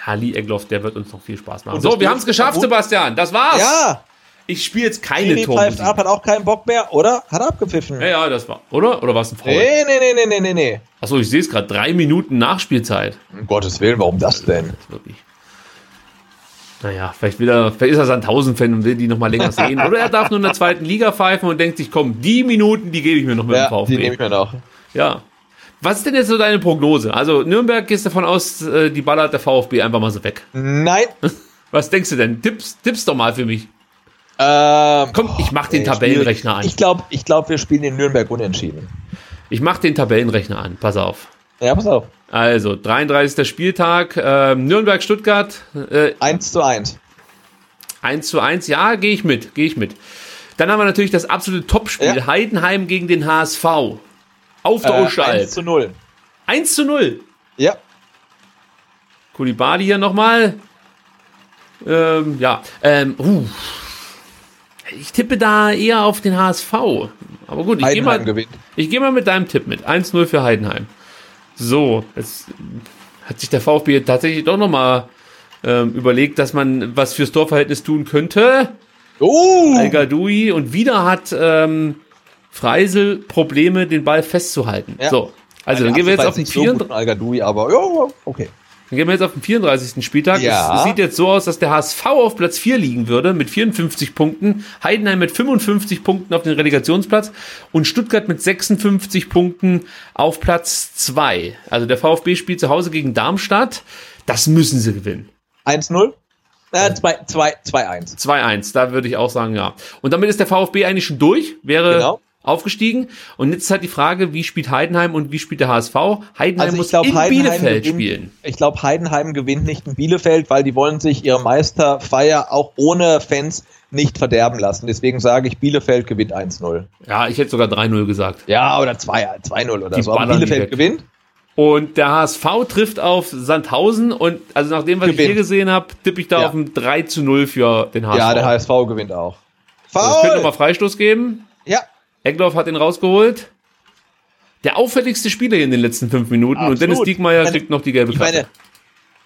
Speaker 1: Ja, Lee Egloff, der wird uns noch viel Spaß machen. So, wir haben es geschafft, Sebastian. Das war's.
Speaker 2: Ja.
Speaker 1: Ich spiele jetzt keine Toni pfeift
Speaker 2: ab, hat auch keinen Bock mehr, oder? Hat abgepfiffen.
Speaker 1: Ja, ja, das war. Oder? Oder war es ein
Speaker 2: Foul? Nee, nee, nee, nee, nee, nee.
Speaker 1: Achso, ich sehe es gerade. Drei Minuten Nachspielzeit.
Speaker 2: Um Gottes Willen, warum das denn? Das wirklich.
Speaker 1: Naja, vielleicht, will er, vielleicht ist er Sandhausen-Fan und will die noch mal länger sehen. Oder er darf nur in der zweiten Liga pfeifen und denkt sich, komm, die Minuten, die gebe ich mir noch mit ja, dem VfB.
Speaker 2: die nehme ich mir noch.
Speaker 1: Ja. Was ist denn jetzt so deine Prognose? Also Nürnberg gehst davon aus, äh, die ballert der VfB einfach mal so weg.
Speaker 2: Nein.
Speaker 1: Was denkst du denn? Tipps, Tipps doch mal für mich. Ähm, Komm, ich mach den Tabellenrechner
Speaker 2: an. Ich glaube, ich glaub, wir spielen in Nürnberg unentschieden.
Speaker 1: Ich mach den Tabellenrechner an. Pass auf.
Speaker 2: Ja, pass auf.
Speaker 1: Also, 33. Spieltag, äh, Nürnberg-Stuttgart.
Speaker 2: Äh, 1 zu 1.
Speaker 1: 1 zu 1, ja, gehe ich mit, gehe ich mit. Dann haben wir natürlich das absolute Topspiel, ja. Heidenheim gegen den HSV. Auf der äh, Osteralp.
Speaker 2: 1 zu 0.
Speaker 1: 1 zu 0?
Speaker 2: Ja.
Speaker 1: Kulibadi hier nochmal. Ähm, ja, ähm, uh. Ich tippe da eher auf den HSV. Aber gut, ich gehe mal, geh mal mit deinem Tipp mit. 1-0 für Heidenheim. So, jetzt hat sich der VfB tatsächlich doch nochmal ähm, überlegt, dass man was fürs Torverhältnis tun könnte.
Speaker 2: Oh!
Speaker 1: Al-Gadoui und wieder hat ähm, Freisel Probleme, den Ball festzuhalten. Ja. So, also dann gehen wir jetzt auf den
Speaker 2: 34. Al-Gadoui, aber ja, okay.
Speaker 1: Dann gehen wir jetzt auf den 34. Spieltag. Ja. Es sieht jetzt so aus, dass der HSV auf Platz 4 liegen würde mit 54 Punkten, Heidenheim mit 55 Punkten auf den Relegationsplatz und Stuttgart mit 56 Punkten auf Platz 2. Also der VfB spielt zu Hause gegen Darmstadt. Das müssen sie gewinnen.
Speaker 2: 1-0? Äh, 2-1.
Speaker 1: 2-1, da würde ich auch sagen, ja. Und damit ist der VfB eigentlich schon durch. Wäre genau aufgestiegen. Und jetzt ist halt die Frage, wie spielt Heidenheim und wie spielt der HSV? Heidenheim also muss glaub, in Heidenheim Bielefeld gewinnt, spielen.
Speaker 2: Ich glaube, Heidenheim gewinnt nicht in Bielefeld, weil die wollen sich ihre Meisterfeier auch ohne Fans nicht verderben lassen. Deswegen sage ich, Bielefeld gewinnt 1-0.
Speaker 1: Ja, ich hätte sogar 3-0 gesagt.
Speaker 2: Ja, oder 2-0 oder die so. Aber Bielefeld gewinnt.
Speaker 1: Und der HSV trifft auf Sandhausen und also nach dem, was gewinnt. ich hier gesehen habe, tippe ich da ja. auf ein 3 0 für den HSV.
Speaker 2: Ja, der HSV gewinnt auch.
Speaker 1: Foul! Also, es könnte nochmal Freistoß geben.
Speaker 2: Ja,
Speaker 1: Eckloff hat ihn rausgeholt. Der auffälligste Spieler in den letzten fünf Minuten Absolut. und Dennis Diekmeyer kriegt noch die gelbe Karte. Ich meine,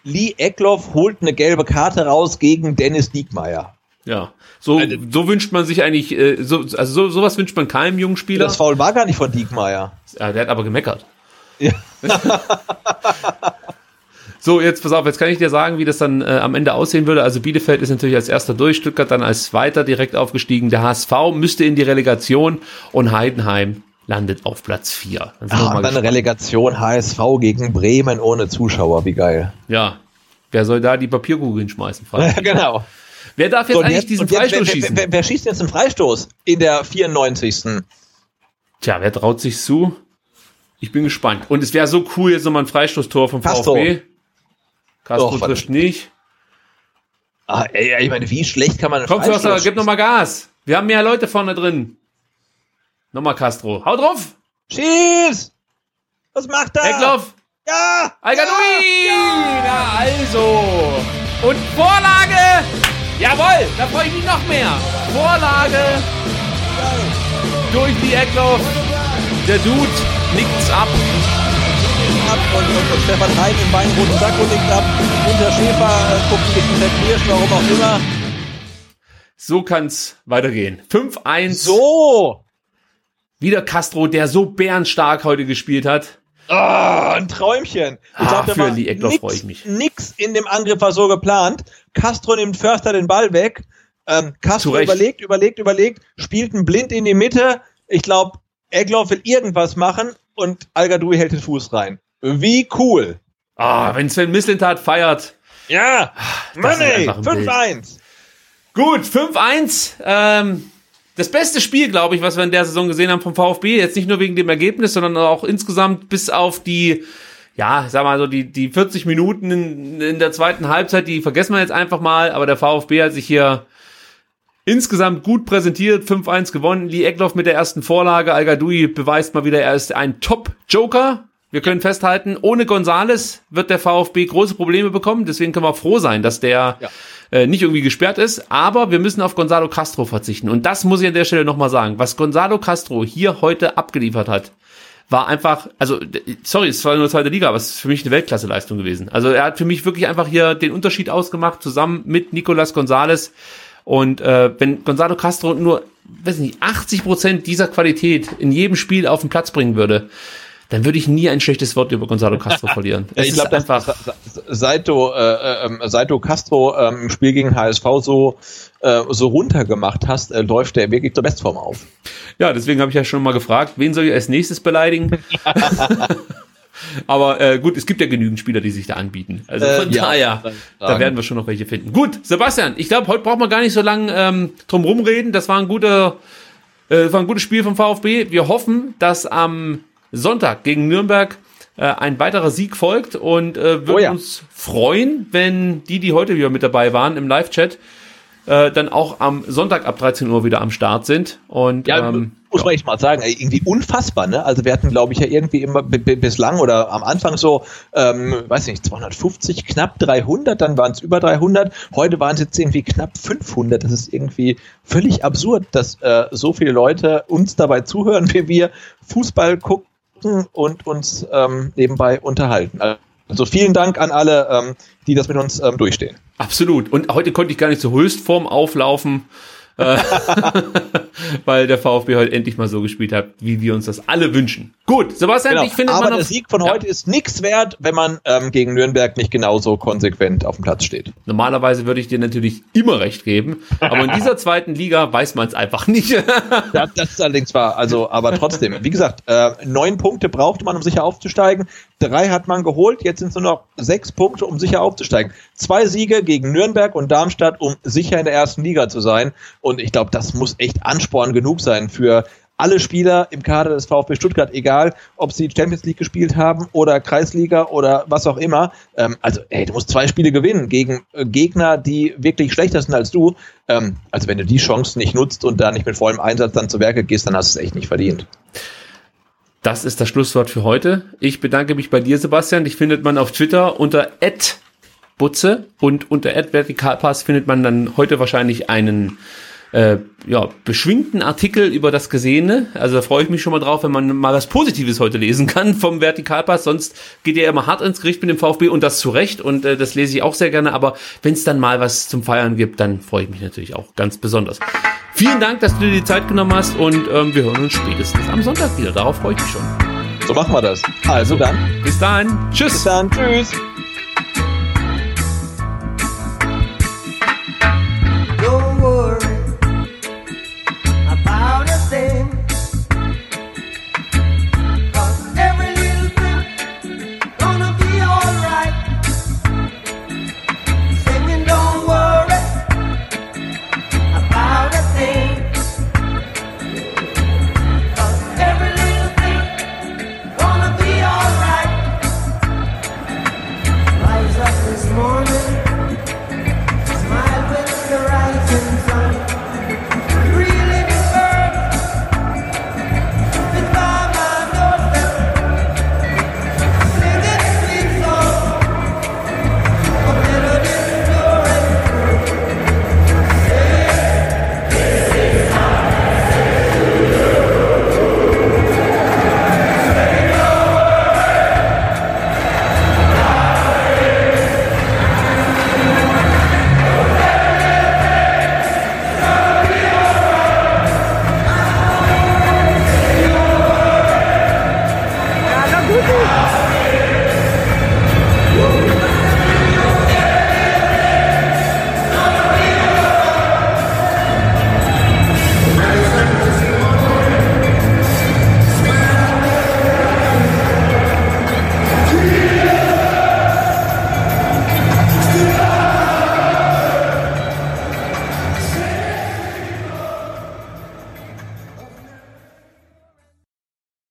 Speaker 2: Lee Eckloff holt eine gelbe Karte raus gegen Dennis Diekmeyer.
Speaker 1: Ja, so, also, so wünscht man sich eigentlich, äh, so, also so, sowas wünscht man keinem jungen Spieler.
Speaker 2: Das Foul war gar nicht von Diekmeyer.
Speaker 1: Ja, der hat aber gemeckert. Ja. so, jetzt pass auf, jetzt kann ich dir sagen, wie das dann äh, am Ende aussehen würde. Also Bielefeld ist natürlich als erster durch, Stuttgart dann als zweiter direkt aufgestiegen. Der HSV müsste in die Relegation und Heidenheim landet auf Platz 4.
Speaker 2: Dann, ah, dann eine Relegation HSV gegen Bremen ohne Zuschauer, wie geil.
Speaker 1: Ja, wer soll da die Papierkugel hinschmeißen?
Speaker 2: Ja, genau.
Speaker 1: Wer darf jetzt so, eigentlich jetzt, diesen Freistoß wer, schießen?
Speaker 2: Wer, wer, wer, schießt jetzt einen Freistoß in der 94.
Speaker 1: Tja, wer traut sich zu? Ich bin gespannt. Und es wäre so cool, jetzt nochmal ein Freistoßtor vom
Speaker 2: Castro.
Speaker 1: VfB. Castro trifft nicht.
Speaker 2: Ah, ey, ich meine, wie schlecht kann man
Speaker 1: Komm, Förster, gib nochmal Gas. Wir haben mehr Leute vorne drin. Nochmal Castro. Hau drauf!
Speaker 2: Schieß! Was macht er?
Speaker 1: Eckloff!
Speaker 2: Ja!
Speaker 1: Alganui! Ja! ja, also! Und Vorlage! Jawohl, da freue ich mich noch mehr. Vorlage durch die Eckloff. Der Dude nickt's ab.
Speaker 2: Ab und, und, und Stefan Hein im weinroten Sakko nickt ab. Unter Schäfer äh, guckt ein bisschen zerknirscht, warum auch immer.
Speaker 1: So kann's weitergehen. 5-1.
Speaker 2: So!
Speaker 1: Wieder Castro, der so bärenstark heute gespielt hat.
Speaker 2: Oh, ein Träumchen.
Speaker 1: Ich glaub, ah, für Lee Eckloff freue ich mich.
Speaker 2: Nix in dem Angriff war so geplant. Castro nimmt Förster den Ball weg. Ähm, Castro überlegt, überlegt, überlegt, spielt einen Blind in die Mitte. Ich glaube, Eckloff will irgendwas machen und Al hält den Fuß rein. Wie cool.
Speaker 1: Ah, wenn Sven Mislintat feiert.
Speaker 2: Ja, Money, 5-1.
Speaker 1: Gut, 5-1. Ähm, das beste Spiel, glaube ich, was wir in der Saison gesehen haben vom VfB. Jetzt nicht nur wegen dem Ergebnis, sondern auch insgesamt bis auf die, ja, sag mal so, die, die 40 Minuten in, in der zweiten Halbzeit, die vergessen wir jetzt einfach mal. Aber der VfB hat sich hier insgesamt gut präsentiert, 5-1 gewonnen. Lee Eckloff mit der ersten Vorlage. al beweist mal wieder, er ist ein Top-Joker. Wir können festhalten, ohne Gonzales wird der VfB große Probleme bekommen. Deswegen können wir froh sein, dass der ja äh, nicht irgendwie gesperrt ist. Aber wir müssen auf Gonzalo Castro verzichten. Und das muss ich an der Stelle nochmal sagen. Was Gonzalo Castro hier heute abgeliefert hat, war einfach, also sorry, es war nur zweite Liga, aber es ist für mich eine Weltklasse-Leistung gewesen. Also er hat für mich wirklich einfach hier den Unterschied ausgemacht, zusammen mit Nicolas Gonzalez. Und äh, wenn Gonzalo Castro nur, weiß nicht, 80 Prozent dieser Qualität in jedem Spiel auf den Platz bringen würde, dann würde ich nie ein schlechtes Wort über Gonzalo Castro verlieren.
Speaker 2: ja, ich glaube einfach, seit du, äh, äh, seit du Castro ähm, im Spiel gegen HSV so äh, so runtergemacht hast, äh, läuft der wirklich zur Bestform auf.
Speaker 1: Ja, deswegen habe ich ja schon mal gefragt, wen soll ich als nächstes beleidigen? Aber äh, gut, es gibt ja genügend Spieler, die sich da anbieten. Also von äh, daher, ja, da werden wir schon noch welche finden. Gut, Sebastian, ich glaube, heute braucht man gar nicht so lange ähm, drum rumreden. Das war ein guter, äh, war ein gutes Spiel vom VfB. Wir hoffen, dass am Sonntag gegen Nürnberg äh, ein weiterer Sieg folgt und äh, würden oh ja. uns freuen, wenn die, die heute wieder mit dabei waren im Live-Chat, äh, dann auch am Sonntag ab 13 Uhr wieder am Start sind. Und
Speaker 2: ja, ähm, muss man echt mal sagen, irgendwie unfassbar, ne? Also wir hatten, glaube ich, ja irgendwie immer bislang oder am Anfang so, ähm, weiß nicht, 250, knapp 300, dann waren es über 300, heute waren es jetzt irgendwie knapp 500. Das ist irgendwie völlig absurd, dass äh, so viele Leute uns dabei zuhören, wie wir Fußball gucken und uns ähm, nebenbei unterhalten. Also vielen Dank an alle, ähm, die das mit uns ähm, durchstehen.
Speaker 1: Absolut. Und heute konnte ich gar nicht zur Höchstform auflaufen. Äh, weil der VfB heute endlich mal so gespielt hat, wie wir uns das alle wünschen. Gut, Sebastian, genau. ich finde
Speaker 2: Aber der Sieg von heute ist nichts wert, wenn man ähm, gegen Nürnberg nicht genauso konsequent auf dem Platz steht.
Speaker 1: Normalerweise würde ich dir natürlich immer recht geben, aber in dieser zweiten Liga weiß man es einfach nicht.
Speaker 2: ja, das ist allerdings wahr. Also, aber trotzdem, wie gesagt, äh, neun Punkte brauchte man, um sicher aufzusteigen. Drei hat man geholt, jetzt sind es nur noch sechs Punkte, um sicher aufzusteigen. Zwei Siege gegen Nürnberg und Darmstadt, um sicher in der ersten Liga zu sein. Und ich glaube, das muss echt Ansporn genug sein für alle Spieler im Kader des VfB Stuttgart, egal ob sie Champions League gespielt haben oder Kreisliga oder was auch immer. Ähm, also, ey, du musst zwei Spiele gewinnen gegen äh, Gegner, die wirklich schlechter sind als du. Ähm, also, wenn du die Chance nicht nutzt und da nicht mit vollem Einsatz dann zu Werke gehst, dann hast du es echt nicht verdient.
Speaker 1: Das ist das Schlusswort für heute. Ich bedanke mich bei dir, Sebastian. Dich findet man auf Twitter unter Butze und unter Vertikalpass findet man dann heute wahrscheinlich einen äh, ja, beschwingten Artikel über das Gesehene. Also da freue ich mich schon mal drauf, wenn man mal was Positives heute lesen kann vom Vertikalpass. Sonst geht er immer hart ins Gericht mit dem VfB und das zu Recht. Und äh, das lese ich auch sehr gerne. Aber wenn es dann mal was zum Feiern gibt, dann freue ich mich natürlich auch ganz besonders. Vielen Dank, dass du dir die Zeit genommen hast und ähm, wir hören uns spätestens am Sonntag wieder. Darauf freue ich mich schon.
Speaker 2: So machen wir das. Also dann.
Speaker 1: Bis dann. Tschüss. Bis
Speaker 2: dann. Tschüss.